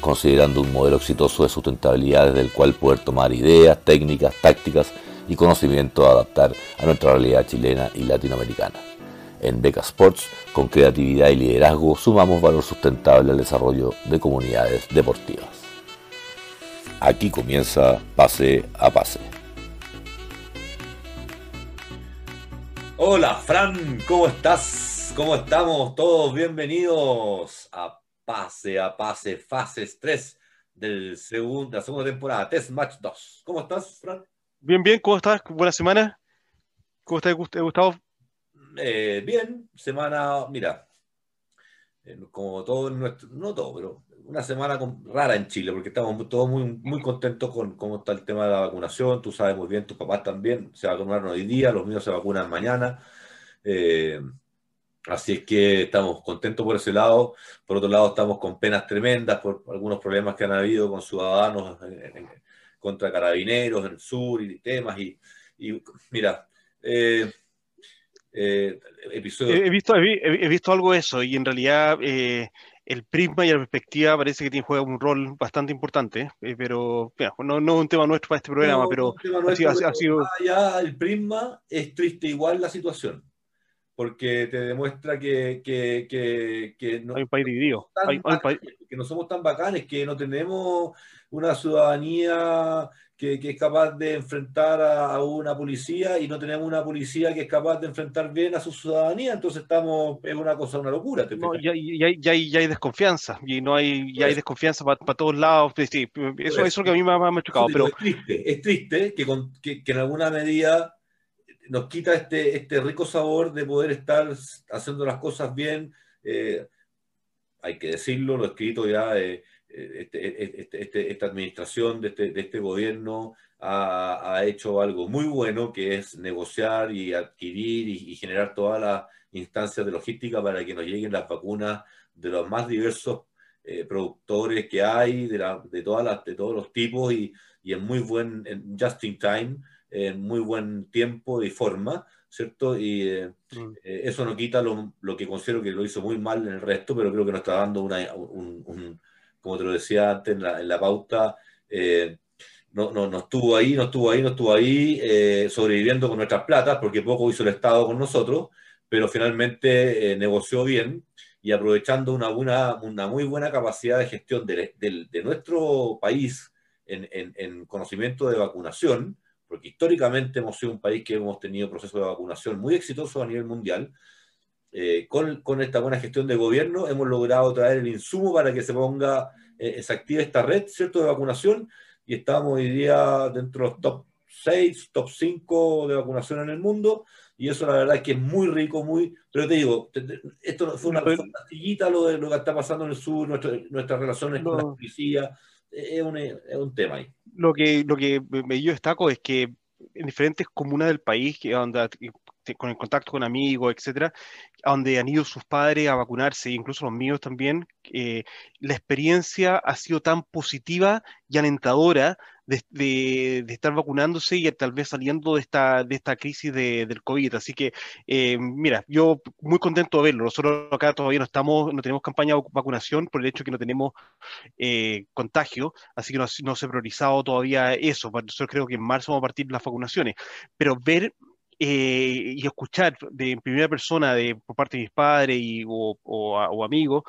considerando un modelo exitoso de sustentabilidad desde el cual poder tomar ideas, técnicas, tácticas y conocimiento a adaptar a nuestra realidad chilena y latinoamericana. En Beca Sports, con creatividad y liderazgo, sumamos valor sustentable al desarrollo de comunidades deportivas. Aquí comienza Pase a Pase. Hola, Fran, ¿cómo estás? ¿Cómo estamos todos? Bienvenidos a pase a pase, fases 3 de la segunda temporada, Test Match 2. ¿Cómo estás, Fran? Bien, bien, ¿cómo estás? Buena semana. ¿Cómo estás, Gustavo? Eh, bien, semana, mira, eh, como todo nuestro, no todo, pero una semana rara en Chile, porque estamos todos muy, muy contentos con cómo está el tema de la vacunación. Tú sabes muy bien, tus papás también se vacunaron hoy día, los míos se vacunan mañana. Eh, Así es que estamos contentos por ese lado. Por otro lado, estamos con penas tremendas por algunos problemas que han habido con ciudadanos contra carabineros en el sur y temas. Y, mira, eh, eh, He visto, he, visto algo de eso y en realidad eh, el prisma y la perspectiva parece que tiene, juega un rol bastante importante, pero no, no, es un tema nuestro para este programa, pero ha sido... Ya el prisma es triste igual la situación porque te demuestra que, que, que, no, hay un país dividido. que no somos tan bacanes, que no tenemos una ciudadanía que, es capaz de enfrentar a, una policía y no tenemos una policía que es capaz de enfrentar bien a su ciudadanía, entonces estamos, es una cosa, una locura. no, ya, ya, hay, ya, hay, desconfianza, y no hay, ya hay desconfianza para todos lados. Sí, eso, es lo que a mí me, ha chocado. Pero... Es triste, es triste que, que, que en alguna medida nos quita este, este rico sabor de poder estar haciendo las cosas bien. Eh, hay que decirlo, lo he escrito ya, eh, este, este, este, esta administración de este, de este gobierno ha, ha, hecho algo muy bueno, que es negociar y adquirir y, generar todas las instancias de logística para que nos lleguen las vacunas de los más diversos eh, productores que hay, de, la, de, todas las, de todos los tipos y, y en muy buen, en just in time en muy buen tiempo y forma, ¿cierto? Y eh, mm. eh, eso no quita lo, lo, que considero que lo hizo muy mal en el resto, pero creo que nos está dando una, un, como te lo decía antes en la, en la pauta, eh, no, no, no, estuvo ahí, no estuvo ahí, no estuvo ahí, sobreviviendo con nuestras platas, porque poco hizo el Estado con nosotros, pero finalmente negoció bien y aprovechando una, una, una, muy buena capacidad de gestión de, de, de nuestro país en, en, en, conocimiento de vacunación, porque históricamente hemos sido un país que hemos tenido procesos de vacunación muy exitosos a nivel mundial. Eh, con, con, esta buena gestión de gobierno hemos logrado traer el insumo para que se ponga, eh, se active esta red, ¿cierto?, de vacunación y estamos hoy día dentro de los top 6, top 5 de vacunación en el mundo y eso la verdad es que es muy rico, muy... Pero te digo, esto fue una pastillita lo de lo que está pasando en el sur, nuestras relaciones con la policía, es un, es un tema ahí. Lo que, lo que yo destaco es que en diferentes comunas del país, que con el contacto con amigos, etcétera, donde han ido sus padres a vacunarse, incluso los míos también, eh, la experiencia ha sido tan positiva y alentadora de, estar vacunándose y tal vez saliendo de esta, de esta crisis del COVID. Así que, eh, mira, yo muy contento de verlo. Nosotros acá todavía no estamos, no tenemos campaña de vacunación por el hecho de que no tenemos eh, contagio, así que no, se ha priorizado todavía eso. Nosotros creo que en marzo vamos a partir las vacunaciones. Pero ver eh, y escuchar de primera persona de, por parte de mis padres y, o, o, amigos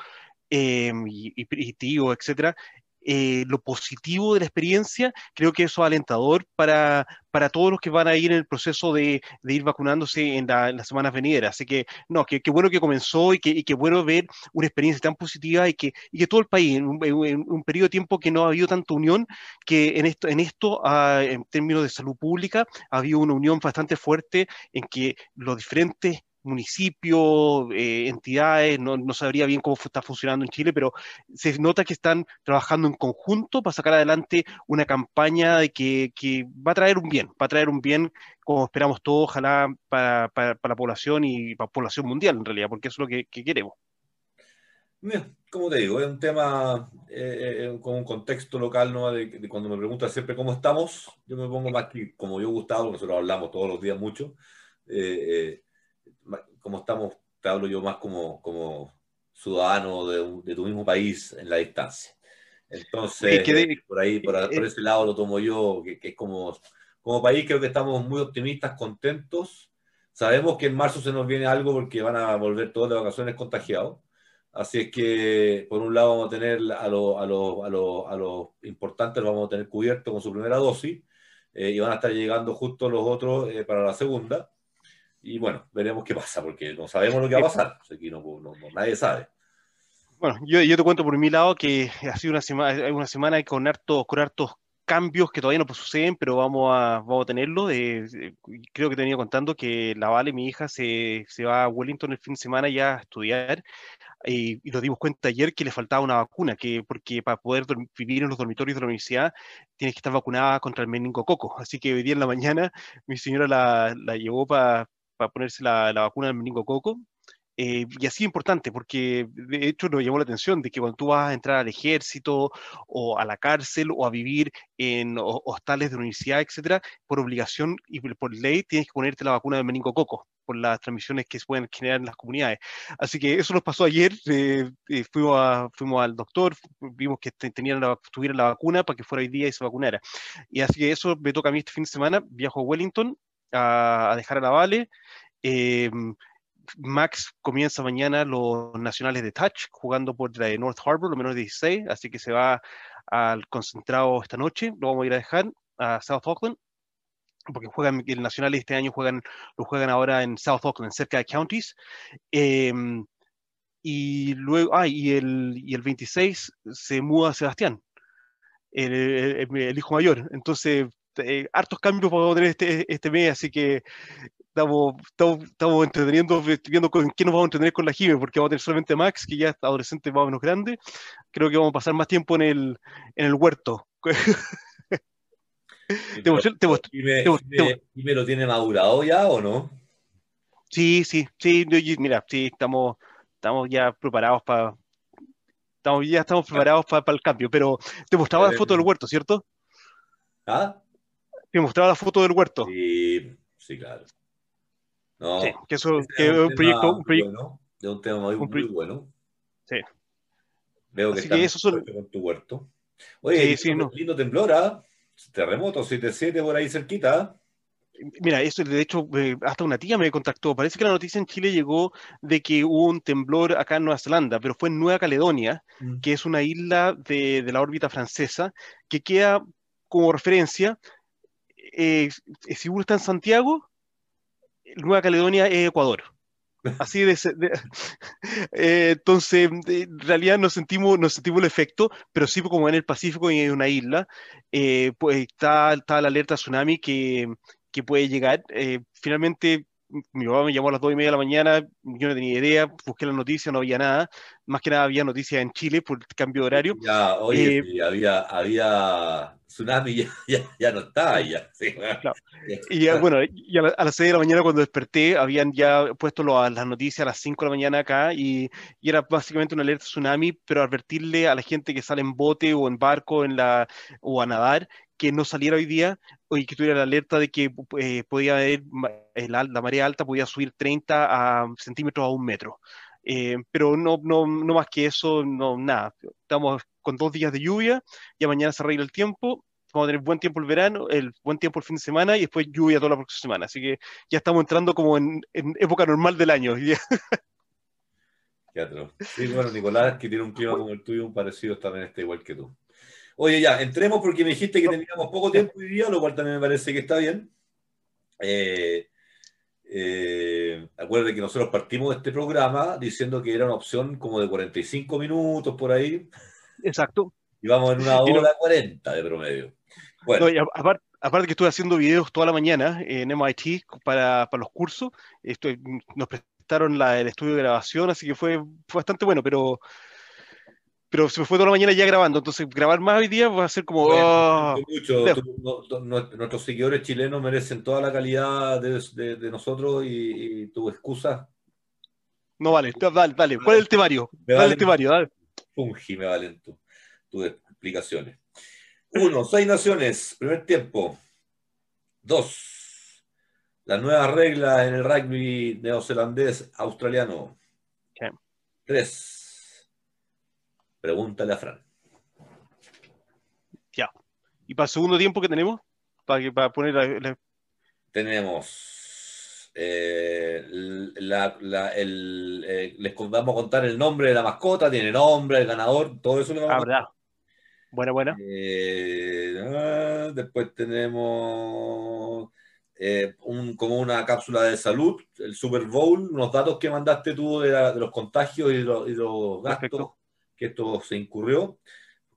y, y, tíos, etcétera, eh, lo positivo de la experiencia, creo que eso es alentador para, para todos los que van a ir en el proceso de, de ir vacunándose en, las semanas venideras. Así que, no, qué bueno que comenzó y que, y bueno ver una experiencia tan positiva y que, y que todo el país, en un, en un, periodo de tiempo que no ha habido tanta unión, que en esto, en, esto ah, en términos de salud pública, ha habido una unión bastante fuerte en que los diferentes municipios, eh, entidades, no, no, sabría bien cómo está funcionando en Chile, pero se nota que están trabajando en conjunto para sacar adelante una campaña de que, que va a traer un bien, va a traer un bien como esperamos todos, ojalá para, para, la población y para la población mundial en realidad, porque eso es lo que, que queremos. Como te digo, es un tema eh, eh, con un contexto local, ¿no? De, cuando me preguntan siempre cómo estamos, yo me pongo más que, como yo, Gustavo, nosotros hablamos todos los días mucho, cómo estamos, te hablo yo más como, como ciudadano de, de tu mismo país en la distancia. Entonces, por ahí, por, por, ese lado lo tomo yo, que, que, es como, como país creo que estamos muy optimistas, contentos. Sabemos que en marzo se nos viene algo porque van a volver todos de vacaciones contagiados Así es que, por un lado, vamos a tener a, lo, a, lo, a, lo, a los importantes, los vamos a tener cubiertos con su primera dosis eh, y van a estar llegando justo los otros eh, para la segunda. Y bueno, veremos qué pasa, porque no sabemos lo que va a pasar. Aquí no, no, nadie sabe. Bueno, yo, yo, te cuento por mi lado que ha sido una semana, una semana con hartos, con hartos cambios que todavía no suceden, pero vamos a, vamos a tenerlo. Eh, creo que te venía contando que la Vale, mi hija, se, se, va a Wellington el fin de semana ya a estudiar y, y nos dimos cuenta ayer que le faltaba una vacuna, que porque para poder vivir en los dormitorios de la universidad tienes que estar vacunada contra el meningococo. Así que hoy día en la mañana mi señora la, la llevó para ponerse la, la, vacuna del meningococo. Eh, y así importante, porque de hecho nos llamó la atención de que cuando tú vas a entrar al ejército o a la cárcel o a vivir en hostales de universidad, etcétera, por obligación y por ley tienes que ponerte la vacuna del meningococo por las transmisiones que se pueden generar en las comunidades. Así que eso nos pasó ayer, eh, eh, fuimos, a, fuimos al doctor, vimos que tenían la, tuvieran la vacuna para que fuera hoy día y se vacunara. Y así que eso me toca a mí este fin de semana, viajo a Wellington a, a dejar a la Vale. Eh, Max comienza mañana los nacionales de touch jugando por la de North Harbor, lo menos 16, así que se va al concentrado esta noche, lo vamos a ir a dejar a South Auckland porque juegan el Nacional este año juegan lo juegan ahora en South Auckland cerca de Counties. Eh, y luego ah, y el y el 26 se muda a Sebastián el, el, el hijo mayor. Entonces eh, hartos cambios vamos a tener este, este mes así que estamos, estamos, estamos entreteniendo viendo con quién nos vamos a entretener con la Jime porque vamos a tener solamente a Max que ya está adolescente más o menos grande creo que vamos a pasar más tiempo en el en el huerto ¿Y me lo tiene madurado ya o no? Sí, sí, sí, mira, sí, estamos, estamos ya preparados para... Estamos, ya estamos preparados para el cambio, pero te mostraba la foto del huerto, ¿cierto? ¿Ah? Te mostraba la foto del huerto. Sí, sí, claro. No, sí, que eso que es un, proyecto, un proyecto bueno, de un tema muy, un muy bueno. Sí. Veo que Así que eso son... con tu huerto. Oye, sí, sí, no. lindo temblor, ¿ah? Terremoto 7-7 por ahí cerquita. Mira, eso de hecho, eh, hasta una tía me contactó. Parece que la noticia en Chile llegó de que hubo un temblor acá en Nueva Zelanda, pero fue en Nueva Caledonia, mm. que es una isla de, de, la órbita francesa, que queda como referencia. Eh, si uno está en Santiago, Nueva Caledonia es Ecuador. Así de, de eh, entonces, en realidad no sentimos, no sentimos el efecto, pero sí como en el Pacífico y en una isla, eh, pues está, está la alerta tsunami que, que puede llegar. Eh, finalmente, mi papá me llamó a las dos y media de la mañana, yo no tenía idea, busqué la noticia, no había nada, más que nada había noticias en Chile por el cambio de horario. Ya, oye, eh, sí, había, había tsunami, ya, ya, ya no estaba ya. Sí, claro. Y bueno, y a, la, a, las 6 de la mañana cuando desperté, habían ya puesto lo, las noticias a las 5 de la mañana acá y, y, era básicamente una alerta tsunami, pero advertirle a la gente que sale en bote o en barco en la, o a nadar que no saliera hoy día y que tuviera la alerta de que eh, podía haber la, la, marea alta podía subir 30 a centímetros a un metro. Eh, pero no, no, no más que eso, no, nada. Estamos con dos días de lluvia, ya mañana se arregla el tiempo, vamos a tener buen tiempo el verano, el buen tiempo el fin de semana y después lluvia toda la próxima semana. Así que ya estamos entrando como en, en época normal del año. Teatro. Sí, bueno, Nicolás, que tiene un clima como el tuyo, un parecido también está igual que tú. Oye, ya, entremos porque me dijiste que teníamos poco tiempo hoy día, lo cual también me parece que está bien. Eh, eh, acuérdate que nosotros partimos de este programa diciendo que era una opción como de 45 minutos por ahí. Exacto. Y vamos en una hora 40 de promedio. Bueno. No, aparte, que estuve haciendo videos toda la mañana en MIT para, para los cursos, estoy, nos prestaron la, el estudio de grabación, así que fue, fue bastante bueno, pero pero se me fue toda la mañana ya grabando, entonces grabar más hoy día va a ser como... Oh, mucho. nuestros seguidores chilenos merecen toda la calidad de, de, nosotros y, tu excusa. No vale, dale, dale. ¿Cuál es el temario? ¿Cuál el temario? Dale. Fungi, me valen tus explicaciones. Uno, seis naciones, primer tiempo. Dos, las nuevas reglas en el rugby neozelandés australiano. Tres, Pregúntale a Fran. Ya. ¿Y para el segundo tiempo que tenemos? Para, que, para poner la, Tenemos. Eh, la, el, eh, les vamos a contar el nombre de la mascota, tiene nombre, el ganador, todo eso lo vamos ah, verdad. Buena, buena. Eh, ah, después tenemos un, como una cápsula de salud, el Super Bowl, unos datos que mandaste tú de, los contagios y, y los gastos que esto se incurrió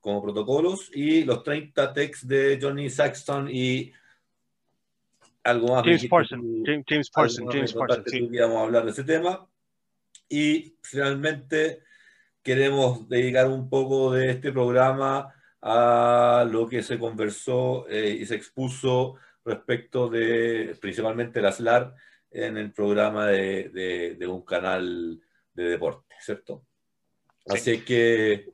como protocolos, y los 30 texts de Johnny Saxton y algo más. James Parsons, James, Parsons, James Parsons. Sí. Íbamos a hablar de ese tema. Y finalmente queremos dedicar un poco de este programa a lo que se conversó eh, y se expuso respecto de principalmente la SLAR en el programa de, de, de un canal de deporte, ¿cierto? Así que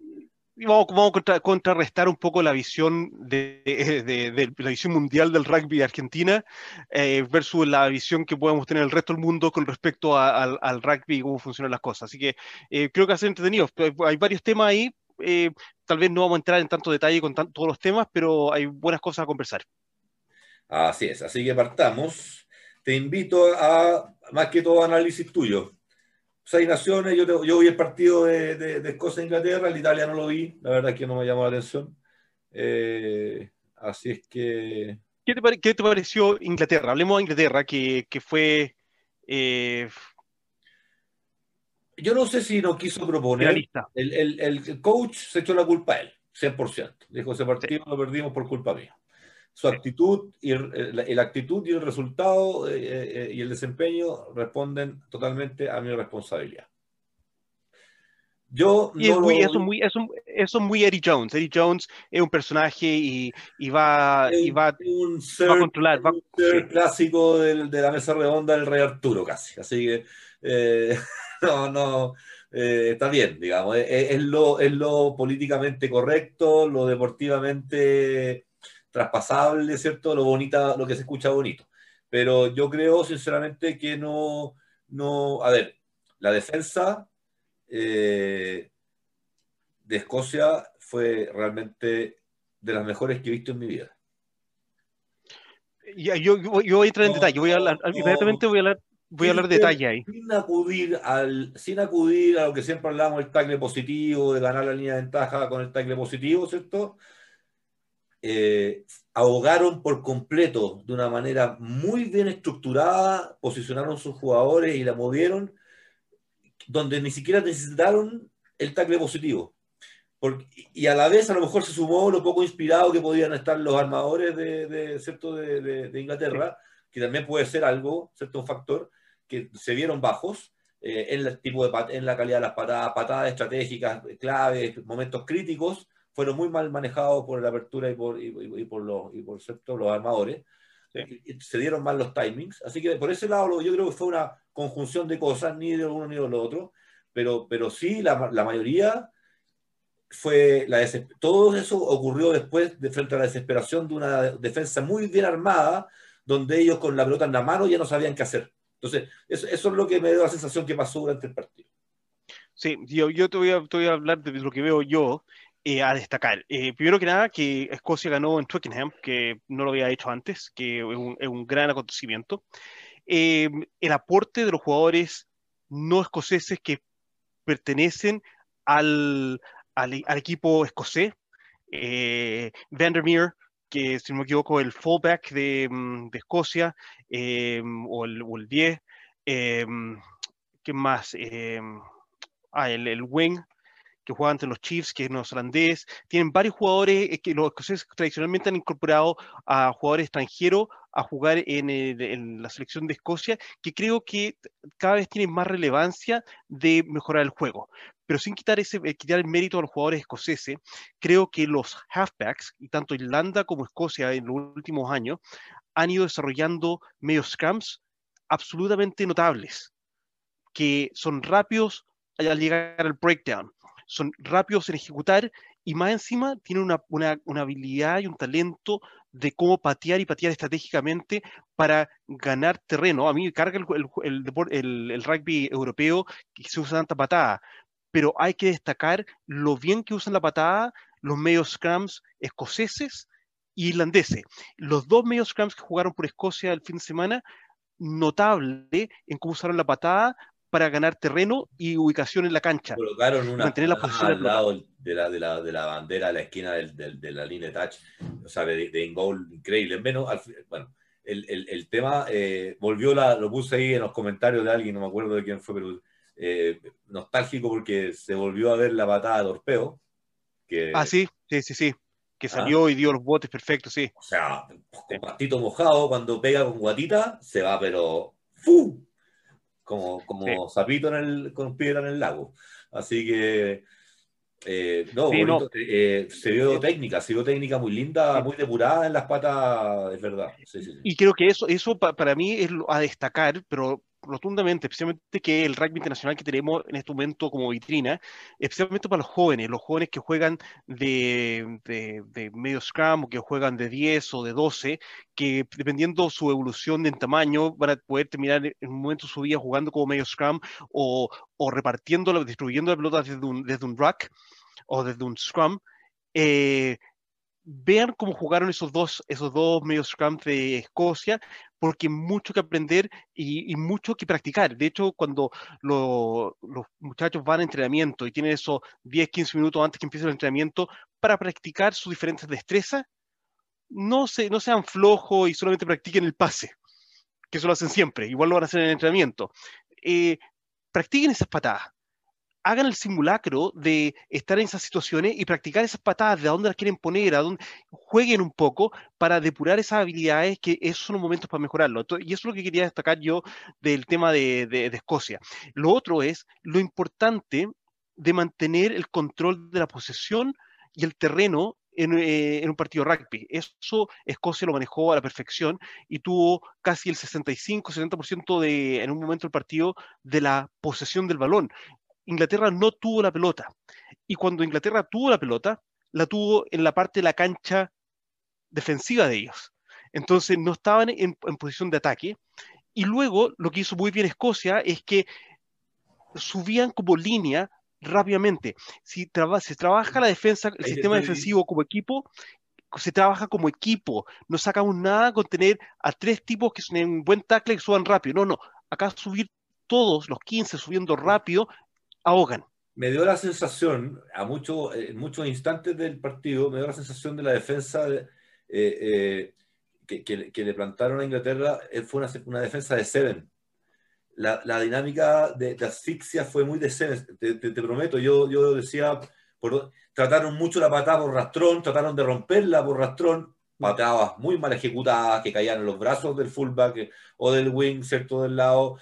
vamos, vamos a contrarrestar un poco la visión de, la visión mundial del rugby de Argentina eh, versus la visión que podemos tener el resto del mundo con respecto al, rugby y cómo funcionan las cosas. Así que eh, creo que va a ser entretenido. Hay varios temas ahí. Eh, tal vez no vamos a entrar en tanto detalle con todos los temas, pero hay buenas cosas a conversar. Así es. Así que partamos. Te invito a, más que todo, análisis tuyo seis naciones, yo, yo vi el partido de, de, de Escocia e Inglaterra, el Italia no lo vi, la verdad es que no me llamó la atención. Eh, así es que... ¿Qué te, ¿Qué te, pareció Inglaterra? Hablemos de Inglaterra, que, que fue... Eh... Yo no sé si nos quiso proponer. El, el, el, coach se echó la culpa a él, 100%. Dijo, ese partido lo perdimos por culpa mía su actitud y el, actitud y el resultado eh, eh, y el desempeño responden totalmente a mi responsabilidad. Yo y no es muy, muy, eso, es muy Eddie Jones. Eddie Jones es un personaje y, y va, y va, un ser, a controlar. Un ser clásico del, de la mesa redonda del Rey Arturo, casi. Así que eh, no, no, está bien, digamos. Es, es, lo, es lo políticamente correcto, lo deportivamente traspasable, ¿cierto? Lo bonita, lo que se escucha bonito. Pero yo creo, sinceramente, que no, no, a ver, la defensa eh, de Escocia fue realmente de las mejores que he visto en mi vida. Yo, yo, yo voy a entrar en detalle, voy a hablar, inmediatamente voy a hablar, voy a hablar de detalle ahí. Sin acudir, al, sin acudir a lo que siempre hablamos, el tackle positivo, de ganar la línea de ventaja con el tackle positivo, ¿cierto? Eh, ahogaron por completo de una manera muy bien estructurada, posicionaron sus jugadores y la movieron, donde ni siquiera necesitaron el tackle positivo. y a la vez a lo mejor se sumó lo poco inspirado que podían estar los armadores de, ¿cierto? de, Inglaterra, que también puede ser algo, ¿cierto? un factor, que se vieron bajos. Eh, en, el tipo de, en la calidad de las patadas, patadas estratégicas, claves, momentos críticos, fueron muy mal manejados por la apertura y por, y, por, los, y por los armadores. se dieron mal los timings. Así que por ese lado yo creo que fue una conjunción de cosas, ni de uno ni de lo otro, pero, pero sí, la, la mayoría fue la todo eso ocurrió después de frente a la desesperación de una defensa muy bien armada, donde ellos con la pelota en la mano ya no sabían qué hacer. Entonces, eso, eso es lo que me dio la sensación que pasó durante el partido. Sí, yo, yo te, voy a, te voy a hablar de lo que veo yo. Eh, a destacar. Eh, primero que nada, que Escocia ganó en Twickenham, que no lo había hecho antes, que es un, es un gran acontecimiento. Eh, el aporte de los jugadores no escoceses que pertenecen al, al, al equipo escocés. Vandermeer, que si no me equivoco, el fullback de, mm, de Escocia, o, el, o el 10. ¿Qué más? ah, el, el wing que juega ante los Chiefs, que es neozelandés. Tienen varios jugadores eh, que los escoceses tradicionalmente han incorporado a jugadores extranjeros a jugar en, la selección de Escocia, que creo que cada vez tienen más relevancia de mejorar el juego. Pero sin quitar, ese, eh, quitar el mérito a los jugadores escoceses, creo que los halfbacks, y tanto Irlanda como Escocia en los últimos años, han ido desarrollando medios scrums absolutamente notables, que son rápidos al llegar al breakdown, son rápidos en ejecutar y más encima tienen una, habilidad y un talento de cómo patear y patear estratégicamente para ganar terreno. A mí me carga el, el, el, rugby europeo que se usa tanta patada, pero hay que destacar lo bien que usan la patada los medios scrums escoceses e irlandeses. Los dos medios scrums que jugaron por Escocia el fin de semana, notable en cómo usaron la patada para ganar terreno y ubicación en la cancha. Colocaron una mantener la posición al lado de la, de, la, de la bandera a la esquina del, de la línea de touch, o sea, de, de increíble. Menos, bueno, el, el, el tema eh, volvió, la, lo puse ahí en los comentarios de alguien, no me acuerdo de quién fue, pero eh, nostálgico porque se volvió a ver la patada de Orpeo. Que, ah, sí, sí, sí, sí. Que ¿Ah? salió y dio los botes perfectos, sí. O sea, con pastito mojado, cuando pega con guatita, se va, pero ¡fu! Como, como sapito en el, con piedra en el lago. Así que, eh, no, eh, se vio técnica, se vio técnica muy linda, muy depurada en las patas, es verdad. y creo que eso, eso para mí es a destacar, pero rotundamente, especialmente que el rugby internacional que tenemos en este momento como vitrina, especialmente para los jóvenes, los jóvenes que juegan de, de, medio scrum o que juegan de 10 o de 12, que dependiendo su evolución en tamaño van a poder terminar en un momento de su vida jugando como medio scrum o, o repartiendo, distribuyendo la pelota desde un, desde un rack o desde un scrum. Eh, vean cómo jugaron esos dos, esos dos medios scrum de Escocia, porque mucho que aprender y, mucho que practicar. De hecho, cuando los muchachos van a entrenamiento y tienen esos 10, 15 minutos antes que empiece el entrenamiento para practicar sus diferentes destrezas, no, se, no sean flojos y solamente practiquen el pase, que eso lo hacen siempre, igual lo van a hacer en el entrenamiento. Eh, practiquen esas patadas, hagan el simulacro de estar en esas situaciones y practicar esas patadas, de a dónde las quieren poner, a dónde jueguen un poco para depurar esas habilidades, que esos son los momentos para mejorarlo. y eso es lo que quería destacar yo del tema de, de, Escocia. Lo otro es lo importante de mantener el control de la posesión y el terreno en, eh, un partido rugby. Eso Escocia lo manejó a la perfección y tuvo casi el 65-70% de, en un momento del partido de la posesión del balón. Inglaterra no tuvo la pelota. Y cuando Inglaterra tuvo la pelota, la tuvo en la parte de la cancha defensiva de ellos. Entonces no estaban en, posición de ataque. Y luego lo que hizo muy bien Escocia es que subían como línea rápidamente. Si se trabaja la defensa, el sistema defensivo como equipo, se trabaja como equipo. No sacamos nada con tener a tres tipos que son en buen tackle que suban rápido. No, no. Acá subir todos los 15 subiendo rápido Me dio la sensación, a mucho, en muchos instantes del partido, me dio la sensación de la defensa eh, eh, que, le plantaron a Inglaterra, eh, fue una, defensa de Seven. La, dinámica de, asfixia fue muy de Seven, te, prometo, yo, yo decía, trataron mucho la patada por rastrón, trataron de romperla por rastrón, patadas muy mal ejecutadas, que caían en los brazos del fullback o del wing, ¿cierto? Del lado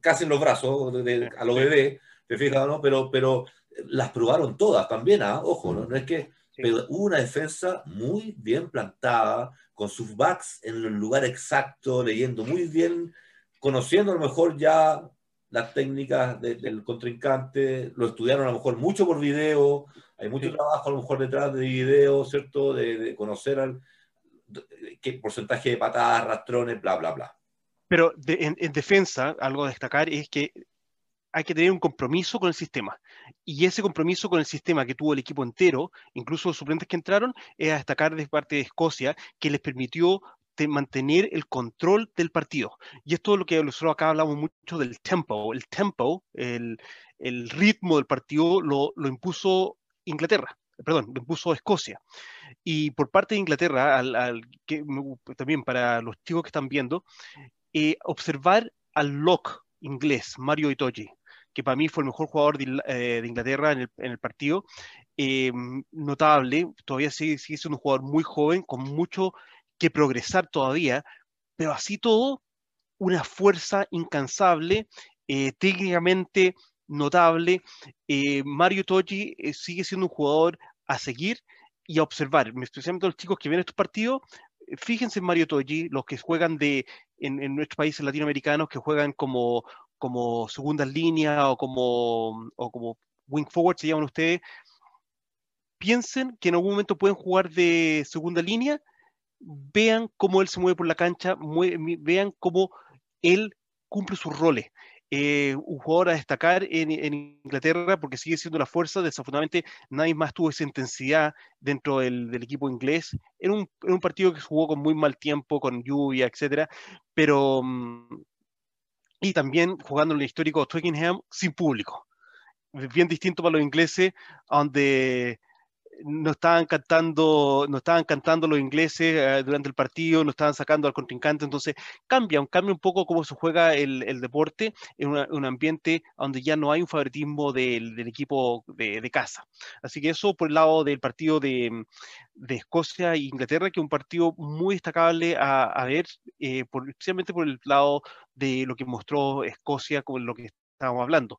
casi en los brazos a lo bebé, ¿te fijas, no? Pero, pero las probaron todas también, ¿ah? Ojo, ¿no? no es que... Pero hubo una defensa muy bien plantada, con sus backs en el lugar exacto, leyendo muy bien, conociendo a lo mejor ya las técnicas del contrincante, lo estudiaron a lo mejor mucho por video, hay mucho trabajo a lo mejor detrás de video, ¿cierto? De, conocer al, qué porcentaje de patadas, rastrones, bla, bla, bla. Pero en, defensa, algo a destacar es que hay que tener un compromiso con el sistema. Y ese compromiso con el sistema que tuvo el equipo entero, incluso los suplentes que entraron, es a destacar de parte de Escocia, que les permitió mantener el control del partido. Y esto es lo que nosotros acá hablamos mucho del tempo. El tempo, el, ritmo del partido lo, impuso Inglaterra perdón, lo impuso Escocia. Y por parte de Inglaterra, al, que, también para los chicos que están viendo, observar al lock inglés, Mario Itoji, que para mí fue el mejor jugador de, eh, Inglaterra en el, partido, eh, notable, todavía sigue, siendo un jugador muy joven, con mucho que progresar todavía, pero así todo, una fuerza incansable, técnicamente notable. Mario Toji sigue siendo un jugador a seguir y a observar, especialmente los chicos que ven estos partidos, fíjense en Mario Toji, los que juegan de, en, en nuestros países latinoamericanos, que juegan como, como segunda línea o como, o como wing forward, se llaman ustedes, piensen que en algún momento pueden jugar de segunda línea, vean cómo él se mueve por la cancha, vean cómo él cumple sus roles. Eh, un jugador a destacar en, Inglaterra porque sigue siendo la fuerza. Desafortunadamente, nadie más tuvo esa intensidad dentro del, equipo inglés. En un, en un, partido que jugó con muy mal tiempo, con lluvia, etcétera, pero. Mm, y también jugando en el histórico Twickenham sin público. Bien distinto para los ingleses, donde no estaban cantando, no estaban cantando los ingleses eh, durante el partido, no estaban sacando al contrincante, entonces cambia, cambia un poco cómo se juega el, deporte en un ambiente donde ya no hay un favoritismo del, equipo de, casa. Así que eso por el lado del partido de, Escocia e Inglaterra, que es un partido muy destacable a, ver, eh, especialmente por el lado de lo que mostró Escocia, con lo que estábamos hablando.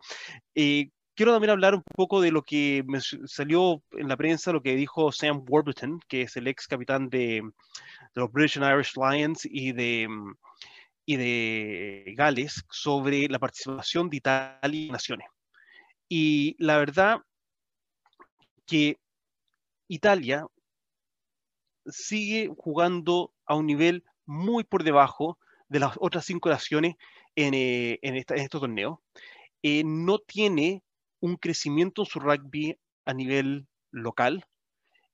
Eh, quiero también hablar un poco de lo que salió en la prensa, lo que dijo Sam Warburton, que es el ex capitán de, los British and Irish Lions y de, y de Gales, sobre la participación de Italia en Naciones. Y la verdad que Italia sigue jugando a un nivel muy por debajo de las otras cinco naciones en, eh, en, estos torneos. Eh, no tiene un crecimiento en su rugby a nivel local.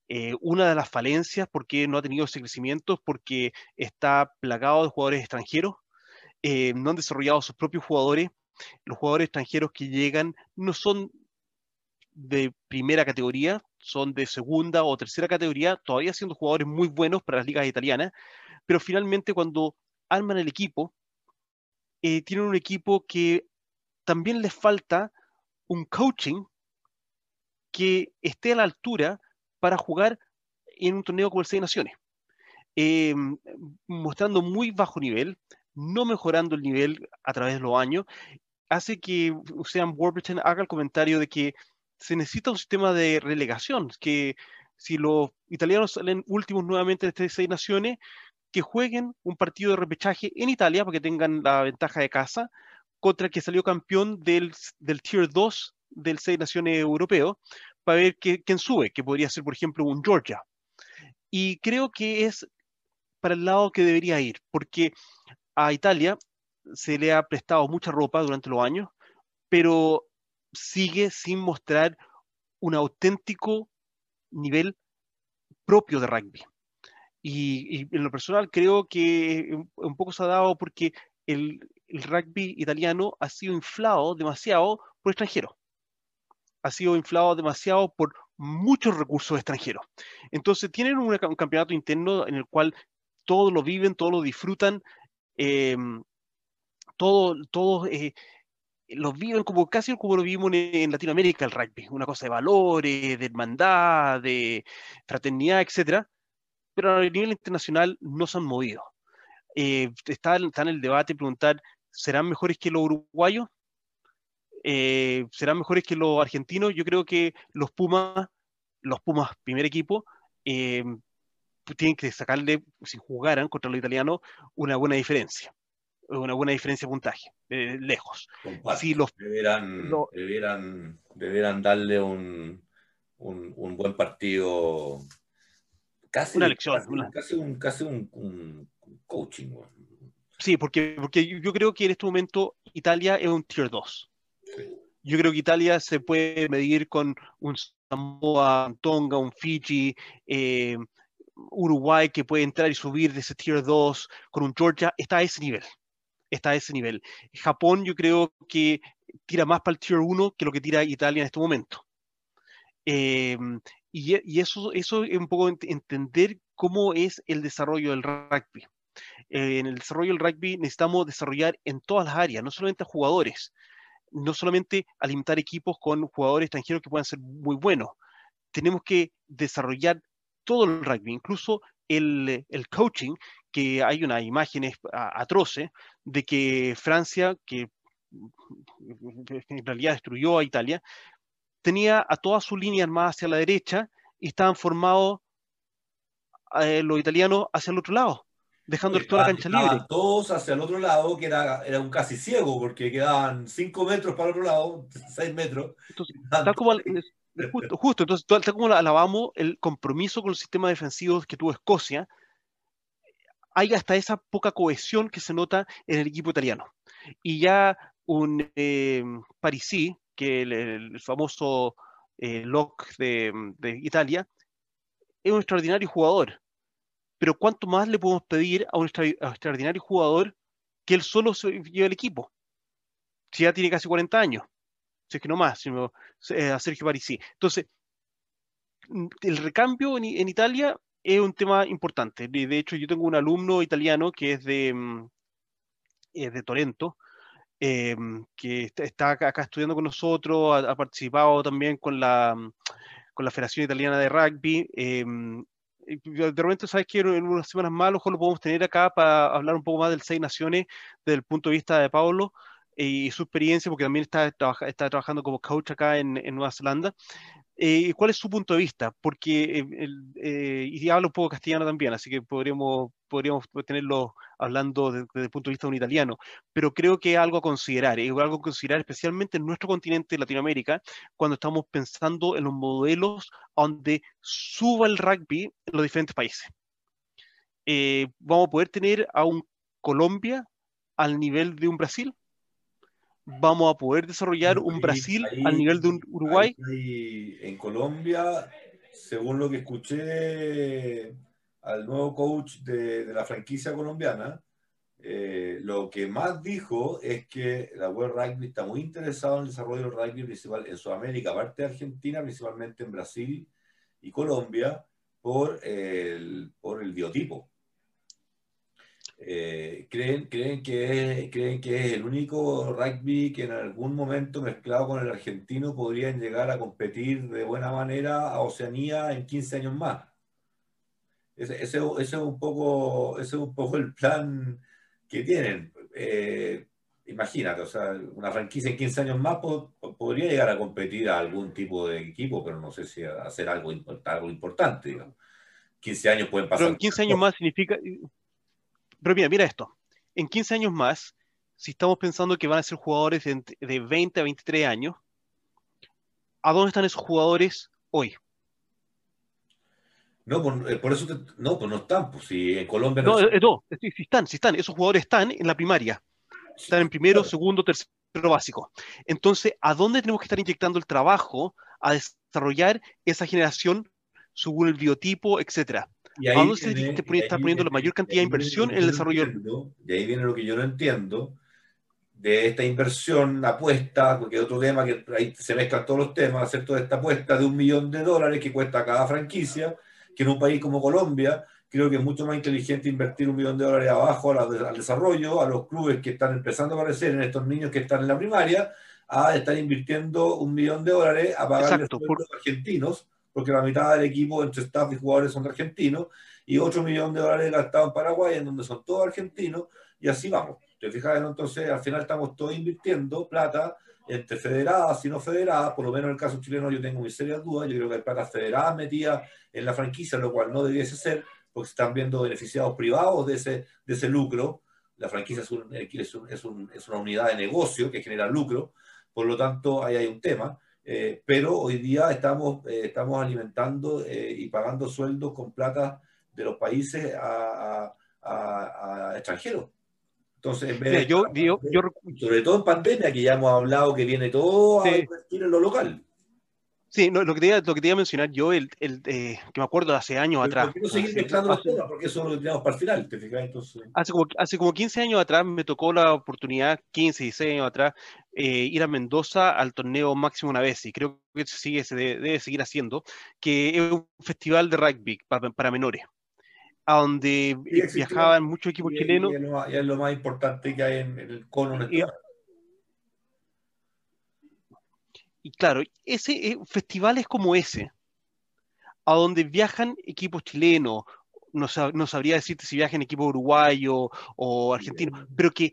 Eh, una de las falencias porque no ha tenido ese crecimiento porque está plagado de jugadores extranjeros, eh, no han desarrollado sus propios jugadores. Los jugadores extranjeros que llegan no son de primera categoría, son de segunda o tercera categoría, todavía siendo jugadores muy buenos para las ligas italianas, pero finalmente cuando arman el equipo, eh, tienen un equipo que también les falta un coaching que esté a la altura para jugar en un torneo como el Seis Naciones. Eh, mostrando muy bajo nivel, no mejorando el nivel a través de los años, hace que Sam Warburton haga el comentario de que se necesita un sistema de relegación, que si los italianos salen últimos nuevamente de estas seis naciones, que jueguen un partido de repechaje en Italia para que tengan la ventaja de casa, contra el que salió campeón del, del Tier 2 del Seis Naciones Europeo, para ver quién sube, que podría ser, por ejemplo, un Georgia. Y creo que es para el lado que debería ir, porque a Italia se le ha prestado mucha ropa durante los años, pero sigue sin mostrar un auténtico nivel propio de rugby. Y, en lo personal creo que un poco se ha dado porque el, el rugby italiano ha sido inflado demasiado por extranjeros. Ha sido inflado demasiado por muchos recursos extranjeros. Entonces tienen un, campeonato interno en el cual todos lo viven, todos lo disfrutan, em, todos eh, lo viven como casi como lo vivimos en, Latinoamérica el rugby, una cosa de valores, de hermandad, de fraternidad, etcétera, pero a nivel internacional no se han movido. Eh, está, está, en el debate preguntar ¿serán mejores que los uruguayos? Eh, ¿Serán mejores que los argentinos? Yo creo que los Pumas, los Pumas, primer equipo, eh, tienen que sacarle, si jugaran contra los italianos, una buena diferencia. Una buena diferencia de puntaje, lejos. Si los, deberán, deberán, darle un, un, buen partido. Casi, una lección. Casi, un, casi un, coaching. Sí, porque, porque yo creo que en este momento Italia es un tier 2. Yo creo que Italia se puede medir con un Samoa, un Tonga, un Fiji, eh, Uruguay que puede entrar y subir de ese tier 2, con un Georgia, está a ese nivel. Está a ese nivel. Japón yo creo que tira más para el tier 1 que lo que tira Italia en este momento. Eh, y, y, eso, eso es un poco entender cómo es el desarrollo del rugby. Eh, en el desarrollo del rugby necesitamos desarrollar en todas las áreas, no solamente a jugadores. no solamente alimentar equipos con jugadores extranjeros que puedan ser muy buenos, tenemos que desarrollar todo el rugby, incluso el, coaching, que hay unas imágenes atroces de que Francia, que en realidad destruyó a Italia, tenía a toda su línea armada hacia la derecha y estaban formados eh, los italianos hacia el otro lado, dejando toda la cancha libre. Todos hacia el otro lado, que era, era un casi ciego, porque quedaban 5 metros para el otro lado, 6 metros. tal como, justo, justo, entonces, tal, como alabamos el compromiso con el sistema defensivo que tuvo Escocia, hay hasta esa poca cohesión que se nota en el equipo italiano. Y ya un eh, Parisi, que el, el famoso eh, Locke de, de, Italia, es un extraordinario jugador. Pero ¿cuánto más le podemos pedir a un extraordinario jugador que él solo se lleve el equipo? Si ya tiene casi 40 años. Si es que no más, sino eh, a Sergio Parisi. Entonces, el recambio en, Italia es un tema importante. De hecho, yo tengo un alumno italiano que es de, mm, de Torento, em, que está acá estudiando con nosotros, ha, participado también con la, mm, con la Federación Italiana de Rugby. Em, de repente, sabes que en unas semanas más, lo lo podemos tener acá para hablar un poco más del Seis Naciones desde el punto de vista de Pablo y su experiencia, porque también está, está trabajando como coach acá en, en Nueva Zelanda. Eh, ¿Cuál es su punto de vista? Porque, eh, eh, y habla un poco castellano también, así que podríamos, podríamos tenerlo hablando desde, el punto de vista de un italiano, pero creo que es algo a considerar, es algo a considerar especialmente en nuestro continente, Latinoamérica, cuando estamos pensando en los modelos donde suba el rugby en los diferentes países. ¿Vamos a poder tener a un Colombia al nivel de un Brasil? Vamos a poder desarrollar un Brasil al nivel de un Uruguay? en Colombia, según lo que escuché al nuevo coach de, la franquicia colombiana, eh, lo que más dijo es que la World Rugby está muy interesado en el desarrollo del rugby principal en Sudamérica, aparte de Argentina, principalmente en Brasil y Colombia, por el, por el biotipo. Eh, creen, creen, que es, creen que es el único rugby que en algún momento mezclado con el argentino podrían llegar a competir de buena manera a Oceanía en 15 años más. Ese, ese, es, un poco, ese es un poco el plan que tienen. Eh, imagínate, o sea, una franquicia en 15 años más podría llegar a competir a algún tipo de equipo, pero no sé si hacer algo, algo importante, digamos. 15 años pueden pasar. Pero en 15 años más significa, pero mira, mira esto. En 15 años más, si estamos pensando que van a ser jugadores de, 20 a 23 años, ¿a dónde están esos jugadores hoy? No, por, eh, eso no, pues no están, pues si en Colombia no. No, eh, no sí, están, sí están, esos jugadores están en la primaria, están en primero, segundo, tercero básico. Entonces, ¿a dónde tenemos que estar inyectando el trabajo a desarrollar esa generación según el biotipo, etcétera? Y ahí se está poniendo la mayor cantidad de inversión en el desarrollo? y ahí viene lo que yo no entiendo de esta inversión, apuesta, porque otro tema que ahí se mezclan todos los temas, hacer toda esta apuesta de un millón de dólares que cuesta cada franquicia, que en un país como Colombia, creo que es mucho más inteligente invertir un millón de dólares abajo al, desarrollo, a los clubes que están empezando a aparecer, en estos niños que están en la primaria, a estar invirtiendo un millón de dólares a pagar a los argentinos porque la mitad del equipo entre staff y jugadores son argentinos, y otro millón de dólares gastados en Paraguay, en donde son todos argentinos, y así vamos. ¿Te fijas? Entonces, al final estamos todos invirtiendo plata entre federadas y no federadas, por lo menos en el caso chileno yo tengo mis serias dudas, yo creo que hay plata federadas metidas en la franquicia, lo cual no debiese ser, porque están viendo beneficiados privados de ese, de ese lucro. La franquicia es, un, es, un, es, un, es una unidad de negocio que genera lucro, por lo tanto ahí hay un tema. Eh, pero hoy día estamos, eh, estamos alimentando eh, y pagando sueldos con plata de los países a, extranjeros. Entonces, en vez yo, sobre todo en pandemia, que ya hemos hablado que viene todo a invertir en lo local. Sí, lo, que te iba, lo que te iba a mencionar yo, el, el eh, que me acuerdo de hace años atrás. no seguir mezclando los temas? Porque eso lo tenemos para el final, ¿te fijas? Entonces... Hace, como, hace como 15 años atrás me tocó la oportunidad, 15, 16 años atrás, eh, ir a Mendoza al torneo máximo una vez, y creo que sigue, se debe, seguir haciendo, que es un festival de rugby para, para menores, a donde viajaban muchos equipos chilenos. Y es, lo, más importante que hay en, el cono. En y claro, ese, eh, festivales como ese, a donde viajan equipos chilenos, no, no sabría decirte si viajan equipos uruguayos o argentinos, pero que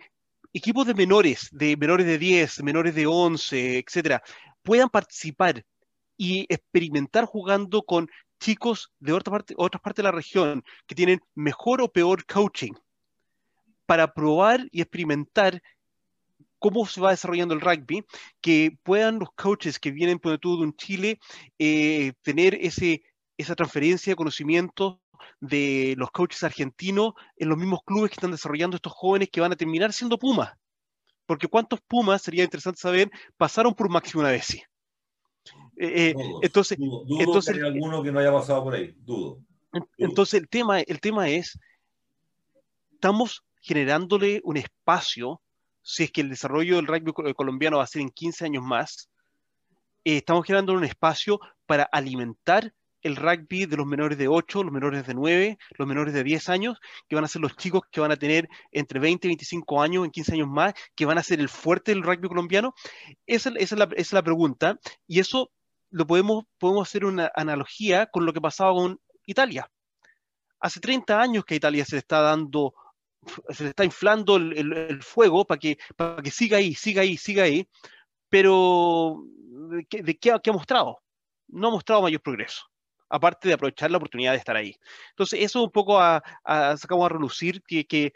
equipos de menores, de menores de 10, menores de 11, etcétera, puedan participar y experimentar jugando con chicos de otra parte, otras partes de la región que tienen mejor o peor coaching para probar y experimentar cómo se va desarrollando el rugby, que puedan los coaches que vienen por todo un Chile eh, tener ese, esa transferencia de conocimiento de los coaches argentinos en los mismos clubes que están desarrollando estos jóvenes que van a terminar siendo Pumas. Porque cuántos Pumas, sería interesante saber, pasaron por Máximo una vez. Eh, eh, entonces, dudo, entonces, que hay alguno que no haya pasado por ahí, dudo. Entonces el tema, el tema es, estamos generándole un espacio, si es que el desarrollo del rugby colombiano va a ser en 15 años más, eh, estamos generando un espacio para alimentar el rugby de los menores de 8, los menores de 9, los menores de 10 años, que van a ser los chicos que van a tener entre 20 y 25 años, en 15 años más, que van a ser el fuerte del rugby colombiano? Esa, es, la, pregunta. Y eso lo podemos, podemos hacer una analogía con lo que pasaba con Italia. Hace 30 años que Italia se le está dando, se le está inflando el, fuego para que, para que siga ahí, siga ahí, siga ahí, pero ¿de, qué, ha mostrado? No ha mostrado mayor progreso, aparte de aprovechar la oportunidad de estar ahí. Entonces, eso un poco a, sacamos a relucir que, que,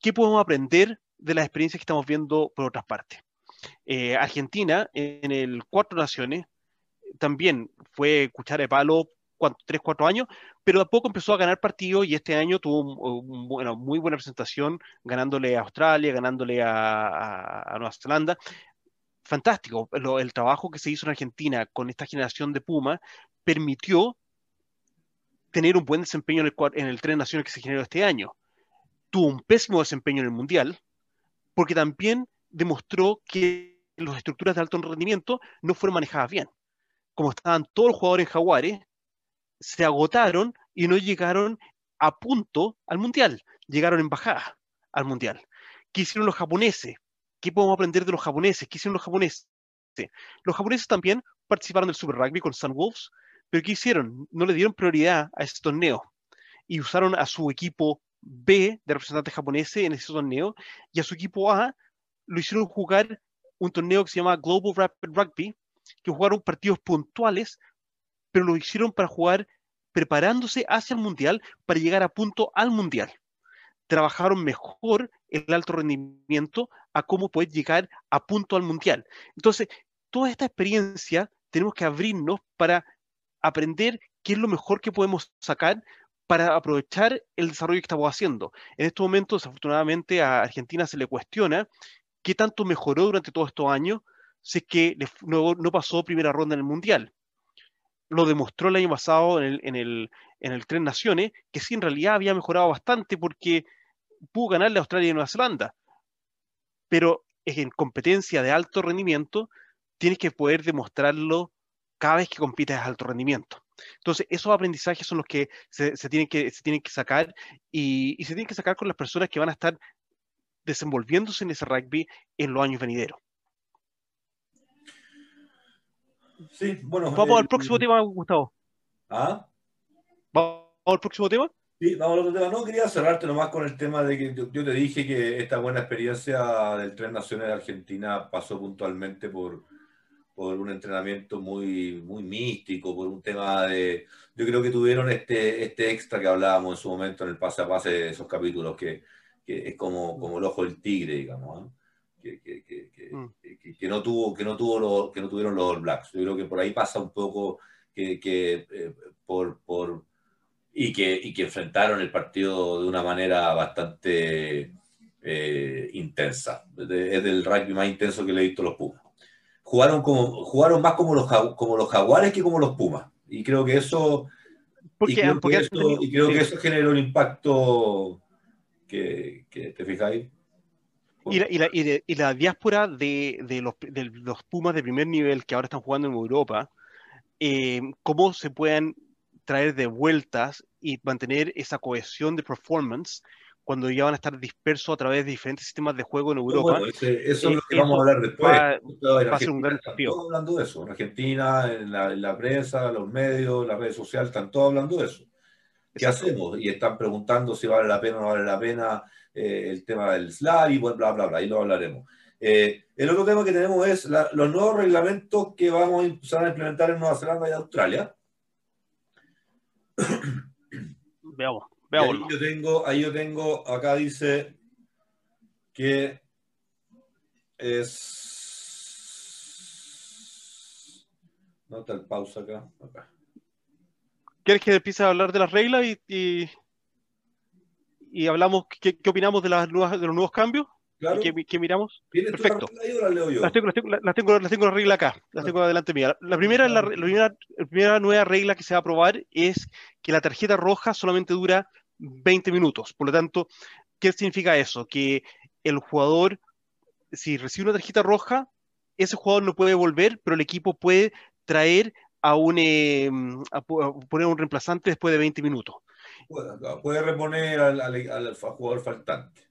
qué podemos aprender de las experiencias que estamos viendo por otras partes. Eh, Argentina, en el Cuatro Naciones, también fue cuchara de palo tres, cuatro años, pero a poco empezó a ganar partidos y este año tuvo una muy buena presentación, ganándole a Australia, ganándole a, Nueva Zelanda. Fantástico, el trabajo que se hizo en Argentina con esta generación de Puma permitió tener un buen desempeño en el, en el Tres Naciones que se generó este año. Tuvo un pésimo desempeño en el Mundial, porque también demostró que las estructuras de alto rendimiento no fueron manejadas bien como estaban todos los jugadores en Jaguares, se agotaron y no llegaron a punto al Mundial, llegaron en bajada al Mundial. ¿Qué hicieron los japoneses? ¿Qué podemos aprender de los japoneses? ¿Qué hicieron los japoneses? Los japoneses también participaron del Super Rugby con Sun Wolves, pero ¿qué hicieron? No le dieron prioridad a ese torneo y usaron a su equipo B de representantes japoneses en ese torneo y a su equipo A lo hicieron jugar un torneo que se llama Global Rugby, que jugaron partidos puntuales, pero lo hicieron para jugar preparándose hacia el Mundial para llegar a punto al Mundial. Trabajaron mejor el alto rendimiento a cómo poder llegar a punto al Mundial. Entonces, toda esta experiencia tenemos que abrirnos para aprender qué es lo mejor que podemos sacar para aprovechar el desarrollo que estamos haciendo. En estos momentos, desafortunadamente, a Argentina se le cuestiona qué tanto mejoró durante todos estos años si es que no, no, pasó primera ronda en el Mundial. Lo demostró el año pasado en el, en, el, en el Tres Naciones, que sí en realidad había mejorado bastante porque pudo ganarle a Australia y Nueva Zelanda. Pero en competencia de alto rendimiento, tienes que poder demostrarlo cada vez que compites a alto rendimiento. Entonces, esos aprendizajes son los que se, tienen, que, se tienen que sacar y, y, se tienen que sacar con las personas que van a estar desenvolviéndose en ese rugby en los años venideros. Sí, bueno. Vamos al próximo tema, Gustavo. ¿Ah? ¿Vamos al próximo tema? Sí, vamos al otro tema. No, quería cerrarte nomás con el tema de que yo, te dije que esta buena experiencia del Tren Nacional de Argentina pasó puntualmente por, por un entrenamiento muy, muy místico, por un tema de... Yo creo que tuvieron este, este extra que hablábamos en su momento en el pase a pase de esos capítulos, que, que es como, como el ojo del tigre, digamos. ¿no? Mm. que, que, no tuvo, que, no tuvo los, que no tuvieron los All Blacks. Yo creo que por ahí pasa un poco que, eh, por, por, y, que, y que enfrentaron el partido de una manera bastante eh, intensa. Es del rugby más intenso que le he visto a los Pumas. Jugaron, como, jugaron más como los, como los jaguares que como los Pumas. Y creo que eso... y, creo, que eso, y creo que eso generó un impacto que, que ¿te fijáis? Y la, y, la, y, la, diáspora de, de, los, de, los, Pumas de primer nivel que ahora están jugando en Europa, eh, cómo se pueden traer de vueltas y mantener esa cohesión de performance cuando ya van a estar dispersos a través de diferentes sistemas de juego en Europa. Bueno, ese, eso es lo que vamos a hablar después. Va, va a ser un gran desafío. Todos hablando de eso. En Argentina, en la, en la prensa, los medios, las redes sociales, están todos hablando de eso. ¿Qué Exacto. hacemos? Y están preguntando si vale la pena o no vale la pena eh, el tema del SLAR y bla, bla, bla, bla, ahí lo hablaremos. Eh, el otro tema que tenemos es la, los nuevos reglamentos que vamos a empezar a implementar en Nueva Zelanda y Australia. Veamos. Ahí yo, tengo, ahí yo tengo, acá dice que es... No está el pausa acá. acá. ¿Quieres que empiece a hablar de las reglas y, y, y hablamos qué, qué, opinamos de, las nuevas, de los nuevos cambios? Claro. ¿Qué, qué miramos? Perfecto. La las, leo yo? Las, tengo, las, tengo, las, tengo, las tengo la regla acá, las tengo adelante mía. La primera, la, la, primera, la primera nueva regla que se va a aprobar es que la tarjeta roja solamente dura 20 minutos. Por lo tanto, ¿qué significa eso? Que el jugador, si recibe una tarjeta roja, ese jugador no puede volver, pero el equipo puede traer a un eh, a poner un reemplazante después de 20 minutos. Puede reponer al, jugador faltante.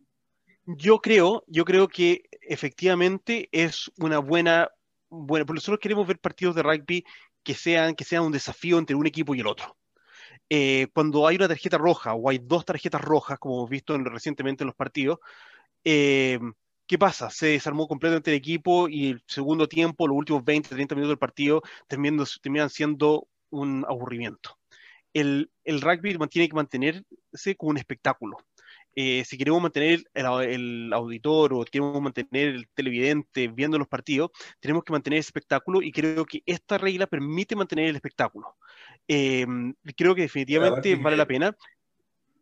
Yo creo, yo creo que efectivamente es una buena, buena, porque nosotros queremos ver partidos de rugby que sean, que sean un desafío entre un equipo y el otro. Eh, cuando hay una tarjeta roja o hay dos tarjetas rojas, como hemos visto en, recientemente en los partidos, eh, ¿qué pasa? Se desarmó completamente el equipo y el segundo tiempo, los últimos 20, 30 minutos del partido, terminan siendo un aburrimiento. El, el, rugby mantiene que mantenerse como un espectáculo. Eh, si queremos mantener el, el, auditor o queremos mantener el televidente viendo los partidos, tenemos que mantener ese espectáculo y creo que esta regla permite mantener el espectáculo. Eh, creo que definitivamente vale la pena.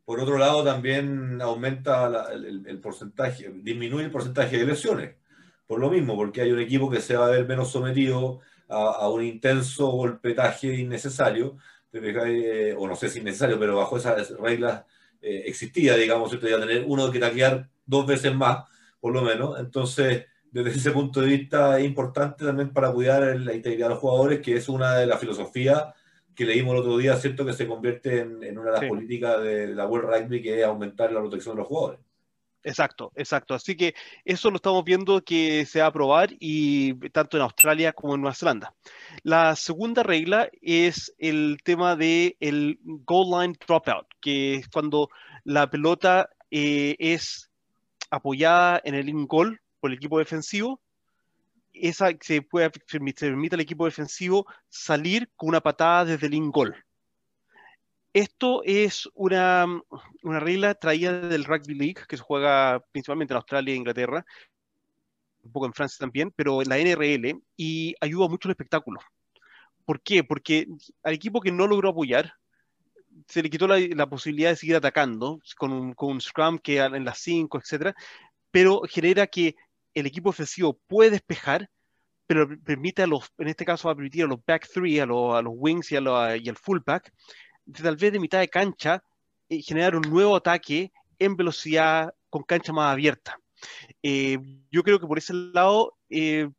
Por otro lado, también aumenta la, el, el, porcentaje, disminuye el porcentaje de lesiones. Por lo mismo, porque hay un equipo que se va a ver menos sometido a, a un intenso golpetaje innecesario, eh, o no sé si innecesario, pero bajo esas reglas eh, existía, digamos, ¿cierto? a tener uno que taclear dos veces más, por lo menos. Entonces, desde ese punto de vista, es importante también para cuidar la integridad de los jugadores, que es una de las filosofías que leímos el otro día, ¿cierto? Que se convierte en, en una de las sí. políticas de la World Rugby, que es aumentar la protección de los jugadores. Exacto, exacto. Así que eso lo estamos viendo que se va a aprobar y tanto en Australia como en Nueva Zelanda. La segunda regla es el tema del el goal line dropout, que es cuando la pelota eh, es apoyada en el in goal por el equipo defensivo. Esa se, puede, se permite al equipo defensivo salir con una patada desde el in goal. Esto es una, una, regla traída del Rugby League, que se juega principalmente en Australia e Inglaterra, un poco en Francia también, pero en la NRL, y ayuda mucho el espectáculo. ¿Por qué? Porque al equipo que no logró apoyar, se le quitó la, la posibilidad de seguir atacando con un, con un scrum que en las 5, etc. Pero genera que el equipo ofensivo puede despejar, pero permite a los, en este caso va a permitir a los back three, a los, a los wings y, a y al fullback, de tal vez de mitad de cancha, eh, generar un nuevo ataque en velocidad con cancha más abierta. Eh, yo creo que por ese lado eh,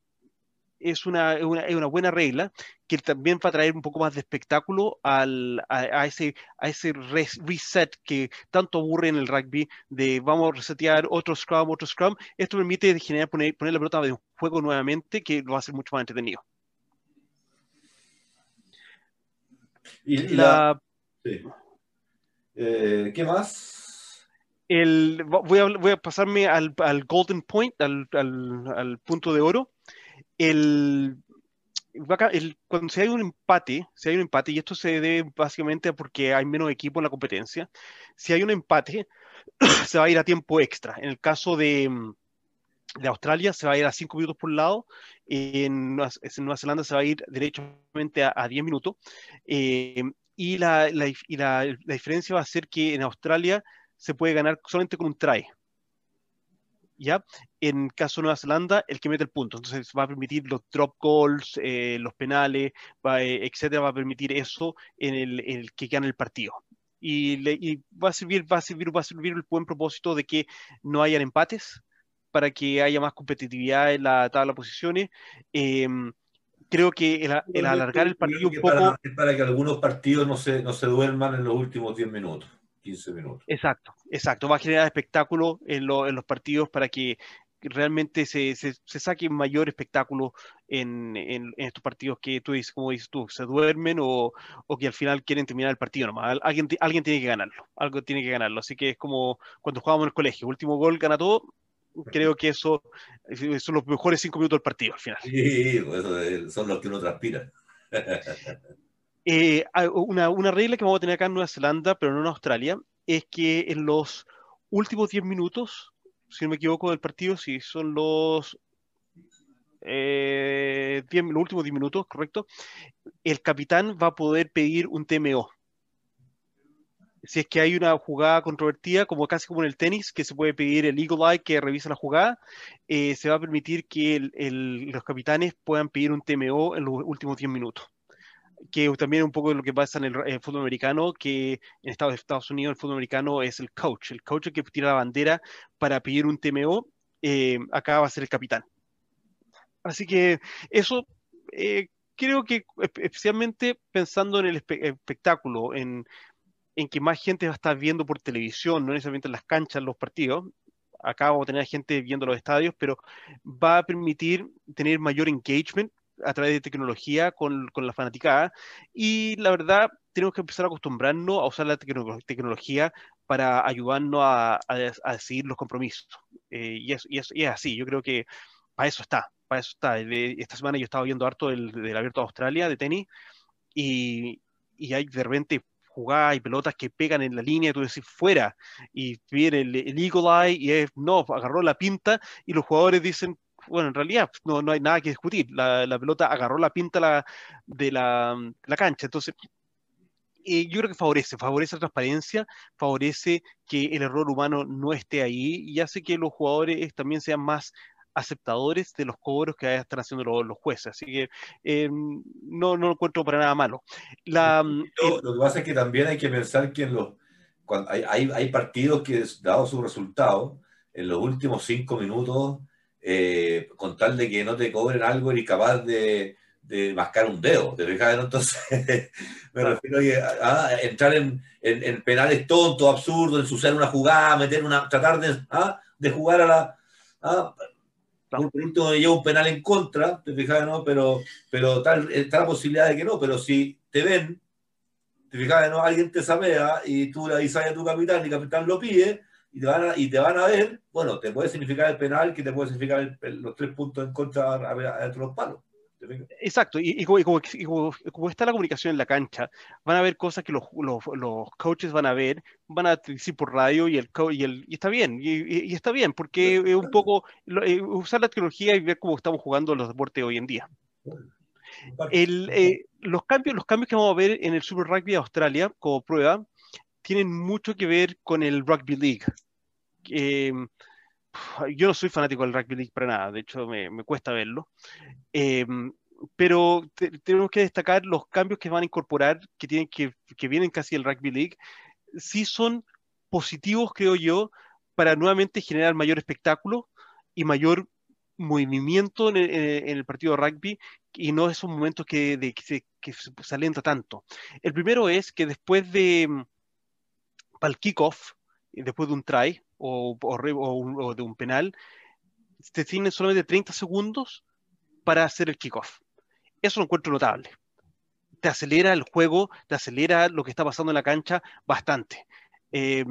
es, una, una, es, una, buena regla que también va a traer un poco más de espectáculo al, a, a, ese, a ese reset que tanto aburre en el rugby de vamos a resetear otro scrum, otro scrum. Esto permite generar, poner, poner la pelota de juego nuevamente que lo va a hacer mucho más entretenido. Y, y la, la Eh, ¿Qué más? El, voy, a, voy a pasarme al, al Golden Point, al, al, al, punto de oro. El, el, cuando si hay un empate, si hay un empate, y esto se debe básicamente a porque hay menos equipo en la competencia, si hay un empate, se va a ir a tiempo extra. En el caso de, de Australia se va a ir a 5 minutos por lado, en Nueva, en Nueva, Zelanda se va a ir derechamente a 10 minutos, eh, y, la, la, y la, la, diferencia va a ser que en Australia se puede ganar solamente con un try. ¿Ya? En caso de Nueva Zelanda, el que mete el punto. Entonces va a permitir los drop goals, eh, los penales, va, eh, etcétera, va a permitir eso en el, en el que gane el partido. Y, le, y, va a servir, va a servir, va a servir el buen propósito de que no hayan empates para que haya más competitividad en la tabla de posiciones. Eh, creo que el, el alargar el partido un poco... Para, que algunos partidos no se, no se duerman en los últimos 10 minutos. 15 minutos. Exacto, exacto. Va a generar espectáculo en, en los partidos para que realmente se, se, saque mayor espectáculo en, en, estos partidos que tú dices, como dices tú, se duermen o, o, que al final quieren terminar el partido nomás. Alguien, alguien tiene que ganarlo, algo tiene que ganarlo. Así que es como cuando jugábamos en el colegio, último gol gana todo. Creo que eso son los mejores cinco minutos del partido al final. Sí, pues son los que uno transpira. Eh, una, una regla que vamos a tener acá en Nueva Zelanda, pero no en Australia, es que en los últimos 10 minutos si no me equivoco, del partido, si son los, eh, los últimos 10 minutos, correcto, el capitán va a poder pedir un TMO. Si es que hay una jugada controvertida, como casi como en el tenis, que se puede pedir el Eagle Eye que revisa la jugada, eh, se va a permitir que los capitanes puedan pedir un TMO en los últimos 10 minutos que también un poco lo que pasa en el, fútbol americano, que en Estados, Estados Unidos el fútbol americano es el coach, el coach que tira la bandera para pedir un TMO, eh, acá va a ser el capitán. Así que eso eh, creo que especialmente pensando en el espectáculo, en, en, que más gente va a estar viendo por televisión, no necesariamente en las canchas, los partidos, acá vamos a tener gente viendo los estadios, pero va a permitir tener mayor engagement a través de tecnología con, con, la fanaticada y la verdad tenemos que empezar a acostumbrarnos a usar la tecnología para ayudarnos a, a, seguir los compromisos. Eh, y, es, y, es, y, es, así, yo creo que para eso está, para eso está. Esta semana yo estaba viendo harto del, del Abierto de Australia de tenis y, y hay de repente jugadas y pelotas que pegan en la línea, tú decís fuera, y viene el, el Eagle Eye y es, no, agarró la pinta y los jugadores dicen, bueno, en realidad no, no hay nada que discutir. La, la pelota agarró la pinta la, de la, la, cancha. Entonces, eh, yo creo que favorece, favorece la transparencia, favorece que el error humano no esté ahí y hace que los jugadores también sean más aceptadores de los cobros que están haciendo los, los jueces. Así que eh, no, no lo encuentro para nada malo. La, lo, lo, que pasa es que también hay que pensar que en los, cuando hay, hay, hay partidos que, dado su resultado, en los últimos cinco minutos eh, con tal de que no te cobren algo, y capaz de, de mascar un dedo, ¿te fijas? Entonces, me refiero a, entrar en, en, penales tontos, absurdos, ensuciar una jugada, meter una, tratar de, ¿ah? de jugar a la... ¿ah? Por último, lleva un penal en contra, ¿te fijas? No? Pero, pero tal, está la posibilidad de que no, pero si te ven, te fijas, ¿no? Alguien te sapea y tú le avisas a tu capitán y el capitán lo pide, y te, van a, y te van a ver, bueno, te puede significar el penal, que te puede significar los tres puntos en contra de los palos. Exacto, y, y, como, y, como, está la comunicación en la cancha, van a ver cosas que los, los, los coaches van a ver, van a decir por radio y el, y, el, y está bien, y, está bien, porque es un poco eh, usar la tecnología y ver cómo estamos jugando los deportes hoy en día. El, eh, los, cambios, los cambios que vamos a ver en el Super Rugby de Australia como prueba tienen mucho que ver con el Rugby League. Eh, yo no soy fanático del Rugby League para nada, de hecho me, me cuesta verlo. Eh, pero tenemos que destacar los cambios que van a incorporar, que, tienen, que, que vienen casi del Rugby League, sí son positivos, creo yo, para nuevamente generar mayor espectáculo y mayor movimiento en el, en el, partido de rugby y no esos momentos que, de, que, se, que se alenta tanto. El primero es que después de, para el kickoff, después de un try o, o, de un penal, te tienen solamente 30 segundos para hacer el kickoff. Eso lo encuentro notable. Te acelera el juego, te acelera lo que está pasando en la cancha bastante. Eh,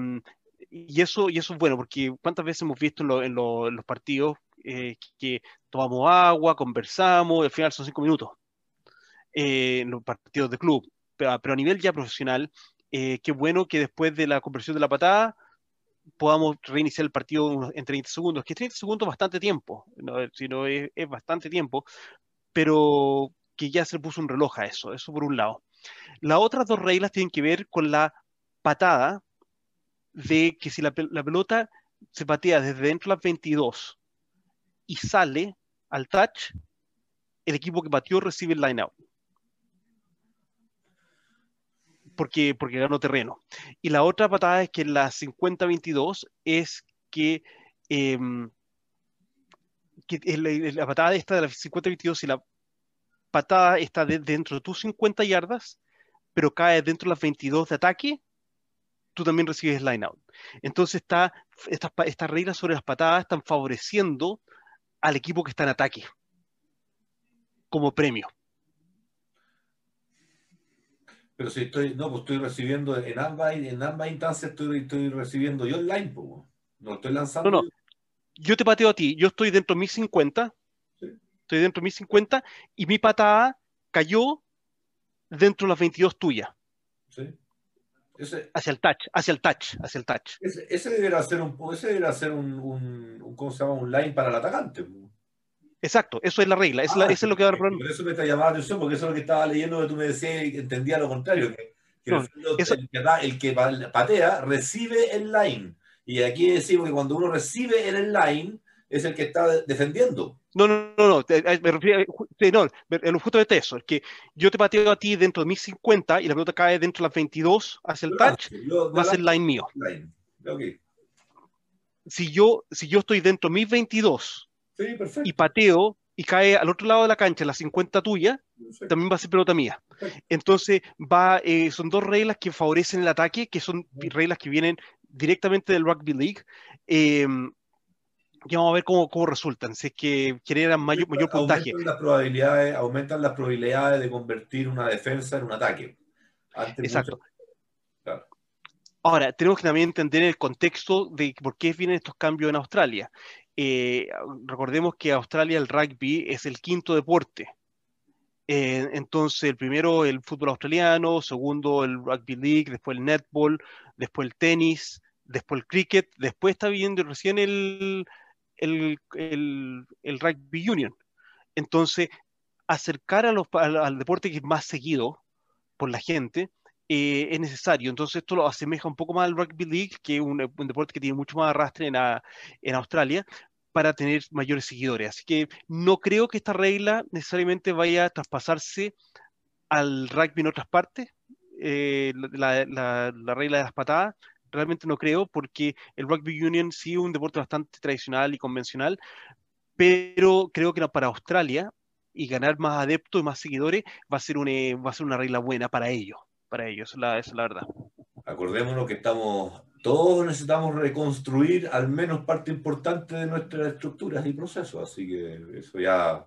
y, eso, y eso es bueno, porque cuántas veces hemos visto en, lo, en los partidos eh, que tomamos agua, conversamos, y al final son cinco minutos eh, en los partidos de club. Pero, pero, a nivel ya profesional, eh, qué bueno que después de la conversión de la patada podamos reiniciar el partido en 30 segundos, que 30 segundos es bastante tiempo, ¿no? sino es, bastante tiempo, pero que ya se puso un reloj a eso, eso por un lado. Las otras dos reglas tienen que ver con la patada, de que si la, la pelota se patea desde dentro de las 22 y sale al touch, el equipo que pateó recibe el line out porque, porque ganó terreno. Y la otra patada es que en la 50-22 es que, que la, patada esta de la 50-22, si la patada está de, dentro de tus 50 yardas, pero cae dentro de las 22 de ataque, tú también recibes line out. Entonces estas, estas reglas sobre las patadas están favoreciendo al equipo que está en ataque como premio. Pero si estoy, no, pues estoy recibiendo en ambas, en ambas instancias estoy, estoy recibiendo yo online, pues, no estoy lanzando. No, no. Yo te pateo a ti, yo estoy dentro de mis 50, estoy dentro de mis 50 y mi patada cayó dentro de las 22 tuyas. Sí. hacia el touch, hacia el touch, hacia el touch. Ese, ese debería ser un, ese debería ser un, un, ¿cómo se llama? Un line para el atacante. Exacto, eso es la regla, eso, es lo que va a Por eso me está llamando la atención, porque eso es lo que estaba leyendo que tú me decías y entendía lo contrario, que, el, que patea recibe el line. Y aquí decimos que cuando uno recibe el line es el que está defendiendo. No, no, no, no, me refiero, no, justamente eso, es que yo te pateo a ti dentro de mis 50 y la pelota cae dentro de las 22 hacia el touch, va a ser line mío. Si, yo, si yo estoy dentro de mis 22 y pateo y cae al otro lado de la cancha, la 50 tuya, también va a ser pelota mía. Entonces, va, eh, son dos reglas que favorecen el ataque, que son reglas que vienen directamente del Rugby League. Eh, y vamos a ver cómo, cómo resultan, si es que generan mayor, mayor puntaje. Aumentan las, probabilidades, aumentan las probabilidades de convertir una defensa en un ataque. Exacto. Ahora, tenemos que también entender el contexto de por qué vienen estos cambios en Australia. Eh, recordemos que Australia el rugby es el quinto deporte. Eh, entonces, el primero el fútbol australiano, segundo el rugby league, después el netball, después el tenis, después el cricket, después está viendo recién el, el, rugby union. Entonces, acercar a los, al deporte que es más seguido por la gente eh, es necesario. Entonces esto lo asemeja un poco más al rugby league, que es un, deporte que tiene mucho más arrastre en, en Australia, para tener mayores seguidores. Así que no creo que esta regla necesariamente vaya a traspasarse al rugby en otras partes. Eh, la, la, regla de las patadas, realmente no creo, porque el rugby union sí es un deporte bastante tradicional y convencional, pero creo que para Australia y ganar más adeptos y más seguidores va a ser una, va a ser una regla buena para ellos para ellos, la, es la verdad. Acordémonos que estamos, todos necesitamos reconstruir al menos parte importante de nuestras estructuras y procesos, así que eso ya,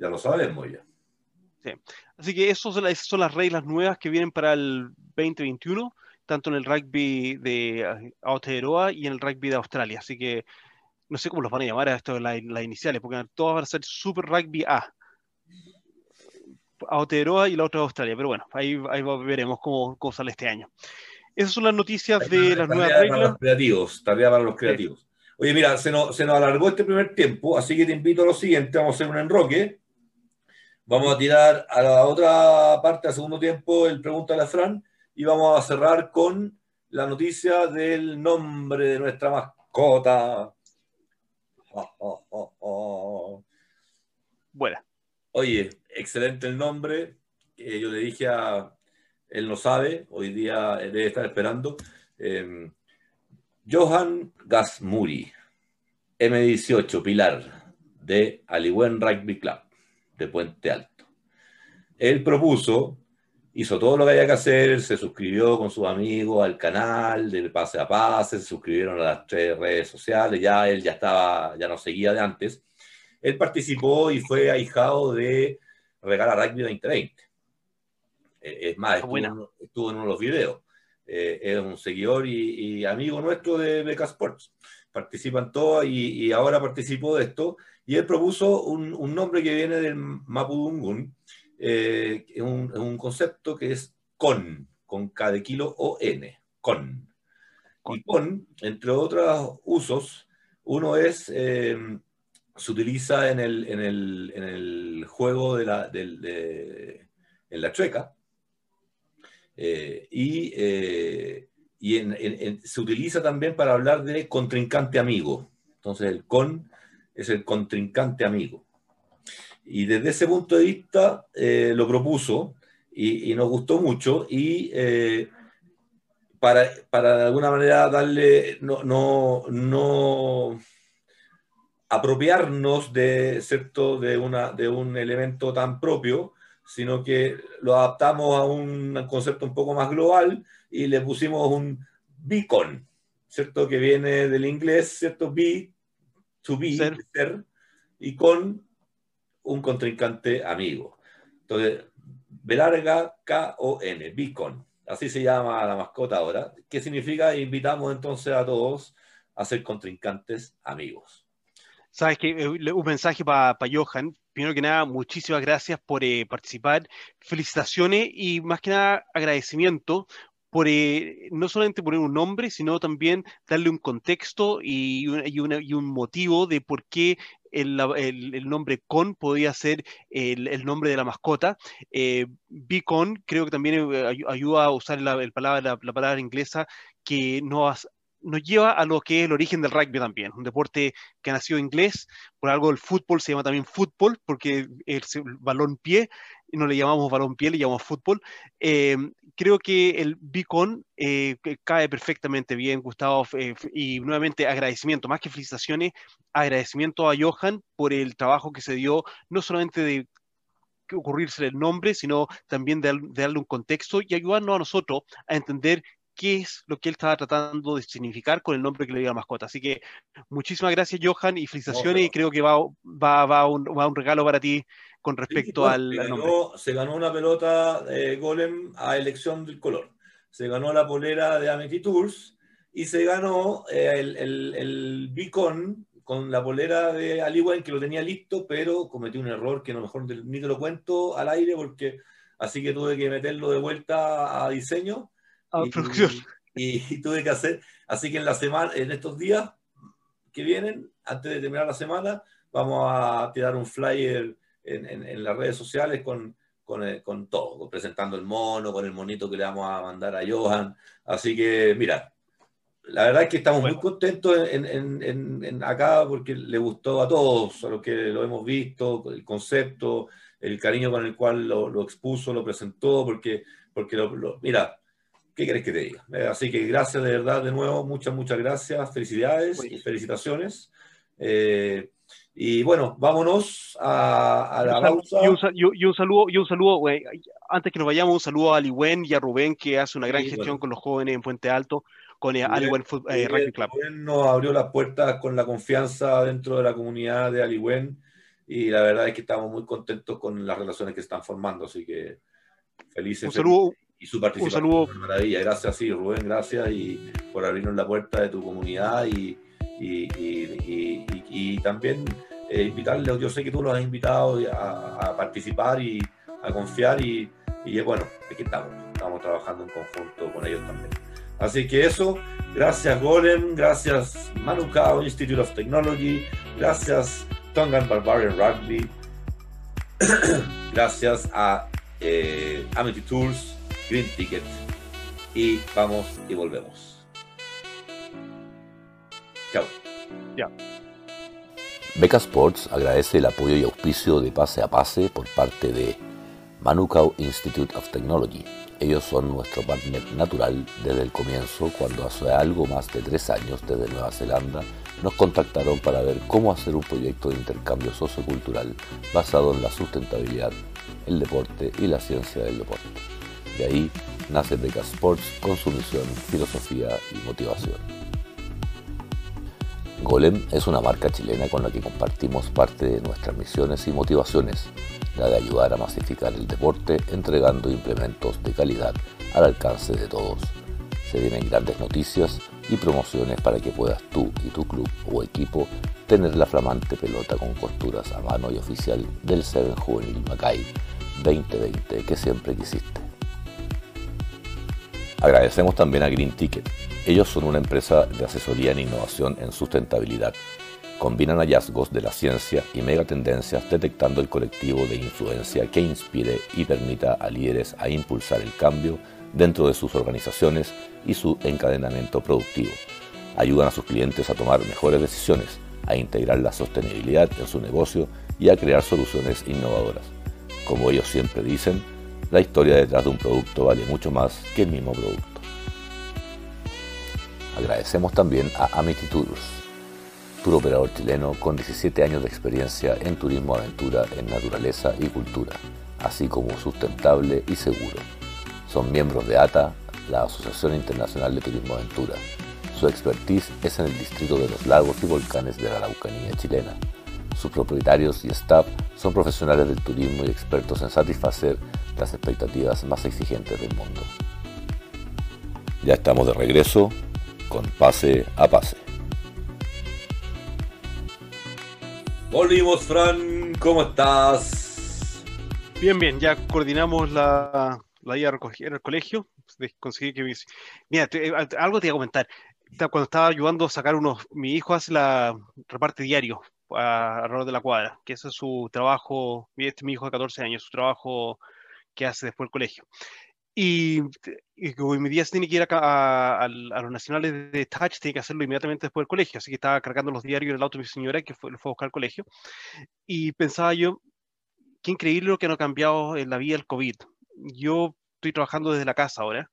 ya lo sabemos ya. Sí. Así que esas son las reglas nuevas que vienen para el 2021, tanto en el rugby de Aotearoa y en el rugby de Australia. Así que no sé cómo los van a llamar a esto las iniciales, porque todos van a ser Super Rugby A. Aotearoa y la otra de Australia. Pero bueno, ahí, veremos cómo, sale este año. Esas son las noticias de las nuevas reglas. Para los creativos, tarea para los creativos. Oye, mira, se nos, se nos alargó este primer tiempo, así que te invito a lo siguiente, vamos a hacer un enroque. Vamos a tirar a la otra parte, al segundo tiempo, el pregunta de la Fran, y vamos a cerrar con la noticia del nombre de nuestra mascota. Buena. Oye, excelente el nombre. yo le dije a, él no sabe, hoy día debe estar esperando. Em, Johan Gasmuri, M18, Pilar, de Aliwen Rugby Club, de Puente Alto. Él propuso, hizo todo lo que había que hacer, se suscribió con sus amigos al canal del Pase a Pase, se suscribieron a las tres redes sociales, ya él ya estaba, ya no seguía de antes. Él participó y fue ahijado de Regala Rugby 2020. Eh, es más, estuvo, en, uno de los videos. Eh, es un seguidor y, amigo nuestro de Beca Sports. Participan todos y, y, ahora participó de esto. Y él propuso un, nombre que viene del Mapudungun, eh, un, un, concepto que es con, con K de kilo o N, con. Y con, entre otros usos, uno es eh, se utiliza en el, en el, en el juego de la, de, en la chueca eh, y, eh, y se utiliza también para hablar de contrincante amigo. Entonces el con es el contrincante amigo. Y desde ese punto de vista eh, lo propuso y, y, nos gustó mucho y para, para de alguna manera darle, no, no, no apropiarnos de, ¿cierto? de, una, de un elemento tan propio, sino que lo adaptamos a un concepto un poco más global y le pusimos un Beacon, ¿cierto? Que viene del inglés, ¿cierto? Be, to be, ser, y con un contrincante amigo. Entonces, B larga K-O-N, Beacon. Así se llama la mascota ahora. ¿Qué significa? Invitamos entonces a todos a ser contrincantes amigos. Sabes que eh, un mensaje para Johan. Primero que nada, muchísimas gracias por eh, participar. Felicitaciones y más que nada agradecimiento por eh, no solamente poner un nombre, sino también darle un contexto y, un motivo de por qué el, nombre con podía ser el, nombre de la mascota. Eh, Beacon creo que también eh, ayuda a usar la, palabra, la, palabra inglesa que nos, nos lleva a lo que es el origen del rugby también, un deporte que ha nacido inglés, por algo el fútbol se llama también fútbol, porque el balón pie, no le llamamos balón pie, le llamamos fútbol. Eh, creo que el Beacon eh, cae perfectamente bien, Gustavo, eh, y nuevamente agradecimiento, más que felicitaciones, agradecimiento a Johan por el trabajo que se dio, no solamente de ocurrirse el nombre, sino también de, darle un contexto y ayudarnos a nosotros a entender qué es lo que él estaba tratando de significar con el nombre que le dio a la mascota. Así que muchísimas gracias, Johan, y felicitaciones, y creo que va, va, va, un, va un regalo para ti con respecto al, se ganó, una pelota de Golem a elección del color. Se ganó la polera de Amity Tours y se ganó eh, el, el, el Beacon con la polera de Aliwan que lo tenía listo, pero cometí un error que a lo mejor ni te lo cuento al aire porque así que tuve que meterlo de vuelta a diseño. A y, producción. Y, tuve que hacer, así que en la semana, en estos días que vienen, antes de terminar la semana, vamos a tirar un flyer en, las redes sociales con, eh, con, todo, presentando el mono, con el monito que le vamos a mandar a Johan. Así que, mira, la verdad es que estamos muy contentos en, acá porque le gustó a todos, a los que lo hemos visto, el concepto, el cariño con el cual lo, expuso, lo presentó, porque, porque lo, mira, ¿qué querés que te diga? Eh, así que gracias de verdad de nuevo, muchas, muchas gracias, felicidades y felicitaciones. Eh, y bueno, vámonos a, la pausa. Y un, saludo, y un saludo antes que nos vayamos, un saludo a Aliwen y a Rubén, que hace una gran gestión con los jóvenes en Puente Alto, con eh, Aliwen eh, Rugby Club. Rubén nos abrió las puertas con la confianza dentro de la comunidad de Aliwen y la verdad es que estamos muy contentos con las relaciones que están formando, así que felices. Un saludo. Y su participación. Un saludo. Maravilla. Gracias, sí, Rubén, gracias y por abrirnos la puerta de tu comunidad y, y, y, y también eh, invitarles, yo sé que tú los has invitado a, participar y a confiar y, y bueno, aquí estamos, estamos trabajando en conjunto con ellos también. Así que eso, gracias Golem, gracias Manukau Institute of Technology, gracias Tongan Barbarian Rugby, gracias a eh, Amity Tours, Green Ticket y vamos y volvemos. Chao. Ya. Beca Sports agradece el apoyo y auspicio de Pase a Pase por parte de Manukau Institute of Technology. Ellos son nuestro partner natural desde el comienzo, cuando hace algo más de tres años desde Nueva Zelanda nos contactaron para ver cómo hacer un proyecto de intercambio sociocultural basado en la sustentabilidad, el deporte y la ciencia del deporte. De ahí nace Beca Sports con su misión, filosofía y motivación. Golem es una marca chilena con la que compartimos parte de nuestras misiones y motivaciones, la de ayudar a masificar el deporte entregando implementos de calidad al alcance de todos. Se vienen grandes noticias y promociones para que puedas tú y tu club o equipo tener la flamante pelota con costuras a mano y oficial del Seven Juvenil Macay 2020 que siempre quisiste. Agradecemos también a Green Ticket ellos son una empresa de asesoría en innovación en sustentabilidad. Combinan hallazgos de la ciencia y megatendencias detectando el colectivo de influencia que inspire y permita a líderes a impulsar el cambio dentro de sus organizaciones y su encadenamiento productivo. Ayudan a sus clientes a tomar mejores decisiones, a integrar la sostenibilidad en su negocio y a crear soluciones innovadoras. Como ellos siempre dicen, la historia detrás de un producto vale mucho más que el mismo producto. Agradecemos también a Amity Tours, tour operador chileno con 17 años de experiencia en turismo aventura en naturaleza y cultura, así como sustentable y seguro. Son miembros de ATA, la Asociación Internacional de Turismo Aventura. Su expertise es en el distrito de los lagos y volcanes de la Araucanía chilena. Sus propietarios y staff son profesionales del turismo y expertos en satisfacer las expectativas más exigentes del mundo. Ya estamos de regreso con Pase a Pase. Volvimos, Fran, ¿cómo estás? Bien, bien, ya coordinamos la, la ida a el colegio. Conseguí que mis... Mira, eh, algo te iba a comentar. Cuando estaba ayudando a sacar unos... Mi hijo hace la reparte diario alrededor de la cuadra, que ese es su trabajo, este mi hijo de 14 años, su trabajo que hace después del colegio. Y, y mi día se tiene que ir a, a, los nacionales de Touch, tiene que hacerlo inmediatamente después del colegio, así que estaba cargando los diarios en el auto de mi señora, que fue, lo fue a buscar al colegio, y pensaba yo, qué increíble lo que no ha cambiado en la vida del COVID. Yo estoy trabajando desde la casa ahora,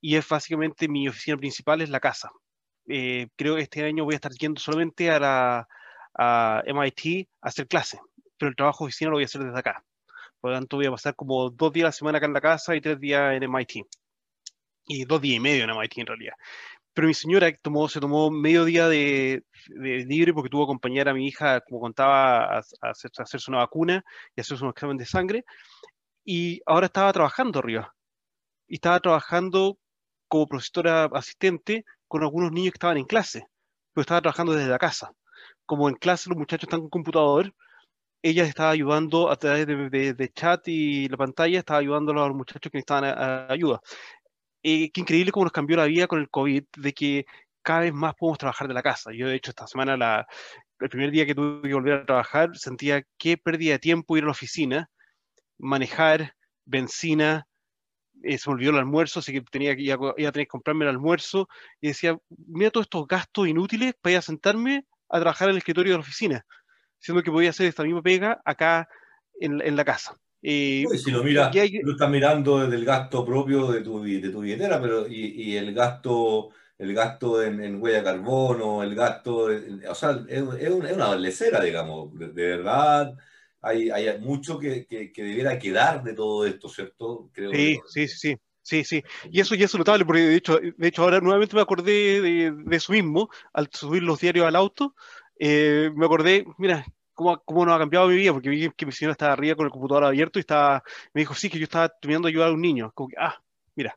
y es básicamente mi oficina principal es la casa. Eh, creo que este año voy a estar yendo solamente a la a MIT a hacer clase, pero el trabajo de oficina lo voy a hacer desde acá. Por lo tanto, voy a pasar como dos días a la semana acá en la casa y tres días en MIT. Y dos días y medio en MIT en realidad. Pero mi señora tomó, se tomó medio día de, libre porque tuvo que acompañar a mi hija, como contaba, a, hacer, hacerse una vacuna y hacerse un examen de sangre. Y ahora estaba trabajando arriba. Y estaba trabajando como profesora asistente con algunos niños que estaban en clase, pero estaba trabajando desde la casa como en clase los muchachos están con computador, ella estaba ayudando a través de, chat y la pantalla, estaba ayudando a los muchachos que necesitaban ayuda. Eh, qué increíble cómo nos cambió la vida con el COVID, de que cada vez más podemos trabajar de la casa. Yo, de hecho, esta semana, la, el primer día que tuve que volver a trabajar, sentía que perdía tiempo ir a la oficina, manejar, benzina, eh, se me olvidó el almuerzo, así que tenía que, iba, a tener que comprarme el almuerzo, y decía, mira todos estos gastos inútiles para ir a sentarme a trabajar en el escritorio de la oficina, siendo que podía hacer esta misma pega acá en, en la casa. Eh, si lo mira, lo estás mirando desde el gasto propio de tu, de tu billetera, pero y, y el gasto el gasto en, en, huella de carbono, el gasto, o sea, es, es, una lecera, digamos, de, verdad. Hay, hay mucho que, que, que, debiera quedar de todo esto, ¿cierto? Creo sí, sí, sí. Sí, sí, y eso ya es notable, porque de hecho, de hecho ahora nuevamente me acordé de, de eso mismo, al subir los diarios al auto, eh, me acordé, mira, cómo, cómo nos ha cambiado mi vida, porque vi que mi señora estaba arriba con el computador abierto y estaba, me dijo, sí, que yo estaba terminando de ayudar a un niño, como que, ah, mira.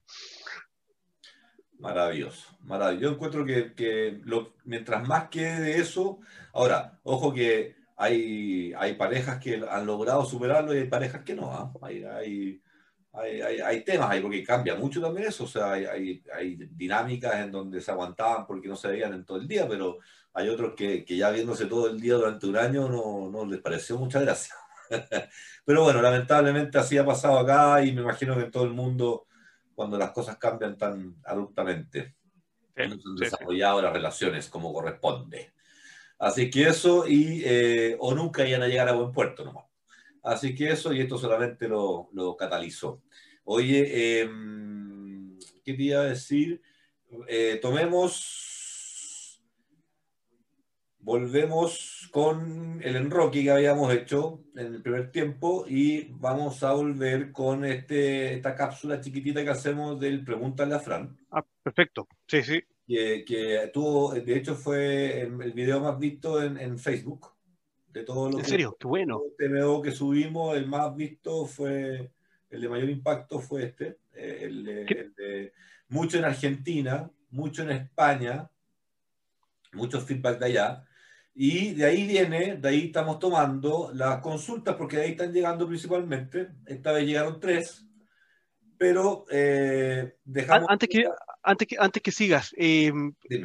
Maravilloso, maravilloso. Yo encuentro que, que lo, mientras más quede de eso, ahora, ojo que hay, hay parejas que han logrado superarlo y hay parejas que no, ¿ah? hay, hay hay, hay, temas ahí, porque cambia mucho también eso, o sea, hay, dinámicas en donde se aguantaban porque no se veían en todo el día, pero hay otros que, que ya viéndose todo el día durante un año no, no les pareció mucha gracia. pero bueno, lamentablemente así ha pasado acá y me imagino que en todo el mundo, cuando las cosas cambian tan abruptamente, sí, no han desarrollado las relaciones como corresponde. Así que eso, y eh, o nunca iban a llegar a buen puerto nomás. Así que eso, y esto solamente lo, lo catalizó. Oye, em, ¿qué te iba a decir? Eh, tomemos, volvemos con el enroque que habíamos hecho en el primer tiempo y vamos a volver con este, esta cápsula chiquitita que hacemos del Pregúntale a Fran. Ah, perfecto, sí, sí. Que, que tuvo, de hecho fue el, video más visto en, en Facebook de todo lo ¿En serio? Qué bueno. TMO que subimos, el más visto fue, el de mayor impacto fue este, eh, el, de, mucho en Argentina, mucho en España, mucho feedback de allá. Y de ahí viene, de ahí estamos tomando las consultas, porque de ahí están llegando principalmente. Esta vez llegaron tres, pero eh, dejamos... Antes que, antes que, antes que sigas, eh,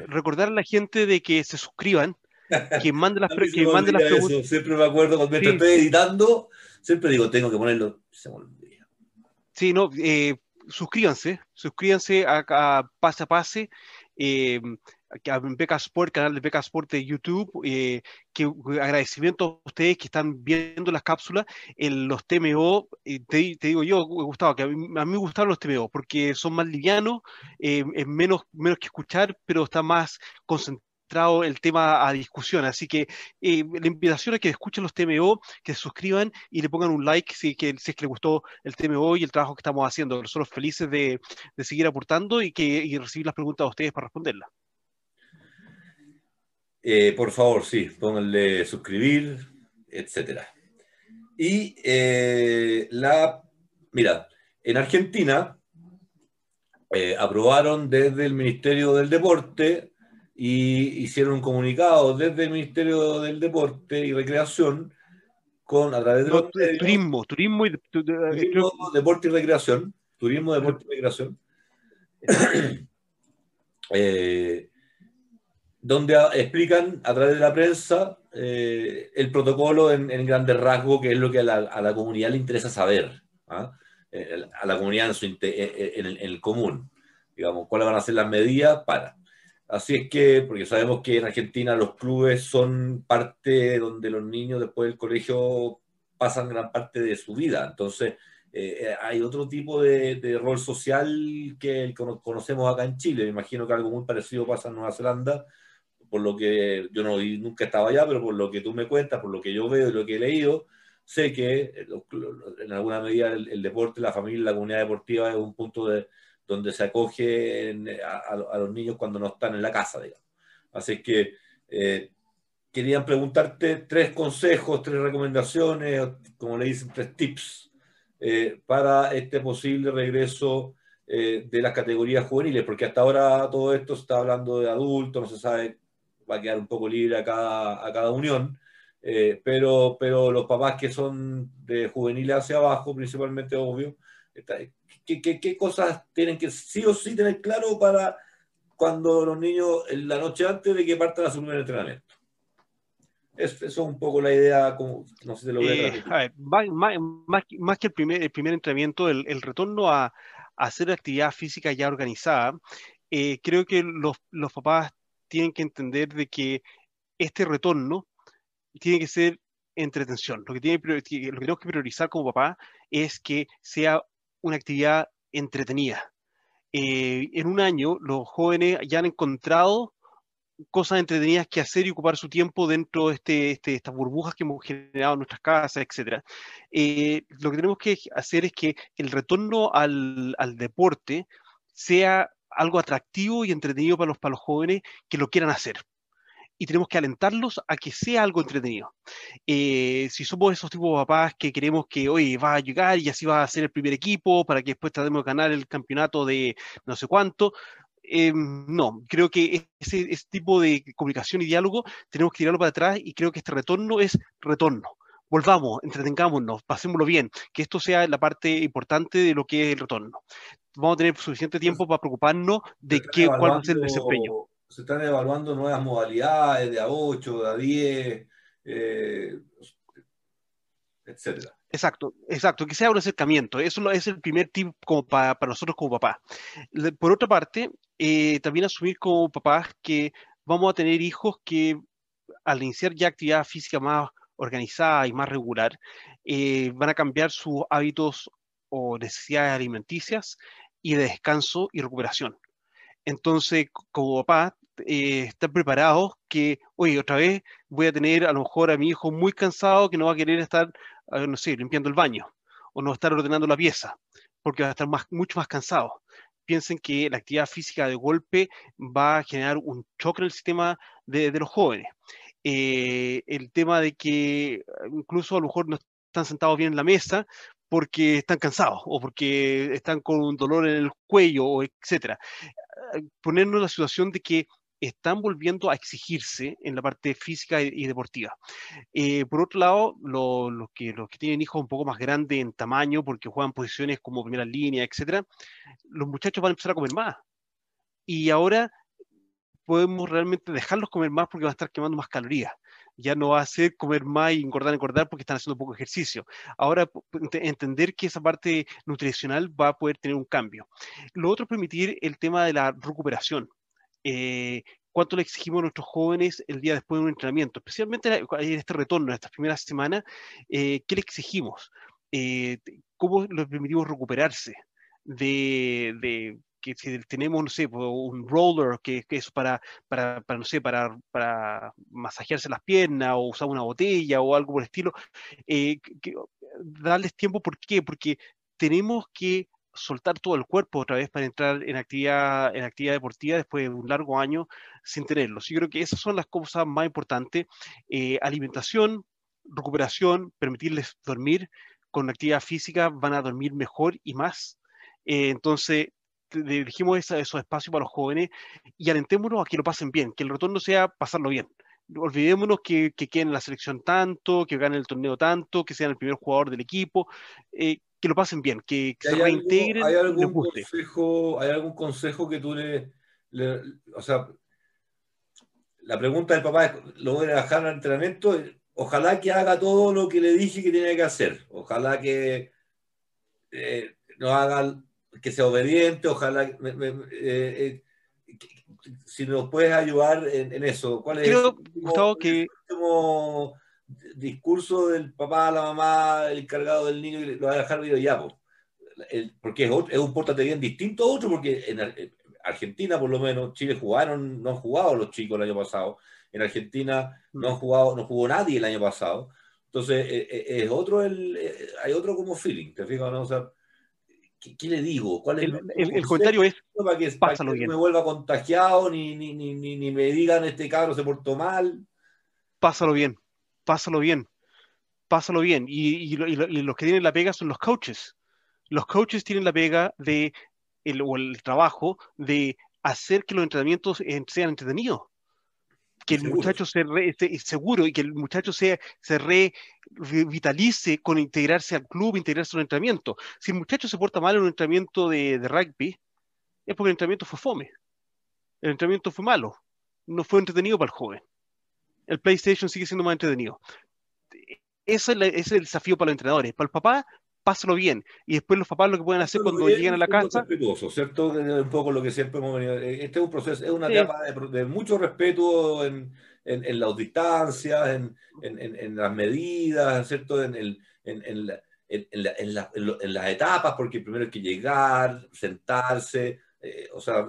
recordar a la gente de que se suscriban quien mande las, que mande las preguntas. Siempre me acuerdo cuando sí. estoy editando, siempre digo, tengo que ponerlo. Se me olvida. Sí, no, eh, suscríbanse, suscríbanse a, a, Pase a Pase. Eh, Beca Sport, canal de Beca Sport de YouTube, eh, que agradecimiento a ustedes que están viendo las cápsulas, en los TMO, te, te, digo yo, Gustavo, que a mí, a mí, me gustaron los TMO, porque son más livianos, eh, es menos, menos que escuchar, pero está más concentrado entrado el tema a discusión. Así que eh, la invitación es que escuchen los TMO, que se suscriban y le pongan un like si, que, si es que les gustó el TMO y el trabajo que estamos haciendo. Nosotros felices de, de seguir aportando y, que, y recibir las preguntas de ustedes para responderlas. Eh, por favor, sí, pónganle suscribir, etcétera. Y eh, la, mira, en Argentina eh, aprobaron desde el Ministerio del Deporte y hicieron un comunicado desde el Ministerio del Deporte y Recreación con a través de no, turismo, turismo y turismo, deporte y recreación, turismo, deporte y recreación, eh, donde explican a través de la prensa eh, el protocolo en, en, grandes rasgos, que es lo que a la, a la comunidad le interesa saber. ¿ah? Eh, a la comunidad en, su, en, en, el, en, el, común, digamos, cuáles van a ser las medidas para. Así es que, porque sabemos que en Argentina los clubes son parte donde los niños después del colegio pasan gran parte de su vida, entonces eh, eh hay otro tipo de, de, rol social que conocemos acá en Chile, me imagino que algo muy parecido pasa en Nueva Zelanda, por lo que yo no nunca estaba allá, pero por lo que tú me cuentas, por lo que yo veo y lo que he leído, sé que en alguna medida el, deporte, la familia, la comunidad deportiva es un punto de, donde se acoge a, los niños cuando no están en la casa, digamos. Así que eh, querían preguntarte tres consejos, tres recomendaciones, como le dicen, tres tips eh, para este posible regreso eh, de las categorías juveniles, porque hasta ahora todo esto está hablando de adultos, no se sabe, va a quedar un poco libre a cada, a cada unión. Eh, pero, pero los papás que son de juveniles hacia abajo, principalmente, obvio, ¿qué, qué, qué cosas tienen que sí o sí tener claro para cuando los niños, en la noche antes de que partan a su primer entrenamiento? Es, eso es un poco la idea, como, no sé si lo eh, ver, más, más, más, que el primer, el primer entrenamiento, el, el retorno a, a, hacer actividad física ya organizada, eh, creo que los, los papás tienen que entender de que este retorno tiene que ser entretención. Lo que, tenemos que priorizar como papá es que sea una actividad entretenida. Eh, en un año, los jóvenes ya han encontrado cosas entretenidas que hacer y ocupar su tiempo dentro de este, este, estas burbujas que hemos generado en nuestras casas, etc. Eh, lo que tenemos que hacer es que el retorno al, al deporte sea algo atractivo y entretenido para los, para los jóvenes que lo quieran hacer y tenemos que alentarlos a que sea algo entretenido. Eh, si somos esos tipos de papás que queremos que, hoy va a llegar y así va a ser el primer equipo para que después tratemos de ganar el campeonato de no sé cuánto, eh, no, creo que ese, ese, tipo de comunicación y diálogo tenemos que tirarlo para atrás y creo que este retorno es retorno. Volvamos, entretengámonos, pasémoslo bien, que esto sea la parte importante de lo que es el retorno. Vamos a tener suficiente tiempo para preocuparnos de qué, cuál va a ser el desempeño se están evaluando nuevas modalidades de A8, de A10, eh, etcétera. Exacto, exacto, que sea un acercamiento. Eso es el primer tip como para, para nosotros como papá. Por otra parte, eh, también asumir como papás que vamos a tener hijos que al iniciar ya actividad física más organizada y más regular, eh, van a cambiar sus hábitos o necesidades alimenticias y de descanso y recuperación. Entonces, como papá, eh, estar preparados que, oye, otra vez voy a tener a lo mejor a mi hijo muy cansado que no va a querer estar, no sé, limpiando el baño o no estar ordenando la pieza, porque va a estar mucho más cansado. Piensen que la actividad física de golpe va a generar un choque en el sistema de, de los jóvenes. Eh, el tema de que incluso a lo mejor no están sentados bien en la mesa porque están cansados o porque están con un dolor en el cuello, etcétera. Ponernos en la situación de que están volviendo a exigirse en la parte física y, deportiva. Eh, por otro lado, los lo que, lo que tienen hijos un poco más grandes en tamaño, porque juegan posiciones como primera línea, etcétera, los muchachos van a empezar a comer más. Y ahora podemos realmente dejarlos comer más porque van a estar quemando más calorías. Ya no va a ser comer más y engordar, engordar porque están haciendo poco ejercicio. Ahora, entender que esa parte nutricional va a poder tener un cambio. Lo otro es permitir el tema de la recuperación eh, cuánto le exigimos a nuestros jóvenes el día después de un entrenamiento, especialmente en este retorno, en estas primeras semanas, eh, ¿qué le exigimos? Eh, ¿Cómo les permitimos recuperarse de, de, que si tenemos, no sé, un roller que, que es para, para, para, no sé, para, para masajearse las piernas o usar una botella o algo por el estilo, eh, darles tiempo, ¿por qué? Porque tenemos que soltar todo el cuerpo otra vez para entrar en actividad, en actividad deportiva después de un largo año sin tenerlo. Yo creo que esas son las cosas más importantes. Eh, alimentación, recuperación, permitirles dormir con actividad física, van a dormir mejor y más. Eh, entonces, dirigimos esos espacios para los jóvenes y alentémonos a que lo pasen bien, que el retorno sea pasarlo bien. Olvidémonos que, que queden en la selección tanto, que ganen el torneo tanto, que sean el primer jugador del equipo, eh, que lo pasen bien, que, se reintegren. ¿hay algún, consejo, ¿Hay algún consejo que tú le, O sea, la pregunta del papá es: ¿lo voy a dejar al entrenamiento? Ojalá que haga todo lo que le dije que tenía que hacer. Ojalá que eh, no haga que sea obediente, ojalá, eh, eh, si nos puedes ayudar en, eso. ¿Cuál es el, que... último discurso del papá, la mamá, el encargado del niño, lo va a dejar video ya? porque es, es, un portate bien distinto a otro, porque en Argentina, por lo menos, Chile jugaron, no han jugado los chicos el año pasado. En Argentina no han jugado, no jugó nadie el año pasado. Entonces, eh, es otro el, hay otro como feeling, ¿te fijas? No? O sea, ¿qué, le digo? ¿Cuál es el, el, comentario es, para que, pásalo bien. no me vuelva contagiado, ni, ni, ni, ni, me digan este cabro se portó mal. Pásalo bien, pásalo bien, pásalo bien. Y, y, los que tienen la pega son los coaches. Los coaches tienen la pega de, el, o el trabajo de hacer que los entrenamientos sean entretenidos que el muchacho se re, seguro y que el muchacho se, se revitalice con integrarse al club, integrarse al entrenamiento. Si el muchacho se porta mal en un entrenamiento de, de rugby, es porque el entrenamiento fue fome. El entrenamiento fue malo. No fue entretenido para el joven. El PlayStation sigue siendo más entretenido. Ese es, es el desafío para los entrenadores. Para el papá, pásalo bien. Y después los papás lo que pueden hacer cuando lleguen a la casa. Respetuoso, ¿cierto? Un poco lo que siempre hemos venido. Eh, este es un proceso, es una etapa de, mucho respeto en, en, en las distancias, en, en, las medidas, ¿cierto? En, el, en, la, en, las etapas, porque primero hay que llegar, sentarse, eh, o sea,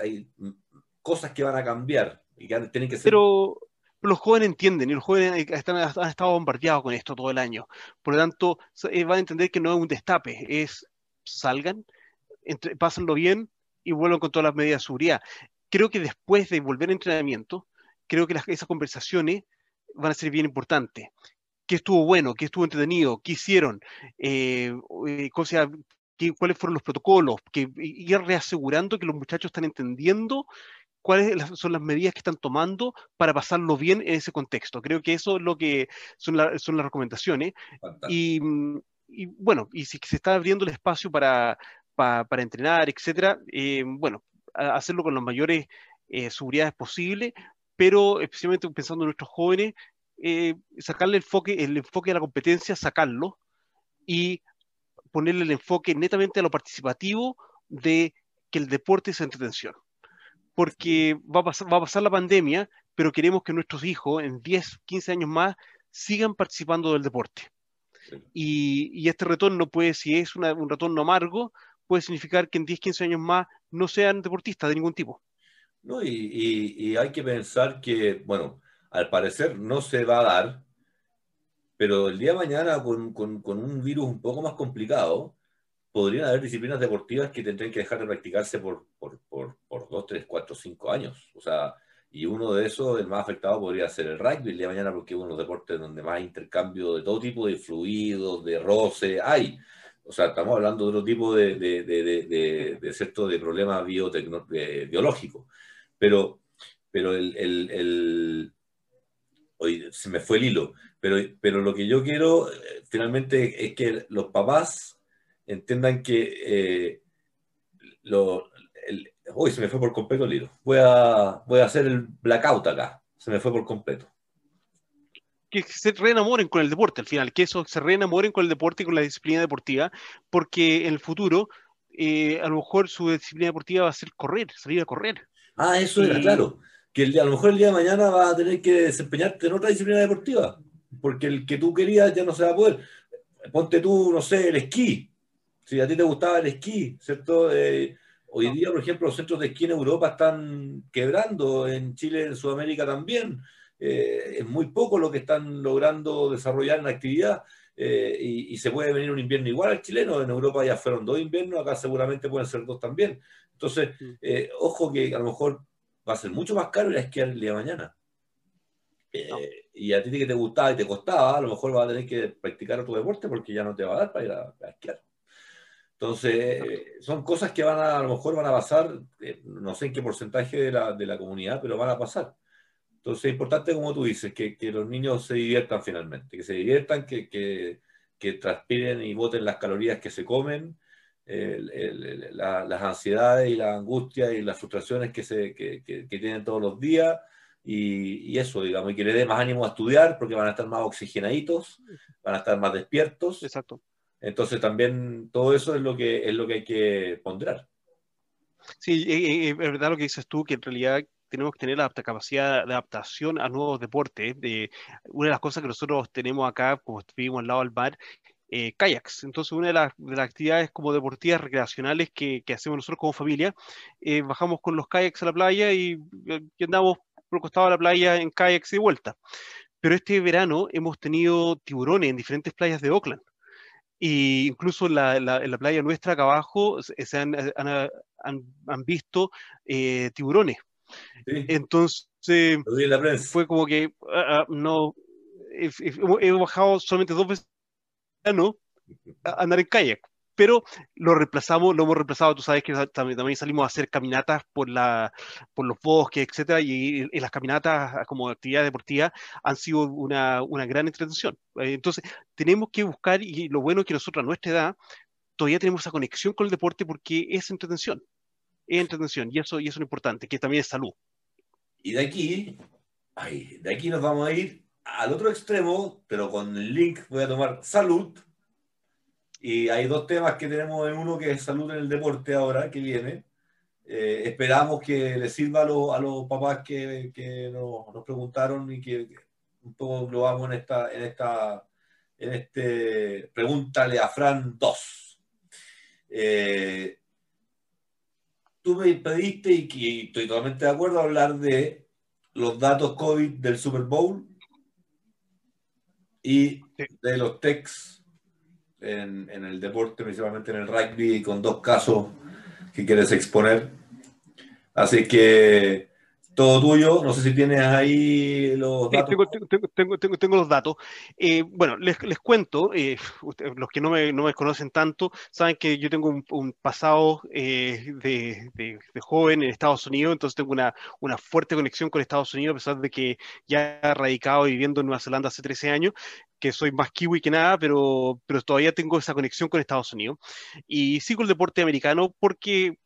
hay cosas que van a cambiar y que tienen que ser. Pero los jóvenes entienden y los jóvenes están, han estado bombardeados con esto todo el año. Por lo tanto, eh, van a entender que no es un destape, es salgan, entre, pásenlo bien y vuelvan con todas las medidas de seguridad. Creo que después de volver a entrenamiento, creo que esas conversaciones van a ser bien importantes. ¿Qué estuvo bueno? ¿Qué estuvo entretenido? ¿Qué hicieron? Eh, eh ¿Cuáles fueron los protocolos? Que ir reasegurando que los muchachos están entendiendo cuáles son las medidas que están tomando para pasarlo bien en ese contexto. Creo que eso es lo que son, son las recomendaciones. Mm, y, bueno, y si se está abriendo el espacio para, para, entrenar, etcétera, eh, bueno, hacerlo con las mayores eh, seguridades posibles, pero especialmente pensando en nuestros jóvenes, eh, sacarle el enfoque, el enfoque de la competencia, sacarlo y ponerle el enfoque netamente a lo participativo de que el deporte es entretención porque va a, pasar, va a pasar la pandemia, pero queremos que nuestros hijos en 10, 15 años más sigan participando del deporte. Y, este retorno puede, si es un retorno amargo, puede significar que en 10, 15 años más no sean deportistas de ningún tipo. No, y, hay que pensar que, bueno, al parecer no se va a dar, pero el día de mañana con, con un virus un poco más complicado, podrían haber disciplinas deportivas que tendrían que dejar de practicarse por, por, por, por dos, tres, cuatro, cinco años. O sea, y uno de esos, el más afectado, podría ser el rugby el día de mañana, porque es uno de los deportes donde más intercambio de todo tipo de fluidos, de roce hay. O sea, estamos hablando de otro tipo de, de, de, de, cierto, de problemas biológicos. Pero, pero el hoy se me fue el hilo. Pero, pero lo que yo quiero eh, finalmente es que los papás entiendan que eh, lo, el, uy, se me fue por completo el hilo. Voy a, voy a hacer el blackout acá. Se me fue por completo. Que se reenamoren con el deporte al final, que eso se reenamoren con el deporte y con la disciplina deportiva, porque en el futuro eh, a lo mejor su disciplina deportiva va a ser correr, salir a correr. Ah, eso era claro. Que el, a lo mejor el día de mañana va a tener que desempeñarte en otra disciplina deportiva, porque el que tú querías ya no se va a poder. Ponte tú, no sé, el esquí si a ti te gustaba el esquí, ¿cierto? Eh, hoy día, por ejemplo, los centros de esquí en Europa están quebrando, en Chile, en Sudamérica también. Eh, es muy poco lo que están logrando desarrollar en actividad. Eh, y, se puede venir un invierno igual al chileno. En Europa ya fueron dos inviernos, acá seguramente pueden ser dos también. Entonces, eh, ojo que a lo mejor va a ser mucho más caro ir a esquiar el día de mañana. Eh, y a ti que te gustaba y te costaba, a lo mejor vas a tener que practicar otro deporte porque ya no te va a dar para ir a, esquiar. Entonces, son cosas que van a, a lo mejor van a pasar, no sé en qué porcentaje de la, de la comunidad, pero van a pasar. Entonces es importante, como tú dices, que, que los niños se diviertan finalmente, que se diviertan, que, que, que transpiren y voten las calorías que se comen, las ansiedades y las angustias y las frustraciones que, se, que, tienen todos los días y, y, eso, digamos, y que le dé más ánimo a estudiar porque van a estar más oxigenaditos, van a estar más despiertos. Exacto. Entonces también todo eso es lo que, es lo que hay que ponderar. Sí, es verdad lo que dices tú, que en realidad tenemos que tener la capacidad de adaptación a nuevos deportes. De, una de las cosas que nosotros tenemos acá, como vivimos al lado del mar, eh, kayaks. Entonces, una de las, de las, actividades como deportivas recreacionales que, que hacemos nosotros como familia, eh, bajamos con los kayaks a la playa y, y, andamos por el costado de la playa en kayaks y vuelta. Pero este verano hemos tenido tiburones en diferentes playas de Oakland. Y incluso en la, la, en la playa nuestra acá abajo se han, han, han, visto eh, tiburones. Entonces, fue como que uh, no, he, he, bajado solamente dos veces no, a andar en kayak, pero lo reemplazamos, lo hemos reemplazado, tú sabes que también, también salimos a hacer caminatas por, la, por los bosques, etcétera, y, y, las caminatas como actividad deportiva han sido una, una gran entretención. Eh, entonces, tenemos que buscar, y lo bueno es que nosotros a nuestra edad todavía tenemos esa conexión con el deporte porque es entretención entretención, y eso, y eso es lo importante, que también es salud. Y de aquí, ay, de aquí nos vamos a ir al otro extremo, pero con el link voy a tomar salud. Y hay dos temas que tenemos en uno que es salud en el deporte ahora, que viene. Eh, esperamos que les sirva a, a los papás que, que nos, nos, preguntaron y que, un poco lo vamos en esta, en esta, en este, pregúntale a Fran 2. Eh, tú me pediste, y, estoy totalmente de acuerdo, hablar de los datos COVID del Super Bowl y de los techs en, en, el deporte, principalmente en el rugby, con dos casos que quieres exponer. Así que todo tuyo. No sé si tienes ahí los datos. tengo, tengo, tengo, los datos. Eh, bueno, les, les cuento, eh, los que no me, no me, conocen tanto, saben que yo tengo un, un pasado eh, de, de, de, joven en Estados Unidos, entonces tengo una, una, fuerte conexión con Estados Unidos, a pesar de que ya he radicado viviendo en Nueva Zelanda hace 13 años que soy más kiwi que nada, pero, pero todavía tengo esa conexión con Estados Unidos. Y sigo el deporte americano porque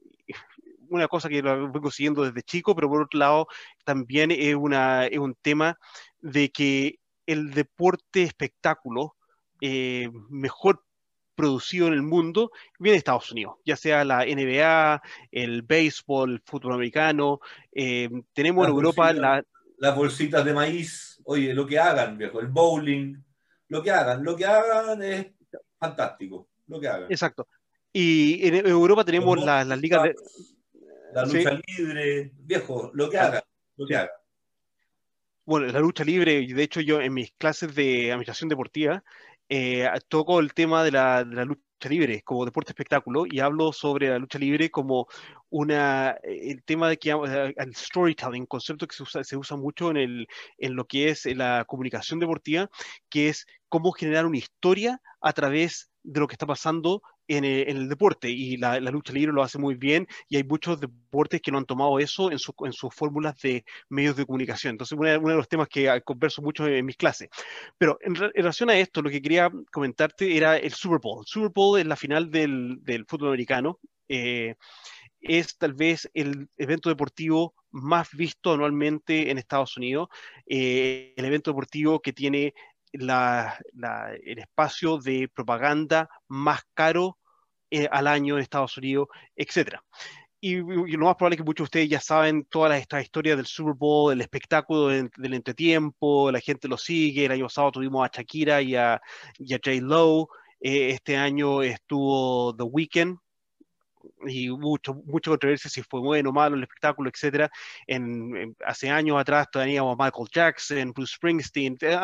una cosa que lo vengo siguiendo desde chico, pero por otro lado también es, una, es un tema de que el deporte espectáculo eh, mejor producido en el mundo viene de Estados Unidos, ya sea la NBA, el béisbol, el fútbol americano. Eh, tenemos en Europa la... las bolsitas de maíz, oye, lo que hagan, viejo, el bowling, lo que hagan, lo que hagan es fantástico, lo que hagan. Exacto. Y en Europa tenemos las la ligas de la lucha libre, viejo, lo que haga, lo que haga. Bueno, la lucha libre, de hecho yo en mis clases de administración deportiva eh, toco el tema de la, de la, lucha libre como deporte espectáculo y hablo sobre la lucha libre como una, el tema de que eh, el storytelling, concepto que se usa, se usa mucho en, el, en lo que es la comunicación deportiva, que es cómo generar una historia a través de lo que está pasando en el, deporte y la, lucha libre lo hace muy bien y hay muchos deportes que no han tomado eso en, en sus fórmulas de medios de comunicación. Entonces, uno, de los temas que converso mucho en, mis clases. Pero en, relación a esto, lo que quería comentarte era el Super Bowl. El Super Bowl es la final del, del fútbol americano. Eh, es tal vez el evento deportivo más visto anualmente en Estados Unidos, eh, el evento deportivo que tiene la, la, el espacio de propaganda más caro eh, al año en Estados Unidos, etcétera. Y, lo más probable es que muchos de ustedes ya saben toda esta historia del Super Bowl, del espectáculo del, del, entretiempo, la gente lo sigue. El año pasado tuvimos a Shakira y a, y a J. Lowe. Eh, este año estuvo The Weeknd, y mucho, mucha controversia si fue bueno o malo el espectáculo, etcétera. En, hace años atrás teníamos a Michael Jackson, Bruce Springsteen, eh,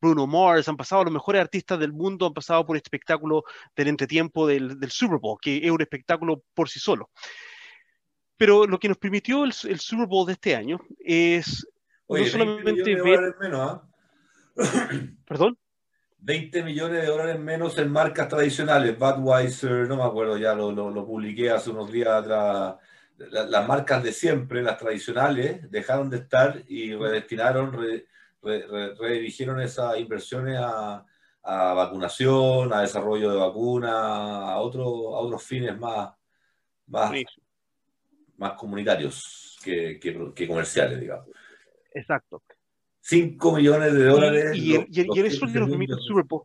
Bruno Mars, han pasado los mejores artistas del mundo, han pasado por este espectáculo del entretiempo del, del Super Bowl, que es un espectáculo por sí solo. Pero lo que nos permitió el, el Super Bowl de este año es Oye, no solamente ver... menos, ¿ah? ¿Perdón? 20 millones de dólares menos en marcas tradicionales, Budweiser, no me acuerdo, ya lo, lo, publiqué hace unos días atrás. las marcas de siempre, las tradicionales, dejaron de estar y redestinaron, redirigieron esas inversiones a, a, vacunación, a desarrollo de vacunas, a, otro, a otros fines más, más, más comunitarios que, que, que comerciales, digamos. Exacto. 5 millones de dólares. Y, y, y, eso es lo que Super Bowl.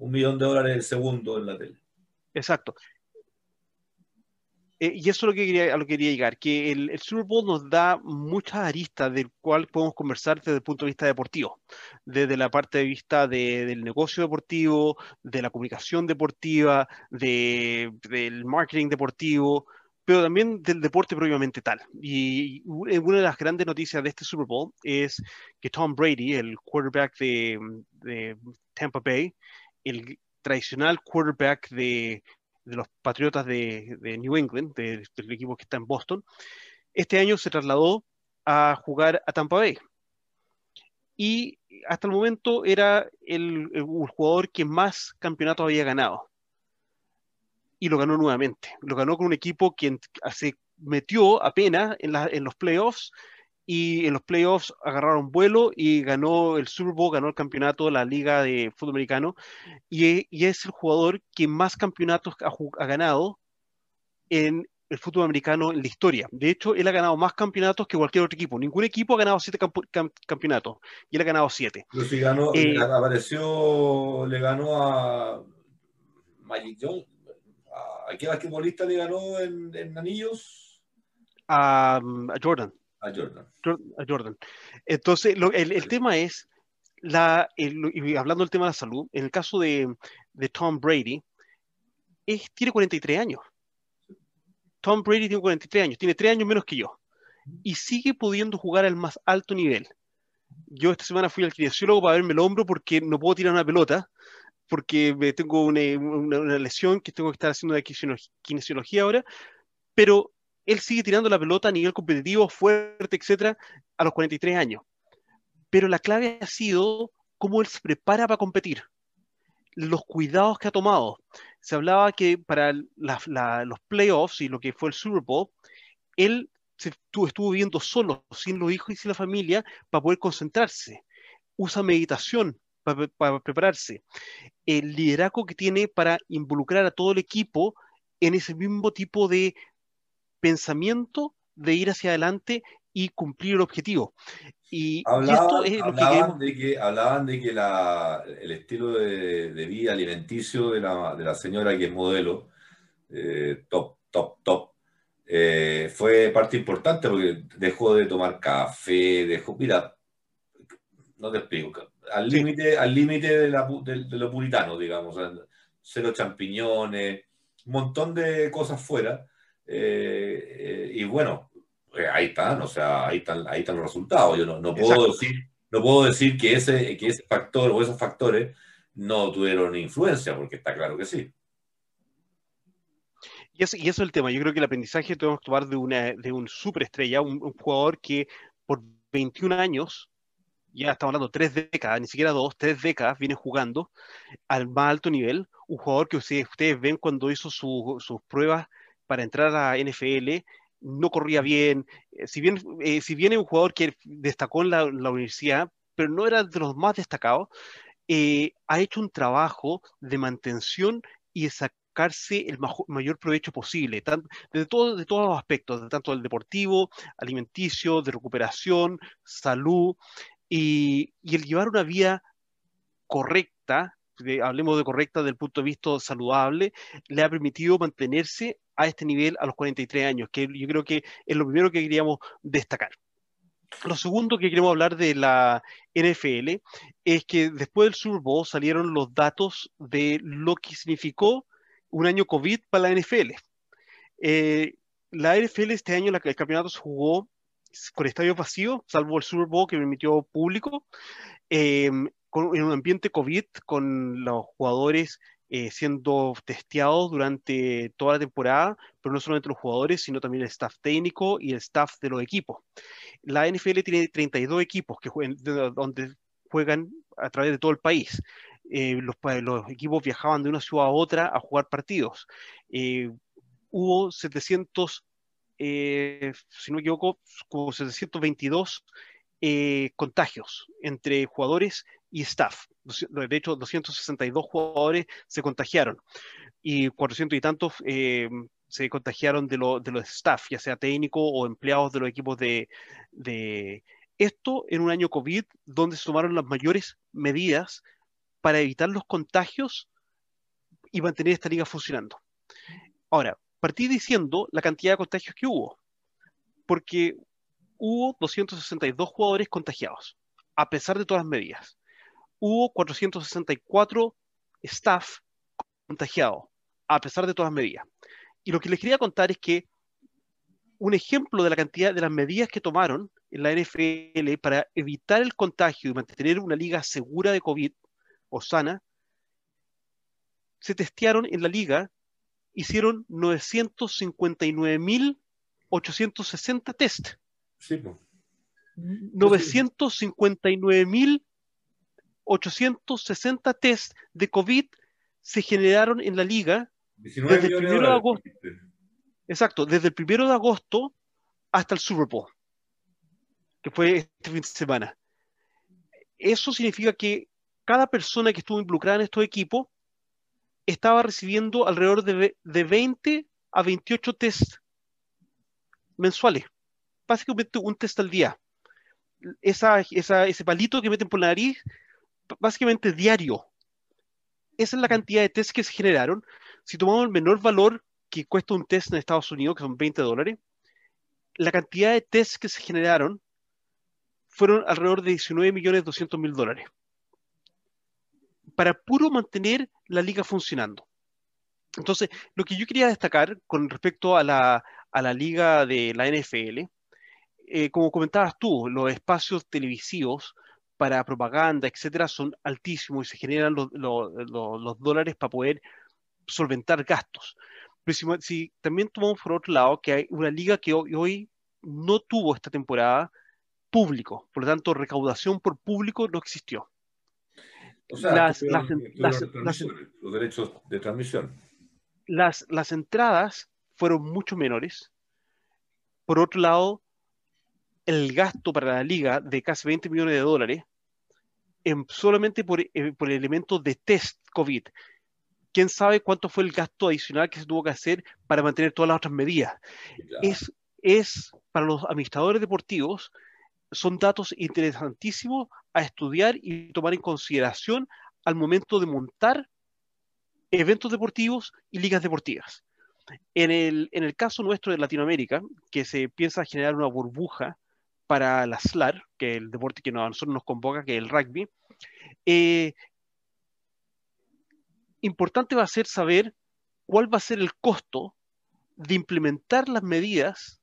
Un millón de dólares el segundo en la tele. Exacto. Eh, y eso es lo que quería, a lo que quería llegar, que el, el, Super Bowl nos da muchas aristas del cual podemos conversar desde el punto de vista deportivo, desde la parte de vista de, del negocio deportivo, de la comunicación deportiva, de, del marketing deportivo, pero también del deporte propiamente tal. Y una de las grandes noticias de este Super Bowl es que Tom Brady, el quarterback de, Tampa Bay, el tradicional quarterback de, los Patriotas de, New England, del equipo que está en Boston, este año se trasladó a jugar a Tampa Bay. Y hasta el momento era el, el jugador que más campeonatos había ganado y lo ganó nuevamente. Lo ganó con un equipo que se metió apenas en, en los playoffs y en los playoffs agarraron vuelo y ganó el Super Bowl, ganó el campeonato de la Liga de Fútbol Americano y, es el jugador que más campeonatos ha, ganado en el fútbol americano en la historia. De hecho, él ha ganado más campeonatos que cualquier otro equipo. Ningún equipo ha ganado siete campeonatos y él ha ganado siete. Pero si ganó, eh, apareció, le ganó a Magic Johnson. ¿A qué basquetbolista le ganó en, anillos? A, Jordan. A Jordan. A Jordan. Entonces, el, tema es, la, y hablando del tema de la salud, en el caso de, Tom Brady, es, tiene 43 años. Tom Brady tiene 43 años, tiene 3 años menos que yo. Y sigue pudiendo jugar al más alto nivel. Yo esta semana fui al kinesiólogo para verme el hombro porque no puedo tirar una pelota porque tengo una, lesión que tengo que estar haciendo de kinesiología ahora, pero él sigue tirando la pelota a nivel competitivo, fuerte, etcétera, a los 43 años. Pero la clave ha sido cómo él se prepara para competir, los cuidados que ha tomado. Se hablaba que para los playoffs y lo que fue el Super Bowl, él se estuvo, estuvo viviendo solo, sin los hijos y sin la familia, para poder concentrarse. Usa meditación para, prepararse, el liderazgo que tiene para involucrar a todo el equipo en ese mismo tipo de pensamiento de ir hacia adelante y cumplir el objetivo. Y, hablaban, esto es lo que, de que hablaban de que la, el estilo de, vida alimenticio de la, de la, señora que es modelo, eh, top, top, top, eh, fue parte importante porque dejó de tomar café, dejó, mira, no te explico, al límite al límite de, lo puritano, digamos, cero champiñones, un montón de cosas fuera. Eh, eh, y bueno, eh, ahí están, o sea, ahí están, ahí están los resultados. Yo no, puedo decir, no puedo decir que ese, que ese factor o esos factores no tuvieron influencia, porque está claro que sí. Y eso, y eso es el tema. Yo creo que el aprendizaje tenemos que tomar de, una, de un superestrella, un, un jugador que por 21 años ya estamos hablando tres décadas, ni siquiera dos, tres décadas viene jugando al más alto nivel, un jugador que ustedes, ven cuando hizo sus pruebas para entrar a NFL, no corría bien, eh, si bien, eh, si bien es un jugador que destacó en la, universidad, pero no era de los más destacados, eh, ha hecho un trabajo de mantención y de sacarse el mayor provecho posible, de, todo, de todos los aspectos, tanto del deportivo, alimenticio, de recuperación, salud, y, el llevar una vida correcta, hablemos de correcta desde el punto de vista saludable, le ha permitido mantenerse a este nivel a los 43 años, que yo creo que es lo primero que queríamos destacar. Lo segundo que queremos hablar de la NFL es que después del Super salieron los datos de lo que significó un año COVID para la NFL. Eh, la NFL este año, el campeonato se jugó con estadios vacíos, salvo el Super Bowl que permitió público, em, con, en un ambiente COVID, con los jugadores eh, siendo testeados durante toda la temporada, pero no solamente los jugadores, sino también el staff técnico y el staff de los equipos. La NFL tiene 32 equipos que juegan, donde juegan a través de todo el país. Eh, los, los, equipos viajaban de una ciudad a otra a jugar partidos. Eh, hubo 700, eh, si no me equivoco, como 722 contagios entre jugadores y staff. De hecho, 262 jugadores se contagiaron y 400 y tantos se contagiaron de, de, los staff, ya sea técnico o empleados de los equipos de, de... Esto en un año COVID donde se tomaron las mayores medidas para evitar los contagios y mantener esta liga funcionando. Ahora, partí diciendo la cantidad de contagios que hubo, porque hubo 262 jugadores contagiados, a pesar de todas las medidas. Hubo 464 staff contagiados, a pesar de todas las medidas. Y lo que les quería contar es que un ejemplo de la cantidad de las medidas que tomaron en la NFL para evitar el contagio y mantener una liga segura de COVID o sana, se testearon en la liga, hicieron 959.860 test. Sí, 959.860 test de COVID se generaron en la liga desde el primero de agosto. Exacto, desde el primero de agosto hasta el Super Bowl, que fue este fin de semana. Eso significa que cada persona que estuvo involucrada en estos equipos estaba recibiendo alrededor de, de 20 a 28 test mensuales. Básicamente un test al día. Esa, ese palito que meten por la nariz, básicamente diario. Esa es la cantidad de tests que se generaron. Si tomamos el menor valor que cuesta un test en Estados Unidos, que son 20 dólares, la cantidad de tests que se generaron fueron alrededor de 19 millones 200 mil dólares para puro mantener la liga funcionando. Entonces, lo que yo quería destacar con respecto a la, liga de la NFL, eh, como comentabas tú, los espacios televisivos para propaganda, etcétera, son altísimos y se generan los, dólares para poder solventar gastos. Pero si, también tomamos por otro lado que hay una liga que hoy no tuvo esta temporada público, por lo tanto, recaudación por público no existió las, los derechos de transmisión. Las, las entradas fueron mucho menores. Por otro lado, el gasto para la liga de casi 20 millones de dólares en, solamente por, eh, por el elemento de test COVID. ¿Quién sabe cuánto fue el gasto adicional que se tuvo que hacer para mantener todas las otras medidas? Es, es para los administradores deportivos son datos interesantísimos a estudiar y tomar en consideración al momento de montar eventos deportivos y ligas deportivas. En el, en el caso nuestro de Latinoamérica, que se piensa generar una burbuja para la SLAR, que es el deporte que a nosotros nos convoca, que es el rugby, eh, importante va a ser saber cuál va a ser el costo de implementar las medidas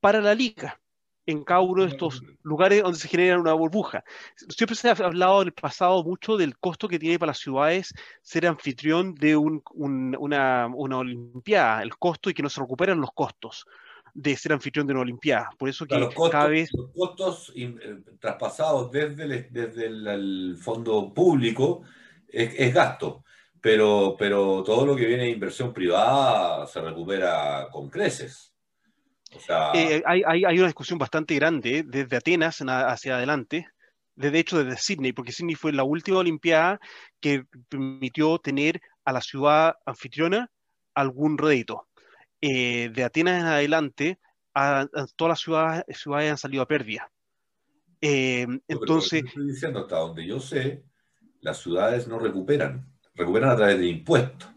para la liga en cada uno de estos lugares donde se genera una burbuja. Siempre se ha hablado en el pasado mucho del costo que tiene para las ciudades ser anfitrión de una, Olimpiada, el costo y que no se recuperan los costos de ser anfitrión de una Olimpiada. Por eso que cada vez... Los costos eh, traspasados desde el, desde el, fondo público es, gasto, pero, pero todo lo que viene de inversión privada se recupera con creces. Eh, hay, hay, una discusión bastante grande desde Atenas hacia adelante, de hecho desde Sydney, porque Sydney fue la última Olimpiada que permitió tener a la ciudad anfitriona algún rédito. Eh, de Atenas en adelante, a, todas las ciudades, ciudades, han salido a pérdida. Eh, entonces... Estoy diciendo, hasta donde yo sé, las ciudades no recuperan, recuperan a través de impuestos.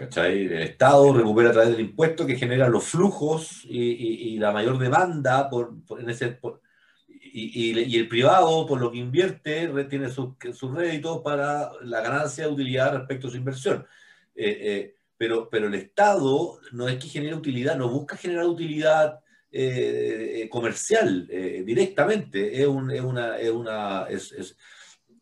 El Estado recupera a través del impuesto que genera los flujos y, la mayor demanda por, en ese, y, el privado, por lo que invierte, retiene sus su réditos para la ganancia de utilidad respecto a su inversión. Eh, eh, pero, pero el Estado no es que genere utilidad, no busca generar utilidad eh, comercial directamente, es, una, es, una, es,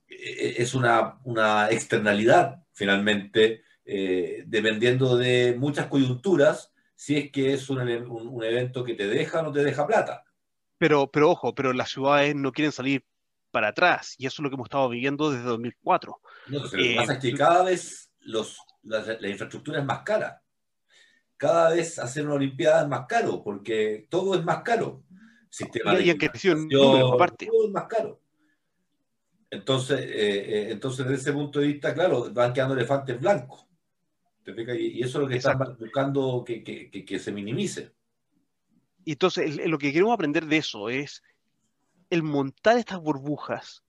es una, una, externalidad finalmente, eh, dependiendo de muchas coyunturas, si es que es un, un, evento que te deja o no te deja plata. Pero, pero ojo, pero las ciudades no quieren salir para atrás, y eso es lo que hemos estado viviendo desde 2004. No, lo que pasa es que cada vez los, la, la infraestructura es más cara cada vez hacer una Olimpiada es más caro, porque todo es más caro. Sistema y, de número, aparte. Todo es más caro. Entonces, eh, eh, entonces, desde ese punto de vista, claro, van quedando elefantes blancos. Y, eso es lo que están buscando que, que, que, se minimice. Y entonces, lo que queremos aprender de eso es el montar estas burbujas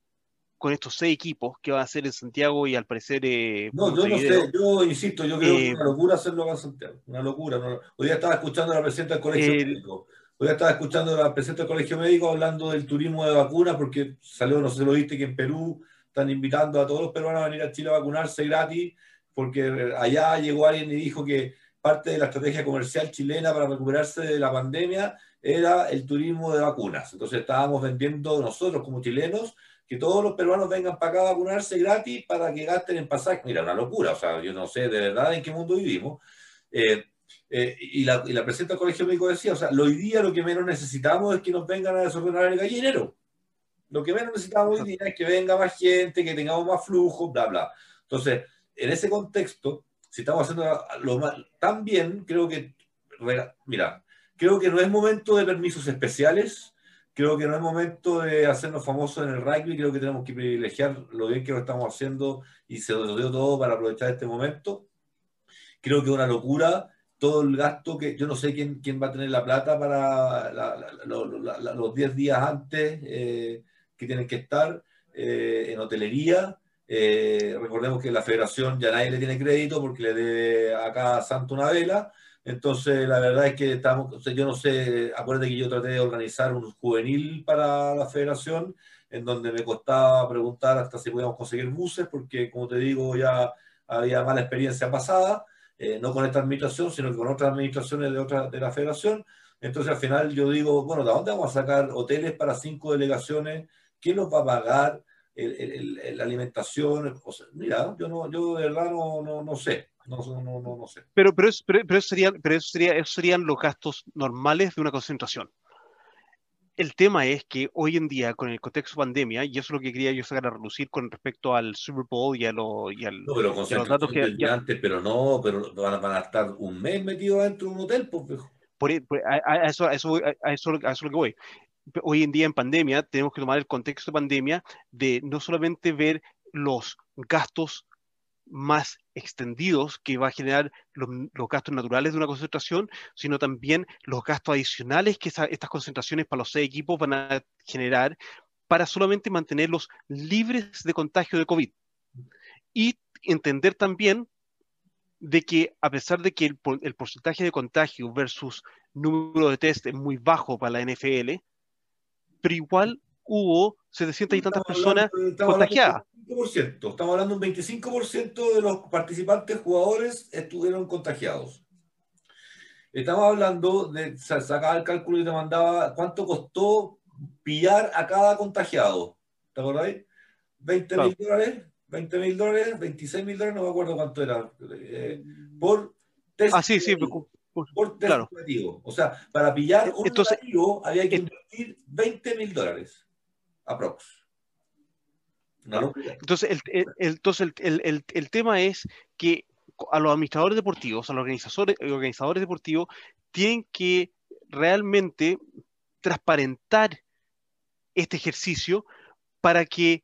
con estos seis equipos que van a ser en Santiago y al parecer... Eh, no, yo no sé, yo insisto, yo creo que es una locura hacerlo en Santiago, una locura. Hoy día estaba escuchando a la presidenta del Colegio Médico, hoy día estaba escuchando a la presidenta del Colegio Médico hablando del turismo de vacunas, porque salió, no sé si lo viste, que en Perú están invitando a todos los peruanos a venir a Chile a vacunarse gratis, porque allá llegó alguien y dijo que parte de la estrategia comercial chilena para recuperarse de la pandemia era el turismo de vacunas. Entonces estábamos vendiendo nosotros como chilenos que todos los peruanos vengan para acá a vacunarse gratis para que gasten en pasaje. Mira, una locura, o sea, yo no sé de verdad en qué mundo vivimos. Eh, eh, y, la, y la presidenta del Colegio Médico decía, o sea, hoy día lo que menos necesitamos es que nos vengan a desordenar el gallinero. Lo que menos necesitamos hoy día es que venga más gente, que tengamos más flujo, bla, bla. Entonces, en ese contexto, si estamos haciendo lo más, tan bien, creo que, mira, creo que no es momento de permisos especiales, creo que no es momento de hacernos famosos en el rugby, creo que tenemos que privilegiar lo bien que lo estamos haciendo y se lo dio todo para aprovechar este momento. Creo que es una locura todo el gasto que yo no sé quién, quién va a tener la plata para los 10 días antes eh, que tienen que estar eh, en hotelería. Eh, recordemos que la federación ya nadie le tiene crédito porque le debe a Santo una vela. Entonces, la verdad es que estamos, yo no sé, acuérdate que yo traté de organizar un juvenil para la federación, en donde me costaba preguntar hasta si podíamos conseguir buses, porque como te digo, ya había mala experiencia pasada, eh, no con esta administración, sino con otras administraciones de, otra, de la federación. Entonces, al final yo digo, bueno, ¿de dónde vamos a sacar hoteles para cinco delegaciones? ¿Quién los va a pagar? La alimentación. mira, yo, no, yo de verdad no, no, no sé. No, no, no, no sé. Pero, pero, eso, pero, pero, sería, pero eso sería, esos serían los gastos normales de una concentración. El tema es que hoy en día, con el contexto pandemia, y eso es lo que quería yo sacar a relucir con respecto al Super Bowl y a, lo, y al, no, pero con los datos que ya... antes, pero no, pero van, van, a estar un mes metidos dentro de un hotel, pues, por, por a, a, eso, a, eso, a, eso, a eso lo que voy hoy en día en pandemia tenemos que tomar el contexto de pandemia de no solamente ver los gastos más extendidos que va a generar los, gastos naturales de una concentración, sino también los gastos adicionales que estas concentraciones para los seis equipos van a generar para solamente mantenerlos libres de contagio de COVID. Y entender también de que a pesar de que el, el porcentaje de contagio versus número de test es muy bajo para la NFL, pero igual hubo 700 y tantas personas contagiadas. Estamos hablando de un 25% de los participantes jugadores estuvieron contagiados. Estamos hablando de, sacaba el cálculo y te mandaba cuánto costó pillar a cada contagiado. ¿Te acordáis? 20 mil dólares, 20 mil dólares, 26 mil dólares, no me acuerdo cuánto era. Eh, por test. Ah, sí, sí. Por, claro. O sea, para pillar un Entonces, negativo había que invertir 20 mil dólares. Aprox. Entonces, el, entonces el, el, tema es que a los administradores deportivos, a los organizadores, organizadores deportivos, tienen que realmente transparentar este ejercicio para que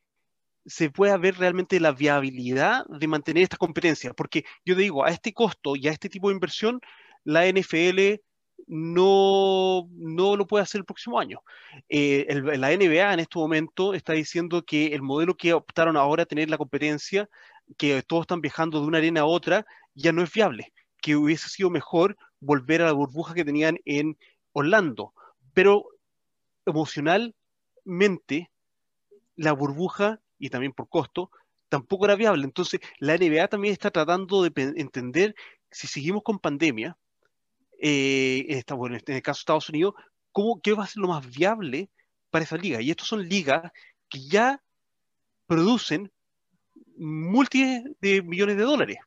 se pueda ver realmente la viabilidad de mantener esta competencia. Porque yo te digo, a este costo y a este tipo de inversión, la NFL no, no lo puede hacer el próximo año. Eh, la NBA en este momento está diciendo que el modelo que optaron ahora a tener la competencia, que todos están viajando de una arena a otra, ya no es viable, que hubiese sido mejor volver a la burbuja que tenían en Orlando. Pero emocionalmente, la burbuja, y también por costo, tampoco era viable. Entonces, la NBA también está tratando de entender si seguimos con pandemia, eh, en, esta, bueno, en el caso de Estados Unidos, ¿cómo, ¿qué va a ser lo más viable para esa liga? Y estas son ligas que ya producen múltiples de millones de dólares.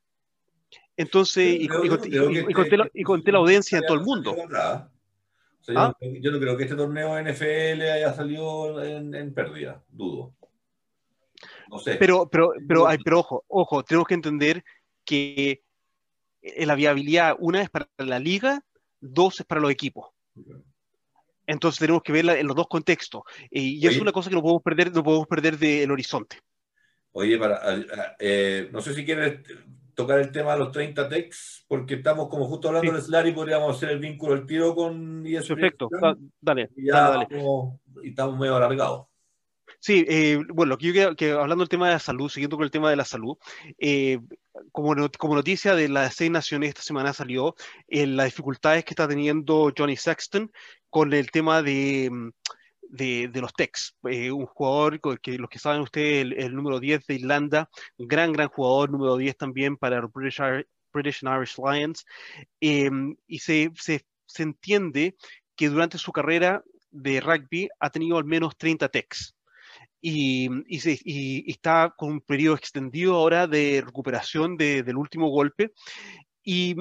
Entonces, y, conté la, audiencia de todo el mundo. ¿Ah? yo, no creo que este torneo NFL haya salido en, pérdida, dudo. No sé. Pero, pero, pero, pero ojo, ojo, tenemos que entender que la viabilidad, una es para la liga, dos es para los equipos. Entonces tenemos que verla en los dos contextos. Y, es una cosa que no podemos perder, no podemos perder del horizonte. Oye, para, eh, no sé si quieres tocar el tema de los 30 techs, porque estamos como justo hablando de Slary, podríamos hacer el vínculo el tiro con ESPN. Perfecto, dale. Y ya dale, y estamos medio alargados. Sí, eh, bueno, que yo que, hablando del tema de la salud, siguiendo con el tema de la salud, eh, como, como, noticia de las seis naciones esta semana salió eh, las dificultades que está teniendo Johnny Sexton con el tema de, de, los Tex. un jugador que los que saben ustedes, el, número 10 de Irlanda, gran, gran jugador, número 10 también para el British, British and Irish Lions, y se, se, se entiende que durante su carrera de rugby ha tenido al menos 30 techs y, y, está con un periodo extendido ahora de recuperación del último golpe. Y,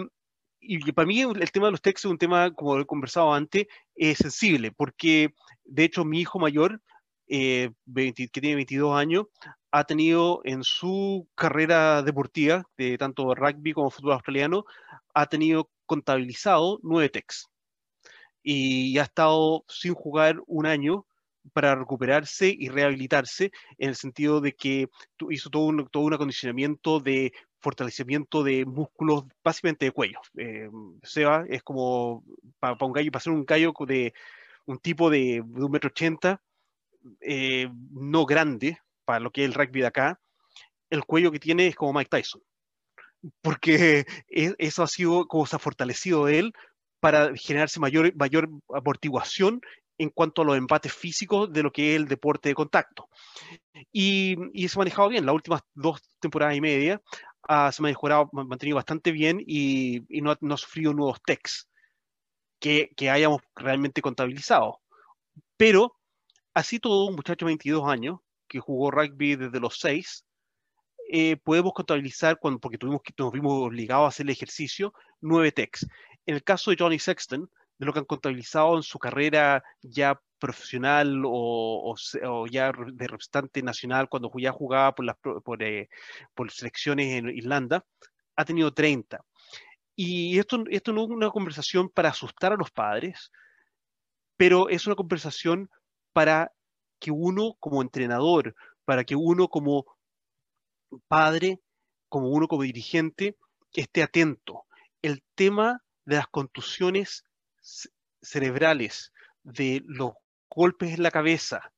para mí el tema de los textos es un tema, como he conversado antes, es sensible, porque de hecho mi hijo mayor, eh, que tiene 22 años, ha tenido en su carrera deportiva, de tanto rugby como fútbol australiano, ha tenido contabilizado nueve techs. Y ha estado sin jugar un año para recuperarse y rehabilitarse, en el sentido de que hizo todo un, todo un acondicionamiento de fortalecimiento de músculos, básicamente de cuello. Eh, Seba es como para, un gallo, para ser un gallo de un tipo de, de un metro ochenta, eh, no grande, para lo que es el rugby de acá, el cuello que tiene es como Mike Tyson. Porque e, eso ha sido como se ha fortalecido él para generarse mayor, mayor amortiguación en cuanto a los empates físicos de lo que es el deporte de contacto. Y, y se ha manejado bien. Las últimas dos temporadas y media uh, se ha mejorado, mantenido bastante bien y, y no, no, ha sufrido nuevos techs que, que, hayamos realmente contabilizado. Pero, así todo, un muchacho de 22 años que jugó rugby desde los 6, eh, podemos contabilizar, cuando, porque tuvimos que, nos vimos obligados a hacer el ejercicio, nueve techs. En el caso de Johnny Sexton, de lo que han contabilizado en su carrera ya profesional o, ya de representante nacional cuando ya jugaba por, las, por, eh, por selecciones en Irlanda, ha tenido 30. Y esto, esto no es una conversación para asustar a los padres, pero es una conversación para que uno como entrenador, para que uno como padre, como uno como dirigente, esté atento. El tema de las contusiones cerebrales, de los golpes en la cabeza,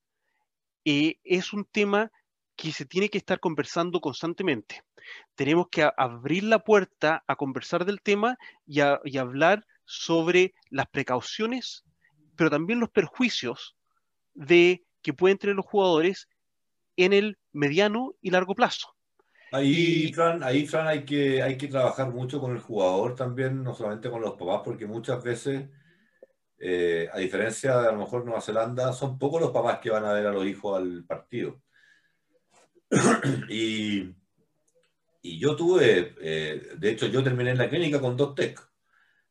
es un tema que se tiene que estar conversando constantemente. Tenemos que abrir la puerta a conversar del tema y, y hablar sobre las precauciones, pero también los perjuicios de que pueden tener los jugadores en el mediano y largo plazo. Ahí, Fran, ahí, Fran, hay que, hay que trabajar mucho con el jugador también, no solamente con los papás, porque muchas veces eh, a diferencia de a lo mejor Nueva Zelanda, son pocos los papás que van a ver a los hijos al partido. y, y, yo tuve, eh, de hecho yo terminé en la clínica con dos TEC.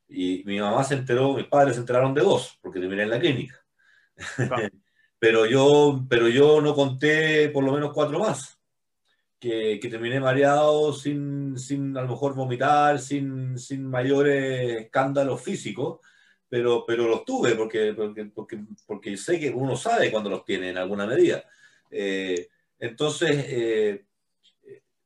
Y mi mamá se enteró, mis padres se enteraron de dos, porque terminé en la clínica. pero, yo, pero yo no conté por lo menos cuatro más. Que, que terminé mareado sin, sin a lo mejor vomitar, sin, sin mayores escándalos físicos pero, pero los tuve porque, porque, porque, sé que uno sabe cuando los tiene en alguna medida. Eh, entonces, eh,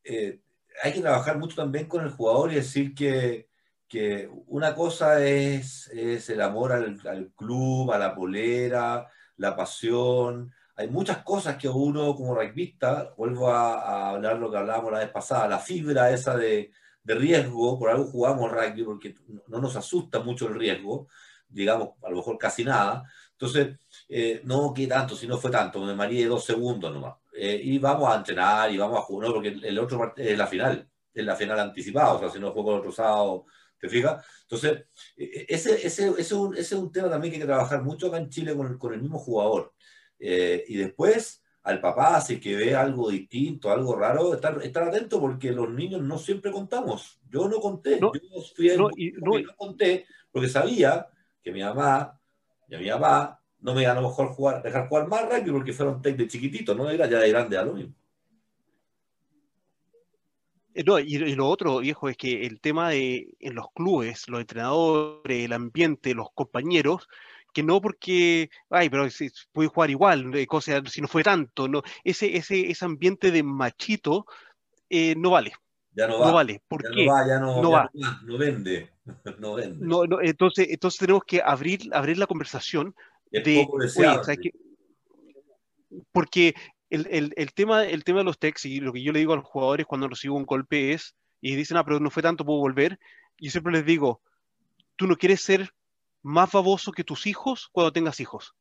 eh, hay que trabajar mucho también con el jugador y decir que, que una cosa es, es el amor al, al, club, a la polera, la pasión. Hay muchas cosas que uno como rugbyista, vuelvo a, a hablar lo que hablábamos la vez pasada, la fibra esa de, de riesgo, por algo jugamos rugby porque no nos asusta mucho el riesgo, digamos, a lo mejor casi nada. Entonces, eh, no que tanto, si no fue tanto, me de dos segundos nomás. Eh, y vamos a entrenar y vamos a jugar, porque el otro es la final. en la final anticipada, o sea, si no juego el otro sábado, ¿te fijas? Entonces, e, e, ese, ese, ese, es un, ese, es un, tema también que hay que trabajar mucho acá en Chile con con el mismo jugador. Eh, y después, al papá, si que ve algo distinto, algo raro, estar, estar atento porque los niños no siempre contamos. Yo no conté, yo fui no, y, no, no conté porque sabía que mi mamá y a mi papá no me iban a lo mejor jugar, dejar jugar más rugby porque fueron tech de chiquitito, no era ya de grande a lo mismo. Eh, no, y, lo otro, viejo, es que el tema de en los clubes, los entrenadores, el ambiente, los compañeros, que no porque, ay, pero si, puede jugar igual, cosa, si no fue tanto, no, ese, ese, ese ambiente de machito eh, no vale. Ya no va. No vale. ¿Por ya qué? No va, ya no, no ya va. No, no, vende. No vende. No, no, entonces, entonces tenemos que abrir, abrir la conversación es de, poco oye, deseable. ¿sabes qué? porque el, el, el, tema, el tema de los techs y lo que yo le digo a los jugadores cuando recibo un golpe es, y dicen, ah, pero no fue tanto, puedo volver, yo siempre les digo, tú no quieres ser más baboso que tus hijos cuando tengas hijos.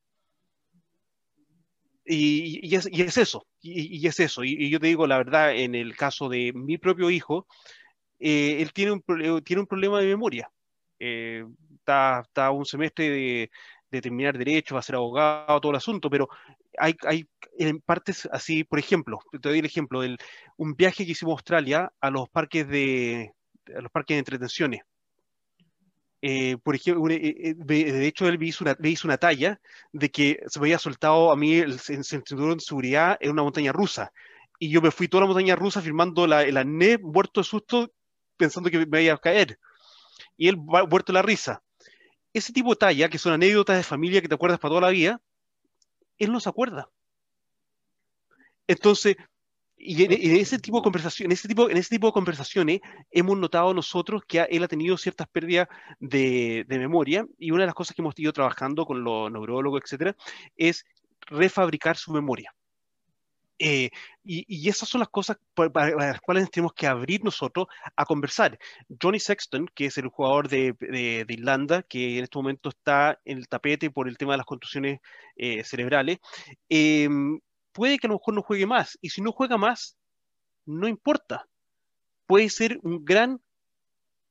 Y, es, eso, y, es eso. Y, yo te digo la verdad, en el caso de mi propio hijo, eh, él tiene un, tiene un problema de memoria. Eh, está, está un semestre de, de, terminar derecho, va a ser abogado, todo el asunto, pero hay, hay en partes así, por ejemplo, te doy el ejemplo del un viaje que hicimos a Australia a los parques de, a los parques de entretenciones. Eh, por ejemplo, eh, de hecho él me hizo, una, me hizo, una, talla de que se me había soltado a mí el, cinturón de seguridad en una montaña rusa. Y yo me fui toda la montaña rusa firmando la, el arnés, muerto de susto, pensando que me iba a caer. Y él muerto la risa. Ese tipo de talla, que son anécdotas de familia que te acuerdas para toda la vida, él no se acuerda. Entonces, y en, en, ese tipo de conversaciones, en ese tipo, en ese tipo de conversaciones hemos notado nosotros que él ha tenido ciertas pérdidas de, de, memoria y una de las cosas que hemos ido trabajando con los neurólogos, etcétera, es refabricar su memoria. Eh, y, y, esas son las cosas para, para, las cuales tenemos que abrir nosotros a conversar. Johnny Sexton, que es el jugador de, de, de, Irlanda, que en este momento está en el tapete por el tema de las contusiones eh, cerebrales, eh, puede que a lo mejor no juegue más. Y si no juega más, no importa. Puede ser un gran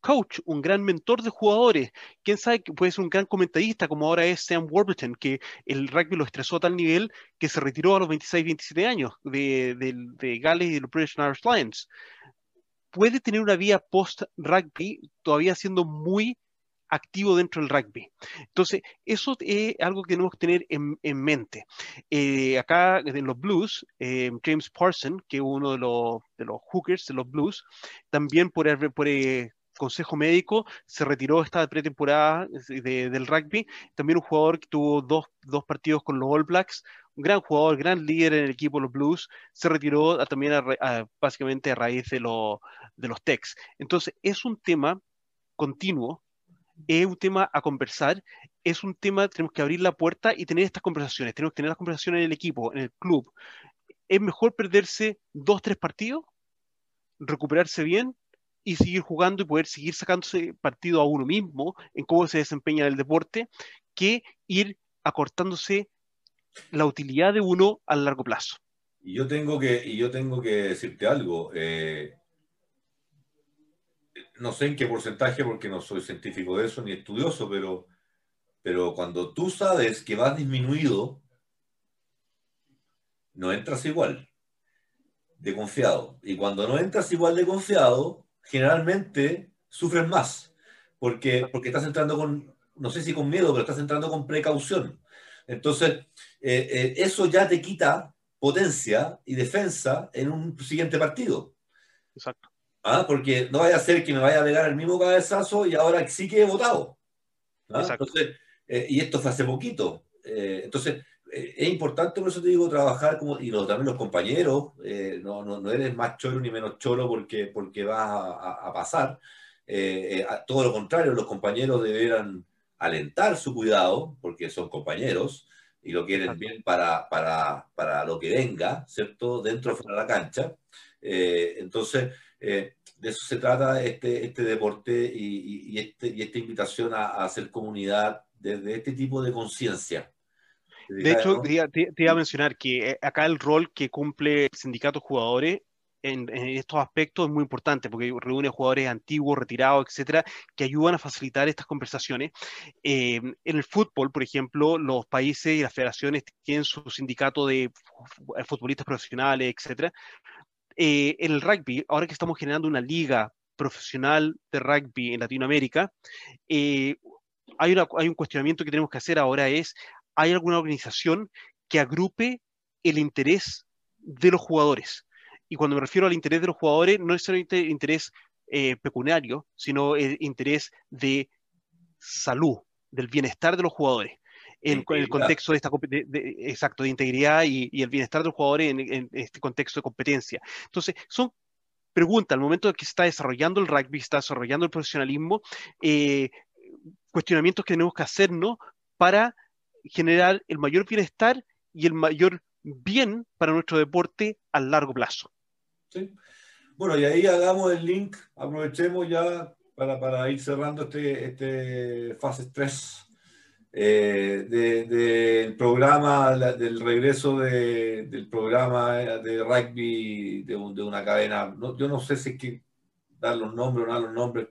coach, un gran mentor de jugadores. Quién sabe que puede ser un gran comentarista, como ahora es Sam Warburton, que el rugby lo estresó a tal nivel que se retiró a los 26, 27 años de, de, de Gales y de los British Irish Lions. Puede tener una vía post-rugby todavía siendo muy activo dentro del rugby. Entonces, eso es algo que tenemos que tener en, en mente. Eh, acá en los Blues, eh, James Parson, que es uno de los, de los hookers de los Blues, también por, por eh, consejo médico se retiró esta pretemporada de, del rugby. También un jugador que tuvo dos, dos, partidos con los All Blacks, un gran jugador, gran líder en el equipo de los Blues, se retiró a, también a, a, básicamente a raíz de, lo, de los Techs. Entonces, es un tema continuo es un tema a conversar, es un tema, tenemos que abrir la puerta y tener estas conversaciones, tenemos que tener las conversaciones en el equipo, en el club. Es mejor perderse dos, tres partidos, recuperarse bien y seguir jugando y poder seguir sacándose partido a uno mismo en cómo se desempeña el deporte, que ir acortándose la utilidad de uno a largo plazo. Y yo tengo que, y yo tengo que decirte algo. Eh, no sé en qué porcentaje, porque no soy científico de eso ni estudioso, pero, pero cuando tú sabes que vas disminuido, no entras igual de confiado. Y cuando no entras igual de confiado, generalmente sufres más, porque, porque estás entrando con, no sé si con miedo, pero estás entrando con precaución. Entonces, eh, eh, eso ya te quita potencia y defensa en un siguiente partido. Exacto. ¿Ah? Porque no vaya a ser que me vaya a pegar el mismo cabezazo y ahora sí que he votado. ¿Ah? Entonces, eh, y esto fue hace poquito. Eh, entonces, eh, es importante, por eso te digo, trabajar como, y lo, también los compañeros, eh, no, no, no, eres más choro ni menos choro porque, porque vas a, a, a pasar. A, todo lo contrario, los compañeros deberán alentar su cuidado, porque son compañeros y lo quieren bien para, para, para lo que venga, ¿cierto? Dentro o fuera de la cancha. entonces, eh, de eso se trata este, este deporte y, y, y, este, y esta invitación a, a, hacer comunidad desde este tipo de conciencia. De hecho, te, te, iba a mencionar que eh, acá el rol que cumple el sindicato de jugadores en, estos aspectos es muy importante porque reúne jugadores antiguos, retirados, etcétera, que ayudan a facilitar estas conversaciones. Eh, en el fútbol, por ejemplo, los países y las federaciones tienen su sindicato de futbolistas profesionales, etcétera. Eh, en el rugby, ahora que estamos generando una liga profesional de rugby en Latinoamérica, eh, hay, hay un cuestionamiento que tenemos que hacer ahora es, ¿hay alguna organización que agrupe el interés de los jugadores? Y cuando me refiero al interés de los jugadores, no es solamente interés eh, pecuniario, sino el interés de salud, del bienestar de los jugadores. En, el contexto de esta exacto de integridad y, el bienestar de los jugadores en, este contexto de competencia. Entonces, son preguntas al momento de que se está desarrollando el rugby, está desarrollando el profesionalismo, eh, cuestionamientos que tenemos que hacernos para generar el mayor bienestar y el mayor bien para nuestro deporte a largo plazo. Bueno, y ahí hagamos el link, aprovechemos ya para, ir cerrando este, este fase 3 eh, del programa, del regreso del programa de rugby de, una cadena. yo no sé si es que dar los nombres o no dar los nombres.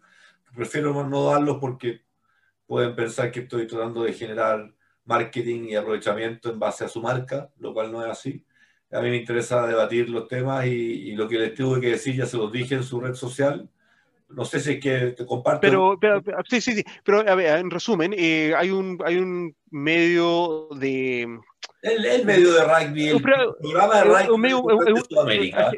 Prefiero no darlos porque pueden pensar que estoy tratando de generar marketing y aprovechamiento en base a su marca, lo cual no es así a mí me interesa debatir los temas y, lo que les tuve que decir ya se los dije en su red social. No sé si es que te comparto. Pero, sí, sí, sí. Pero a ver, en resumen, eh, hay, un, hay un medio de. El, medio de rugby, el programa de rugby de Sudamérica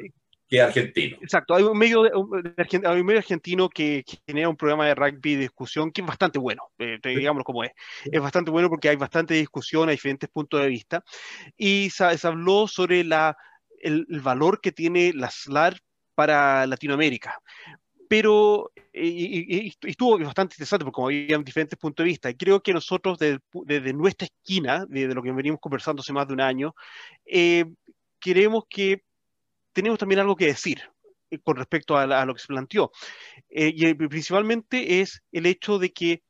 que argentino. Exacto, hay un medio, hay un medio argentino que, genera un programa de rugby de discusión que es bastante bueno, eh, digamos como es. Es bastante bueno porque hay bastante discusión, hay diferentes puntos de vista. Y se, habló sobre la, el, valor que tiene la SLAR para Latinoamérica. Pero y, estuvo bastante interesante porque como había diferentes puntos de vista. Y creo que nosotros desde, nuestra esquina, de lo que venimos conversando hace más de un año, eh, queremos que tenemos también algo que decir eh, con respecto a, lo que se planteó. Eh, y principalmente es el hecho de que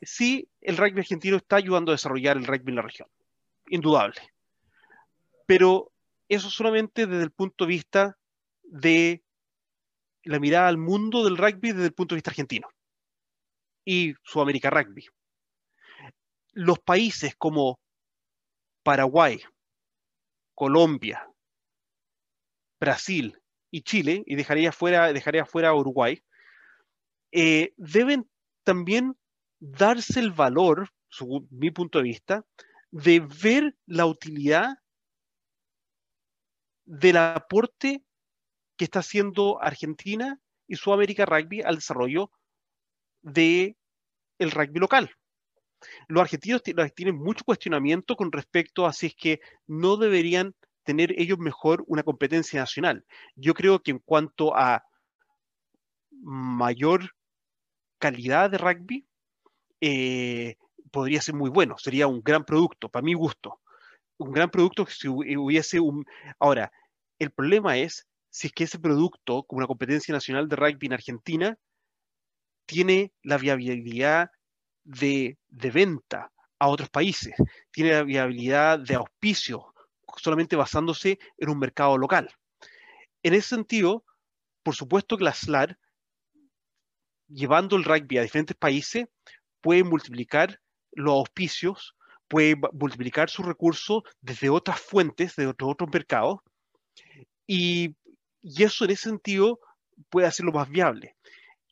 sí, el rugby argentino está ayudando a desarrollar el rugby en la región, indudable. Pero eso solamente desde el punto de vista de la mirada al mundo del rugby desde el punto de vista argentino y Sudamérica Rugby. Los países como Paraguay, Colombia, Brasil y Chile, y dejaría fuera, dejaría fuera Uruguay, eh, deben también darse el valor, según mi punto de vista, de ver la utilidad del aporte que está haciendo Argentina y Sudamérica Rugby al desarrollo de el rugby local. Los argentinos tienen mucho cuestionamiento con respecto a si es que no deberían tener ellos mejor una competencia nacional. Yo creo que en cuanto a mayor calidad de rugby, eh, podría ser muy bueno, sería un gran producto, para mi gusto. Un gran producto si hubiese un... Ahora, el problema es si es que ese producto, como una competencia nacional de rugby en Argentina, tiene la viabilidad de, de venta a otros países, tiene la viabilidad de auspicio solamente basándose en un mercado local. En ese sentido, por supuesto que la SLAR, llevando el rugby a diferentes países, puede multiplicar los auspicios, puede multiplicar sus recursos desde otras fuentes, de otros, otros mercados, y, y eso en ese sentido puede hacerlo más viable.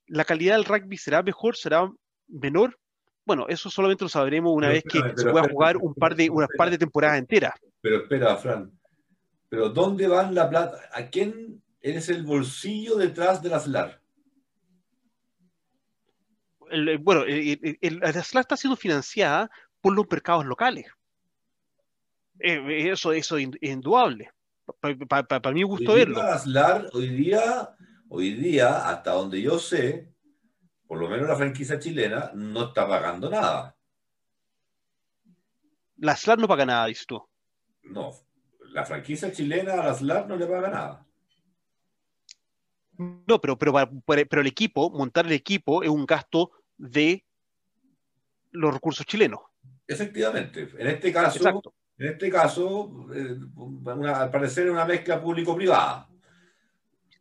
¿La calidad del rugby será mejor, será menor? Bueno, eso solamente lo sabremos una vez que se pueda jugar un par de, unas par de temporadas enteras. Pero espera, Fran. Pero ¿dónde van la plata? ¿A quién es el bolsillo detrás de la SLAR? bueno, la SLAR está siendo financiada por los mercados locales. Eh, eso, eso es indudable. Para mí gusto hoy verlo. Hoy día, hoy día, hasta donde yo sé, por lo menos la franquicia chilena, no está pagando nada. La SLAR no paga nada, dices tú. No, la franquicia chilena a la SLAR no le paga nada. No, pero, pero, pero el equipo, montar el equipo es un gasto de los recursos chilenos. Efectivamente. En este caso, en este caso, eh, al parecer es una mezcla público-privada.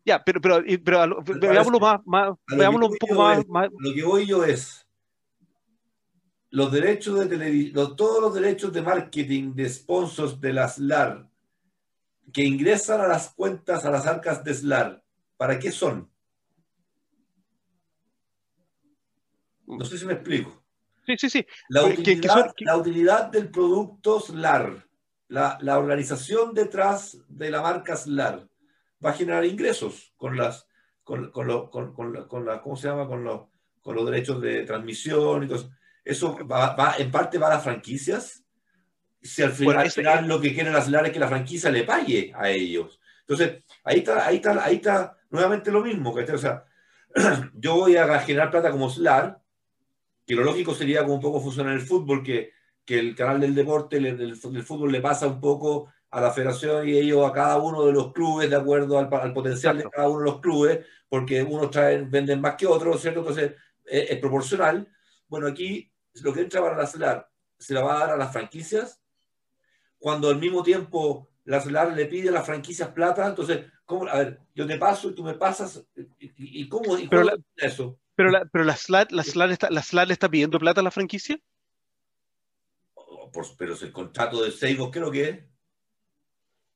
Ya, pero, pero, pero, veámoslo más, más veámoslo un poco más, Lo que voy yo es los derechos de televisión, todos los derechos de marketing de sponsors de la SLAR que ingresan a las cuentas, a las arcas de SLAR, ¿para qué son? No sé si me explico. Sí, sí, sí. La utilidad, la utilidad del producto SLAR, la, la, organización detrás de la marca SLAR, va a generar ingresos con las, con, con, lo, con, con la, ¿cómo se llama? Con, lo, con los derechos de transmisión y todo eso. Eso va, va, en parte va a las franquicias. Si al final, final lo que quieren SLAR es que la franquicia le pague a ellos. Entonces, ahí está, ahí está, ahí está nuevamente lo mismo. O sea, yo voy a generar plata como SLAR, que lo lógico sería como un poco funciona en el fútbol, que, que el canal del deporte, del, del, fútbol le pasa un poco a la federación y ellos a cada uno de los clubes de acuerdo al, al potencial de cada uno de los clubes, porque unos traen, venden más que otros, ¿cierto? Entonces es, proporcional. Bueno, aquí lo que entra para la CELAR se la va a dar a las franquicias, cuando al mismo tiempo la CELAR le pide a las franquicias plata, entonces, ¿cómo? A ver, yo te paso y tú me pasas, ¿y, y cómo? Y pero eso? Pero la, pero la SLAR, la, SLAR está, la le está pidiendo plata a la franquicia. Oh, pero si el contrato de Seibo, ¿qué es lo que es?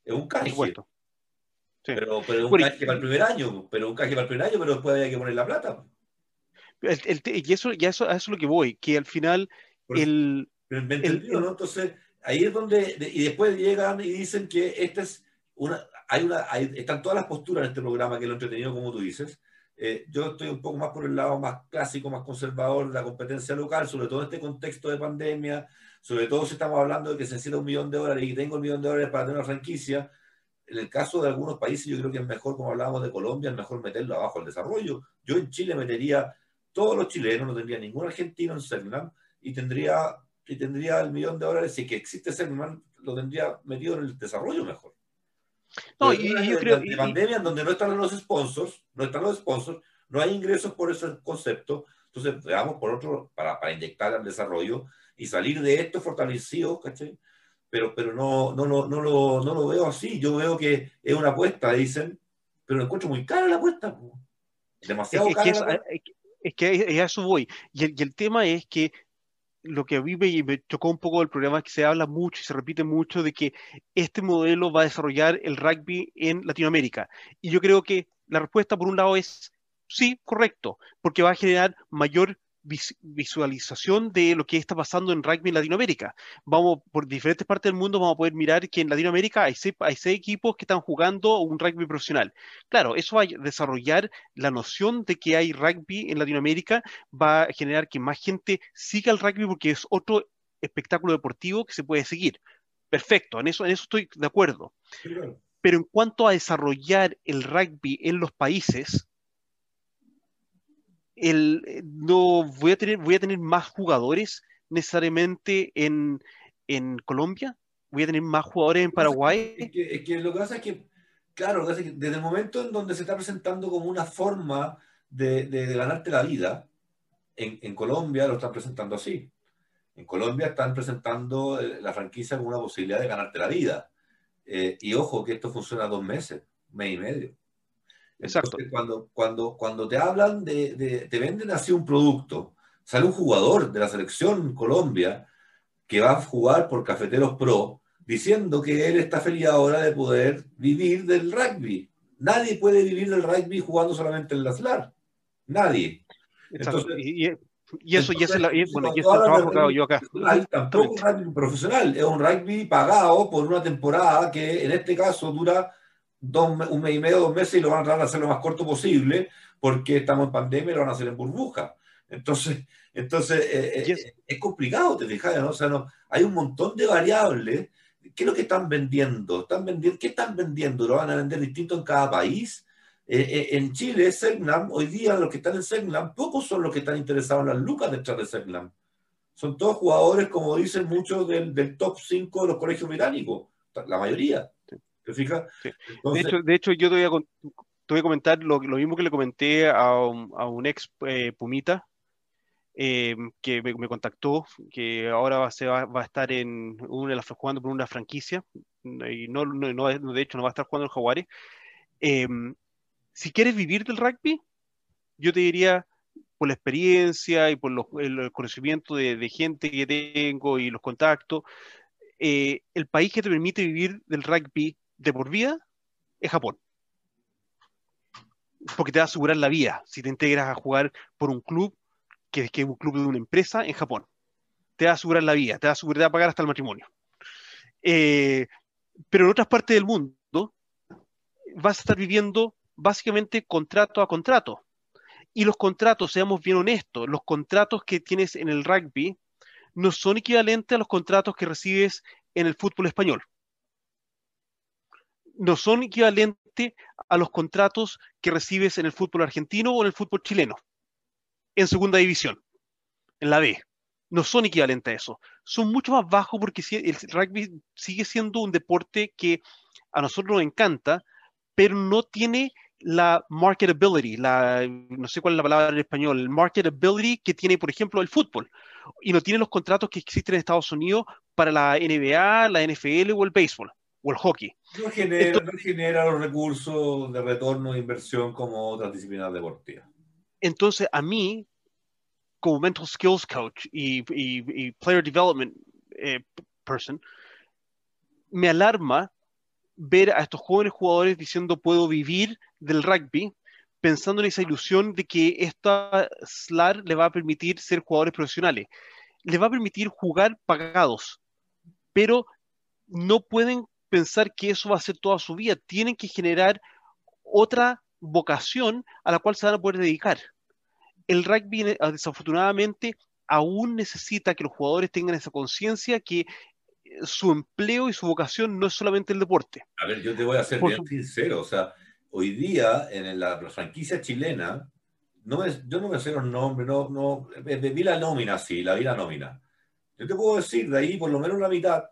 Es un canje. Sí. Pero, pero un canje para el primer año, pero un canje para el primer año, pero después hay que poner la plata. El, y eso, ya eso, a eso es lo que voy, que al final el, ¿Me entendió, ¿no? Entonces, ahí es donde, y después llegan y dicen que esta es una, hay una, están todas las posturas en este programa que lo entretenido, como tú dices. Eh, yo estoy un poco más por el lado más clásico, más conservador de la competencia local, sobre todo en este contexto de pandemia, sobre todo si estamos hablando de que se necesita un millón de dólares y tengo un millón de dólares para tener una franquicia. En el caso de algunos países, yo creo que es mejor, como hablábamos de Colombia, es mejor meterlo abajo al desarrollo. Yo en Chile metería todos los chilenos, no tendría ningún argentino en Cernam y tendría, y tendría el millón de dólares, si que existe Cernam, lo tendría metido en el desarrollo mejor. No, y, yo creo que... pandemia, donde no están los sponsors, no están los sponsors, no hay ingresos por ese concepto, entonces veamos por otro, para, para inyectar al desarrollo y salir de esto fortalecido, ¿cachai? Pero, pero no, no, no, no, lo, no lo veo así, yo veo que es una apuesta, dicen, pero lo encuentro muy cara la apuesta, demasiado cara es que a eso voy. Y el, y el, tema es que lo que a mí me, me, chocó un poco el problema es que se habla mucho y se repite mucho de que este modelo va a desarrollar el rugby en Latinoamérica. Y yo creo que la respuesta, por un lado, es sí, correcto, porque va a generar mayor visualización de lo que está pasando en rugby en Latinoamérica. Vamos por diferentes partes del mundo, vamos a poder mirar que en Latinoamérica hay seis, hay seis equipos que están jugando un rugby profesional. Claro, eso va a desarrollar la noción de que hay rugby en Latinoamérica, va a generar que más gente siga el rugby porque es otro espectáculo deportivo que se puede seguir. Perfecto, en eso, en eso estoy de acuerdo. Pero en cuanto a desarrollar el rugby en los países, el, eh, no voy a tener, voy a tener más jugadores necesariamente en, en Colombia, voy a tener más jugadores en Paraguay. Es que, lo que pasa es que, claro, desde el momento en donde se está presentando como una forma de, de, ganarte la vida, en, en, Colombia lo están presentando así. En Colombia están presentando eh, la franquicia como una posibilidad de ganarte la vida. Eh, y ojo que esto funciona dos meses, mes y medio. Exacto. cuando, cuando, cuando te hablan de, de, te venden así un producto, sale un jugador de la selección Colombia que va a jugar por Cafeteros Pro diciendo que él está feliz ahora de poder vivir del rugby. Nadie puede vivir del rugby jugando solamente en la SLAR. Nadie. Entonces, y, y, eso ya es, la, bueno, y es el trabajo que hago yo acá. Tampoco un rugby profesional, es un rugby pagado por una temporada que en este caso dura un mes y medio, dos meses y lo van a tratar de hacer lo más corto posible porque estamos en pandemia y lo van a hacer en burbuja. Entonces, entonces eh, eh, es, complicado, te fijas, ¿no? O sea, no, hay un montón de variables. ¿Qué es lo que están vendiendo? ¿Están vendiendo ¿Qué están vendiendo? ¿Lo van a vender distinto en cada país? Eh, en Chile, Segnam, hoy día los que están en Segnam, pocos son los que están interesados en las lucas detrás de Segnam. Son todos jugadores, como dicen muchos, del, del top 5 de los colegios británicos, la mayoría. De, hecho, yo te voy a, comentar lo, mismo que le comenté a un, ex eh, Pumita, eh, que me, contactó, que ahora va, va, va, a estar en una de las, jugando por una franquicia, y no, no, de hecho no va a estar jugando en Jaguares. Eh, si quieres vivir del rugby, yo te diría, por la experiencia y por el conocimiento de, gente que tengo y los contactos, eh, el país que te permite vivir del rugby de por vida es Japón. Porque te va a asegurar la vida si te integras a jugar por un club que es, que un club de una empresa en Japón. Te va a asegurar la vida, te va a, asegurar, pagar hasta el matrimonio. Eh, pero en otras partes del mundo vas a estar viviendo básicamente contrato a contrato. Y los contratos, seamos bien honestos, los contratos que tienes en el rugby no son equivalentes a los contratos que recibes en el fútbol español. No son equivalentes a los contratos que recibes en el fútbol argentino o en el fútbol chileno, en segunda división, en la B. No son equivalentes a eso. Son mucho más bajos porque el rugby sigue siendo un deporte que a nosotros nos encanta, pero no tiene la marketability, la, no sé cuál es la palabra en español, marketability que tiene, por ejemplo, el fútbol. Y no tiene los contratos que existen en Estados Unidos para la NBA, la NFL o el béisbol o el hockey. No genera, no genera los recursos de retorno de inversión como otras disciplinas deportivas. Entonces, a mí, como mental skills coach y, y, player development eh, person, me alarma ver a estos jóvenes jugadores diciendo puedo vivir del rugby, pensando en esa ilusión de que esta SLAR le va a permitir ser jugadores profesionales. Le va a permitir jugar pagados, pero no pueden pensar que eso va a ser toda su vida. Tienen que generar otra vocación a la cual se van a poder dedicar. El rugby, eh, desafortunadamente, aún necesita que los jugadores tengan esa conciencia que su empleo y su vocación no es solamente el deporte. A ver, yo te voy a ser bien sincero, o sea, hoy día en la, franquicia chilena, no yo no me sé los nombres, no, no, vi la nómina, sí, la vi la nómina. Yo te puedo decir, de ahí por lo menos la mitad,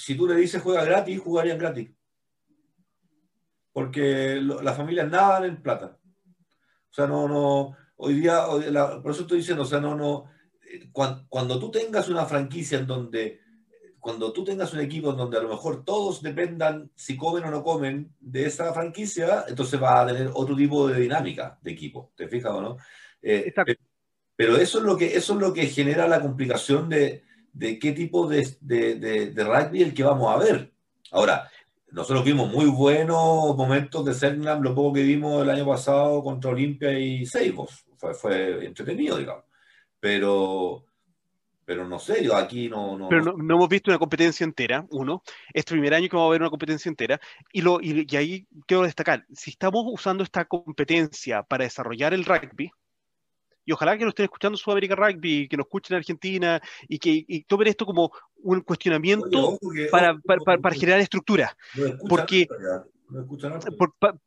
si tú le dices juega gratis, jugarían gratis. Porque las familias nadan en plata. O sea, no, no, hoy día, por eso estoy diciendo, o sea, no, no, eh, cuando, cuando tú tengas una franquicia en donde cuando tú tengas un equipo donde a lo mejor todos dependan si comen o no comen de esa franquicia, entonces va a tener otro tipo de dinámica de equipo, ¿te fijas o no? Eh, pero eso es, lo que, eso es lo que genera la complicación de, de qué tipo de, de, de, rugby el que vamos a ver. Ahora, nosotros vimos muy buenos momentos de Cernam, lo poco que vimos el año pasado contra Olimpia y Seibos. Fue, fue entretenido, digamos. Pero, pero no sé, yo aquí no... no pero no, hemos visto una competencia entera, uno. Este primer año que vamos a ver una competencia entera. Y, lo, y, ahí quiero destacar, si estamos usando esta competencia para desarrollar el rugby, y ojalá que lo estén escuchando Sudamérica Rugby, que lo escuchen en Argentina, y que y tomen esto como un cuestionamiento para, para, para, generar estructura. porque...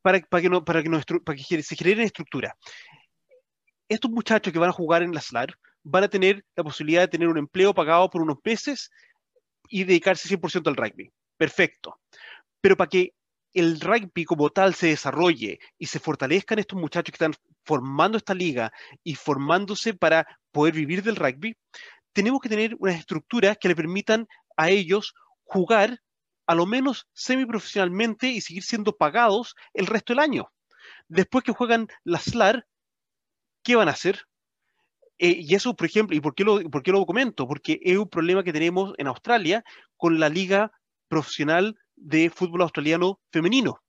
para, para, que no, para, que no, para que se generen estructura. Estos muchachos que van a jugar en la SLAR, van a tener la posibilidad de tener un empleo pagado por unos meses y dedicarse 100% al rugby. Perfecto. Pero para que el rugby como tal se desarrolle y se fortalezcan estos muchachos que están formando esta liga y formándose para poder vivir del rugby, tenemos que tener unas estructuras que le permitan a ellos jugar a lo menos semiprofesionalmente y seguir siendo pagados el resto del año. Después que juegan la SLAR, ¿qué van a hacer? Eh, y eso, por ejemplo, ¿y por qué, lo, por qué lo comento? Porque es un problema que tenemos en Australia con la liga profesional de fútbol australiano femenino.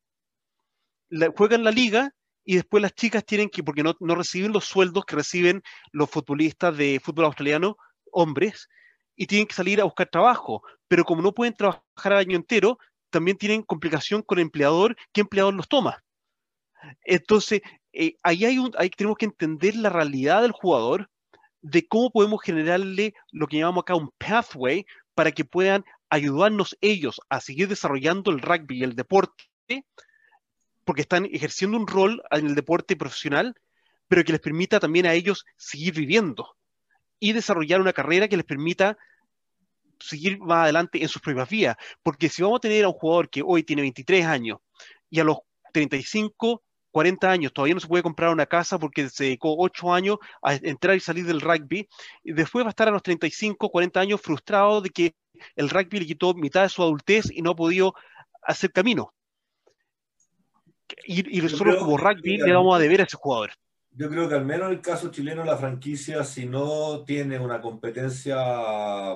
juegan la liga y después las chicas tienen que, porque no, no, reciben los sueldos que reciben los futbolistas de fútbol australiano, hombres, y tienen que salir a buscar trabajo. Pero como no pueden trabajar el año entero, también tienen complicación con el empleador, ¿qué empleador los toma? Entonces, eh, ahí, hay un, ahí tenemos que entender la realidad del jugador de cómo podemos generarle lo que llamamos acá un pathway para que puedan ayudarnos ellos a seguir desarrollando el rugby y el deporte, porque están ejerciendo un rol en el deporte profesional, pero que les permita también a ellos seguir viviendo y desarrollar una carrera que les permita seguir más adelante en sus propias vías. Porque si vamos a tener a un jugador que hoy tiene 23 años y a los 35 40 años, todavía no se puede comprar una casa porque se dedicó 8 años a entrar y salir del rugby, y después va a estar a los 35, 40 años frustrado de que el rugby le quitó mitad de su adultez y no ha podido hacer camino. Y, nosotros como rugby le vamos a deber a ese jugador. Yo creo que al menos en el caso chileno la franquicia, si no tiene una competencia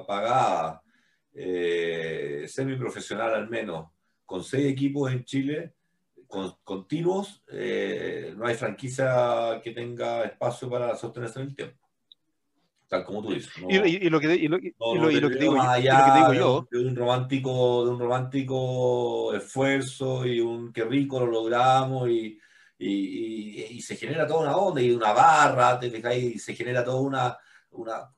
pagada, eh, semiprofesional al menos, con seis equipos en Chile, continuos, eh, no hay franquicia que tenga espacio para sostenerse en el tiempo. Tal como tú dices. y, lo que, y lo, que digo, yo. De un, romántico, de un romántico esfuerzo y un qué rico lo logramos y, y, se genera toda una onda y una barra, te y se genera toda una, una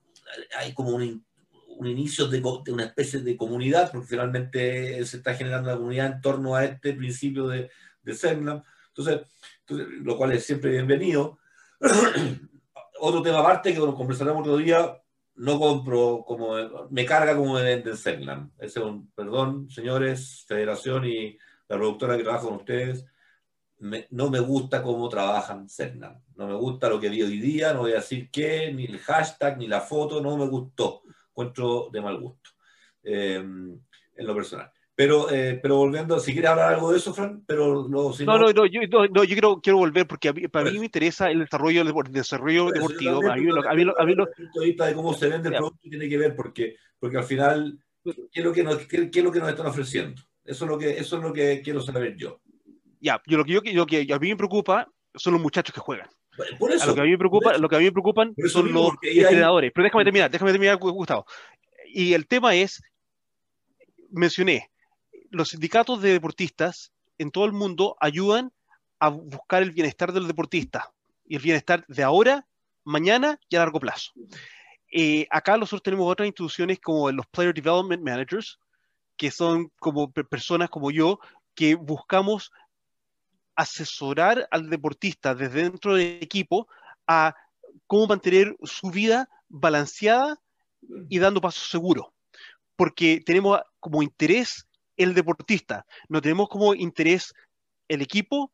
hay como un, un inicio de, de, una especie de comunidad, porque finalmente se está generando una comunidad en torno a este principio de, de Entonces, entonces, lo cual es siempre bienvenido. Otro tema aparte que lo conversaremos otro día, no compro como me carga como me venden Zenlam. Ese es un perdón, señores, Federación y la productora que trabaja con ustedes. no me gusta cómo trabajan Zenlam. No me gusta lo que vi hoy día, no voy a decir qué, ni el hashtag, ni la foto, no me gustó. Encuentro de mal gusto eh, en lo personal. Pero, eh, pero volviendo, si quieres hablar algo de eso, Fran, pero no, no, no, no, yo, no, yo quiero, quiero volver porque a mí, para mí me interesa el desarrollo, el desarrollo deportivo. A mí, lo, a mí, a mí lo, de cómo se vende el producto tiene que ver porque, porque al final, ¿qué es, lo que nos, qué, es lo que nos están ofreciendo? Eso es lo que, eso es lo que quiero saber yo. Ya, yo lo que, yo, lo que a mí me preocupa son los muchachos que juegan. Por eso, a lo que a mí me preocupa, lo que a mí me preocupan son los entrenadores. Pero déjame terminar, déjame terminar, Gustavo. Y el tema es, mencioné, los sindicatos de deportistas en todo el mundo ayudan a buscar el bienestar del deportista y el bienestar de ahora, mañana y a largo plazo. Eh, acá nosotros tenemos otras instituciones como los Player Development Managers, que son como personas como yo que buscamos asesorar al deportista desde dentro del equipo a cómo mantener su vida balanceada y dando pasos seguros. Porque tenemos como interés el deportista. No tenemos como interés el equipo,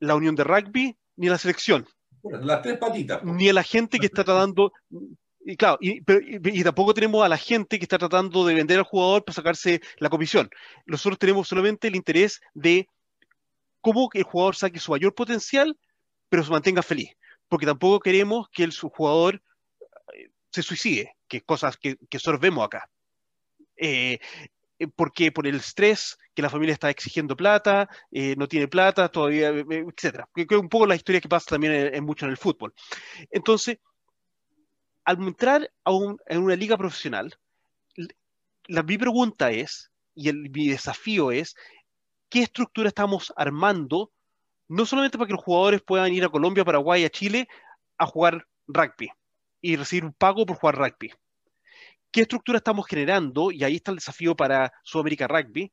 la unión de rugby, ni la selección. las tres patitas. Ni a la gente que está tratando. Y claro, y, tampoco tenemos a la gente que está tratando de vender al jugador para sacarse la comisión. Nosotros tenemos solamente el interés de cómo el jugador saque su mayor potencial, pero se mantenga feliz. Porque tampoco queremos que el su jugador eh, se suicide, que es cosas que, que vemos acá. Eh, porque por el estrés, que la familia está exigiendo plata, eh, no tiene plata todavía, eh, etcétera. Que es un poco la historia que pasa también en, mucho en el fútbol. Entonces, al entrar a en una liga profesional, la, mi pregunta es, y el, mi desafío es, ¿qué estructura estamos armando? No solamente para que los jugadores puedan ir a Colombia, Paraguay, a Chile a jugar rugby y recibir un pago por jugar rugby qué estructura estamos generando, y ahí está el desafío para Sudamérica Rugby,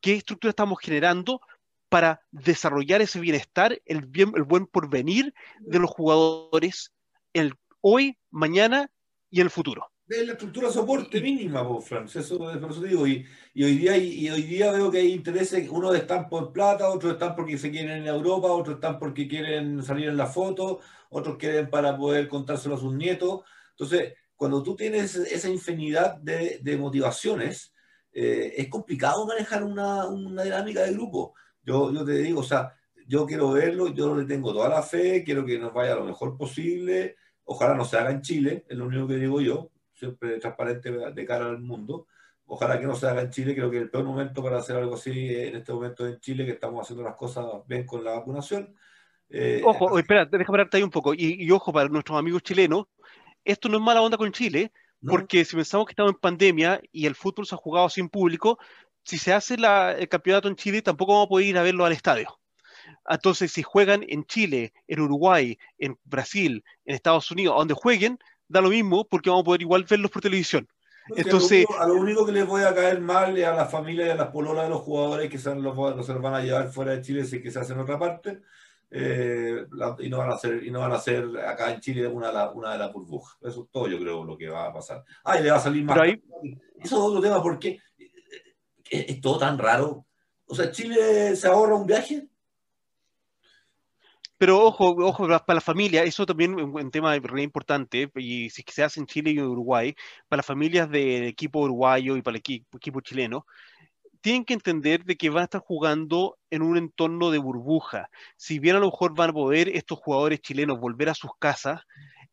qué estructura estamos generando para desarrollar ese bienestar, el, bien, el buen porvenir de los jugadores el hoy, mañana y en el futuro. De la estructura soporte mínima, Franz, eso, por eso digo, y, hoy día, y, hoy día veo que hay intereses, unos están por plata, otros están porque se quieren en Europa, otros están porque quieren salir en la foto, otros quieren para poder contárselo a sus nietos. Entonces, cuando tú tienes esa infinidad de, motivaciones, eh, es complicado manejar una, dinámica de grupo. Yo, yo te digo, o sea, yo quiero verlo, yo le tengo toda la fe, quiero que nos vaya lo mejor posible, ojalá no se haga en Chile, es lo único que digo yo, siempre transparente de cara al mundo, ojalá que no se haga en Chile, creo que el peor momento para hacer algo así en este momento en Chile, que estamos haciendo las cosas bien con la vacunación. Eh, ojo, espera, déjame pararte ahí un poco, y, y, ojo para nuestros amigos chilenos, esto no es mala onda con Chile, porque si pensamos que estamos en pandemia y el fútbol se ha jugado sin público, si se hace el campeonato en Chile, tampoco vamos a poder ir a verlo al estadio. Entonces, si juegan en Chile, en Uruguay, en Brasil, en Estados Unidos, donde jueguen, da lo mismo porque vamos a poder igual verlos por televisión. Entonces, a lo, único, que les voy a caer mal es a la familia y a las pololas de los jugadores que se los, van a llevar fuera de Chile si que se hace en otra parte. Eh, y, no van a ser, y no van a ser acá en Chile una, una de las burbujas. Eso es todo, yo creo, lo que va a pasar. Ah, y le va a salir más. Eso es otro tema, porque es, todo tan raro. O sea, ¿Chile se ahorra un viaje? Pero ojo, ojo, para la familia, eso también es un tema re importante, y si se hace en Chile y en Uruguay, para las familias del equipo uruguayo y para el equipo, equipo chileno, tienen que entender de que van a estar jugando en un entorno de burbuja. Si bien a lo mejor van a poder estos jugadores chilenos volver a sus casas,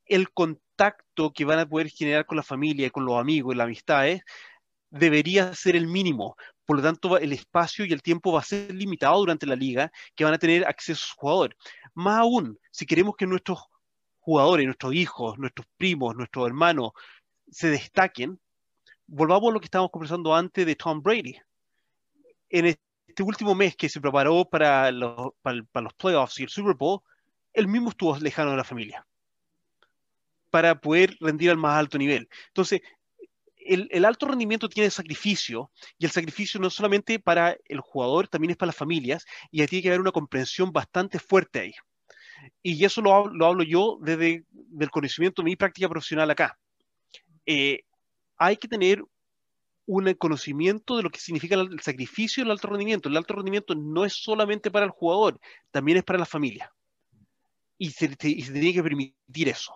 el contacto que van a poder generar con la familia, con los amigos y las amistades debería ser el mínimo. Por lo tanto, el espacio y el tiempo va a ser limitado durante la liga que van a tener acceso a sus jugadores. Más aún, si queremos que nuestros jugadores, nuestros hijos, nuestros primos, nuestros hermanos se destaquen, volvamos a lo que estábamos conversando antes de Tom Brady. En este último mes que se preparó para los, para, los playoffs y el Super Bowl, él mismo estuvo lejano de la familia para poder rendir al más alto nivel. Entonces, el, alto rendimiento tiene sacrificio y el sacrificio no solamente para el jugador, también es para las familias y ahí tiene que haber una comprensión bastante fuerte ahí. Y eso lo, hablo yo desde el conocimiento de mi práctica profesional acá. Eh, hay que tener un conocimiento de lo que significa el sacrificio y el alto rendimiento. El alto rendimiento no es solamente para el jugador, también es para la familia. Y se, tiene que permitir eso.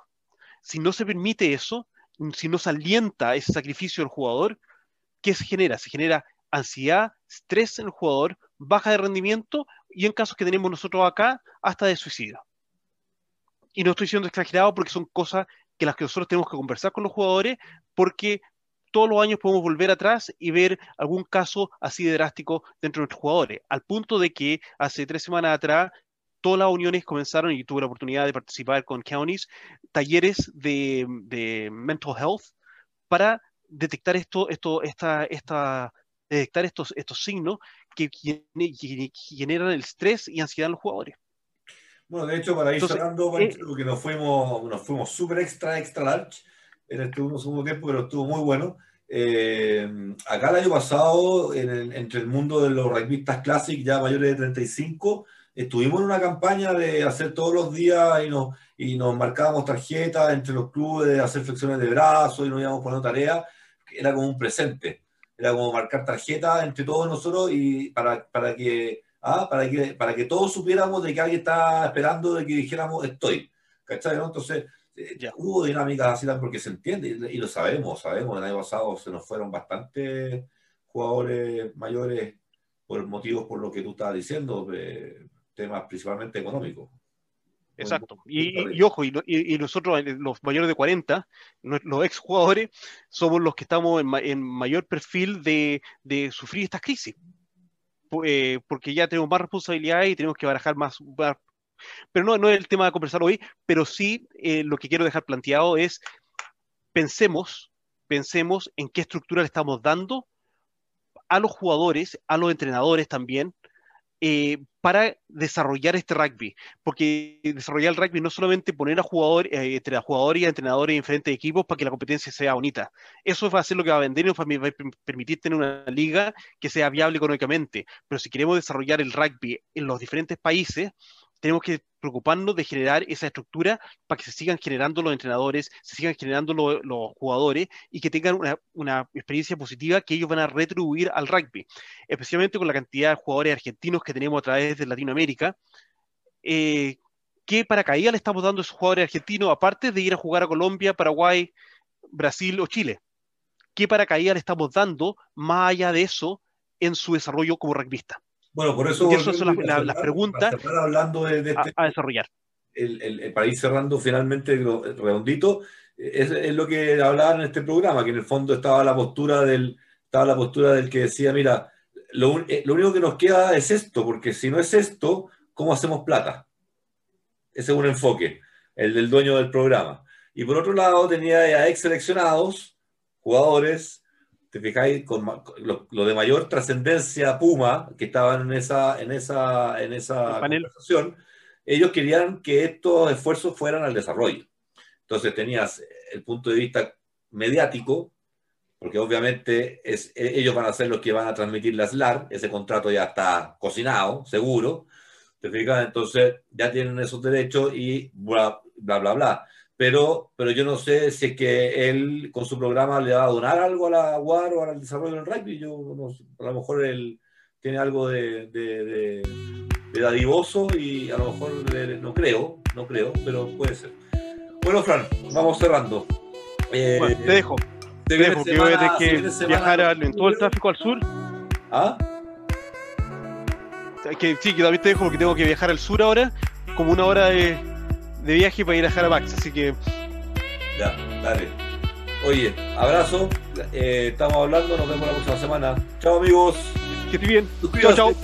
Si no se permite eso, si no se alienta ese sacrificio del jugador, ¿qué se genera? Se genera ansiedad, estrés en el jugador, baja de rendimiento y en casos que tenemos nosotros acá, hasta de suicidio. Y no estoy siendo exagerado porque son cosas que las que nosotros tenemos que conversar con los jugadores porque todos los años podemos volver atrás y ver algún caso así de drástico dentro de nuestros jugadores, al punto de que hace tres semanas atrás todas las uniones comenzaron y tuve la oportunidad de participar con counties, talleres de, mental health para detectar esto, esto, esta, esta, detectar estos, estos signos que, generan el estrés y ansiedad en los jugadores. Bueno, de hecho, para ir cerrando, eh, porque nos fuimos, nos fuimos súper extra, extra large en este segundo tiempo, pero estuvo muy bueno. Eh, acá el año pasado, entre el mundo de los rugbyistas clásicos ya mayores de 35, estuvimos en una campaña de hacer todos los días y nos, y nos marcábamos tarjetas entre los clubes, de hacer flexiones de brazos y nos íbamos poniendo tareas. Era como un presente, era como marcar tarjetas entre todos nosotros y para, para, que, ah, para, que, para que todos supiéramos de que alguien está esperando de que dijéramos estoy. ¿Cachai? Entonces, eh, ya. hubo dinámicas así porque se entiende y, lo sabemos, sabemos. El año pasado se nos fueron bastantes jugadores mayores por motivos por lo que tú estabas diciendo. Eh, temas principalmente económicos. Exacto. Y, ojo, y, nosotros, eh, los mayores de 40, los ex jugadores, somos los que estamos en, mayor perfil de, sufrir estas crisis. Eh, porque ya tenemos más responsabilidad y tenemos que barajar más. Pero no, no es el tema de conversar hoy, pero sí eh, lo que quiero dejar planteado es pensemos, pensemos en qué estructura le estamos dando a los jugadores, a los entrenadores también, eh, para desarrollar este rugby, porque desarrollar el rugby no solamente poner a jugadores, eh, entre jugadores y a entrenadores en diferentes equipos para que la competencia sea bonita. Eso va a ser lo que va a vender y va a permitir tener una liga que sea viable económicamente. Pero si queremos desarrollar el rugby en los diferentes países, tenemos que preocuparnos de generar esa estructura para que se sigan generando los entrenadores, se sigan generando los jugadores y que tengan una, experiencia positiva que ellos van a retribuir al rugby, especialmente con la cantidad de jugadores argentinos que tenemos a través de Latinoamérica. Eh, ¿Qué paracaídas le estamos dando a esos jugadores argentinos, aparte de ir a jugar a Colombia, Paraguay, Brasil o Chile? ¿Qué paracaídas le estamos dando más allá de eso en su desarrollo como rugbyista? Bueno, por eso. esas son las, preguntas hablando de, este, a, desarrollar. El, para ir cerrando finalmente redondito, es, es, lo que hablaban en este programa, que en el fondo estaba la postura del, estaba la postura del que decía, mira, lo, eh, lo único que nos queda es esto, porque si no es esto, ¿cómo hacemos plata? Ese es un enfoque, el del dueño del programa. Y por otro lado, tenía a ex seleccionados, jugadores, te fijáis, con lo, de mayor trascendencia Puma, que estaban en esa, en esa, en esa conversación, ellos querían que estos esfuerzos fueran al desarrollo. Entonces tenías el punto de vista mediático, porque obviamente es, e, ellos van a ser los que van a transmitir la SLAR, ese contrato ya está cocinado, seguro, ¿te fijas? Entonces ya tienen esos derechos y bla, bla, bla, bla pero, pero yo no sé si es que él con su programa le va a donar algo a la UAR o al desarrollo del rugby. Yo a lo mejor él tiene algo de, de, dadivoso y a lo mejor no creo, no creo, pero puede ser. Bueno, Fran, vamos cerrando. Eh, te dejo. Te dejo, que voy a tener que viajar en todo el tráfico al sur. ¿Ah? Que, sí, que también te dejo porque tengo que viajar al sur ahora, como una hora de, de viaje para ir a Max, así que Ya, dale. Oye, abrazo. eh, estamos hablando, nos vemos la próxima semana. Chao amigos. que estés bien. Chao, chao.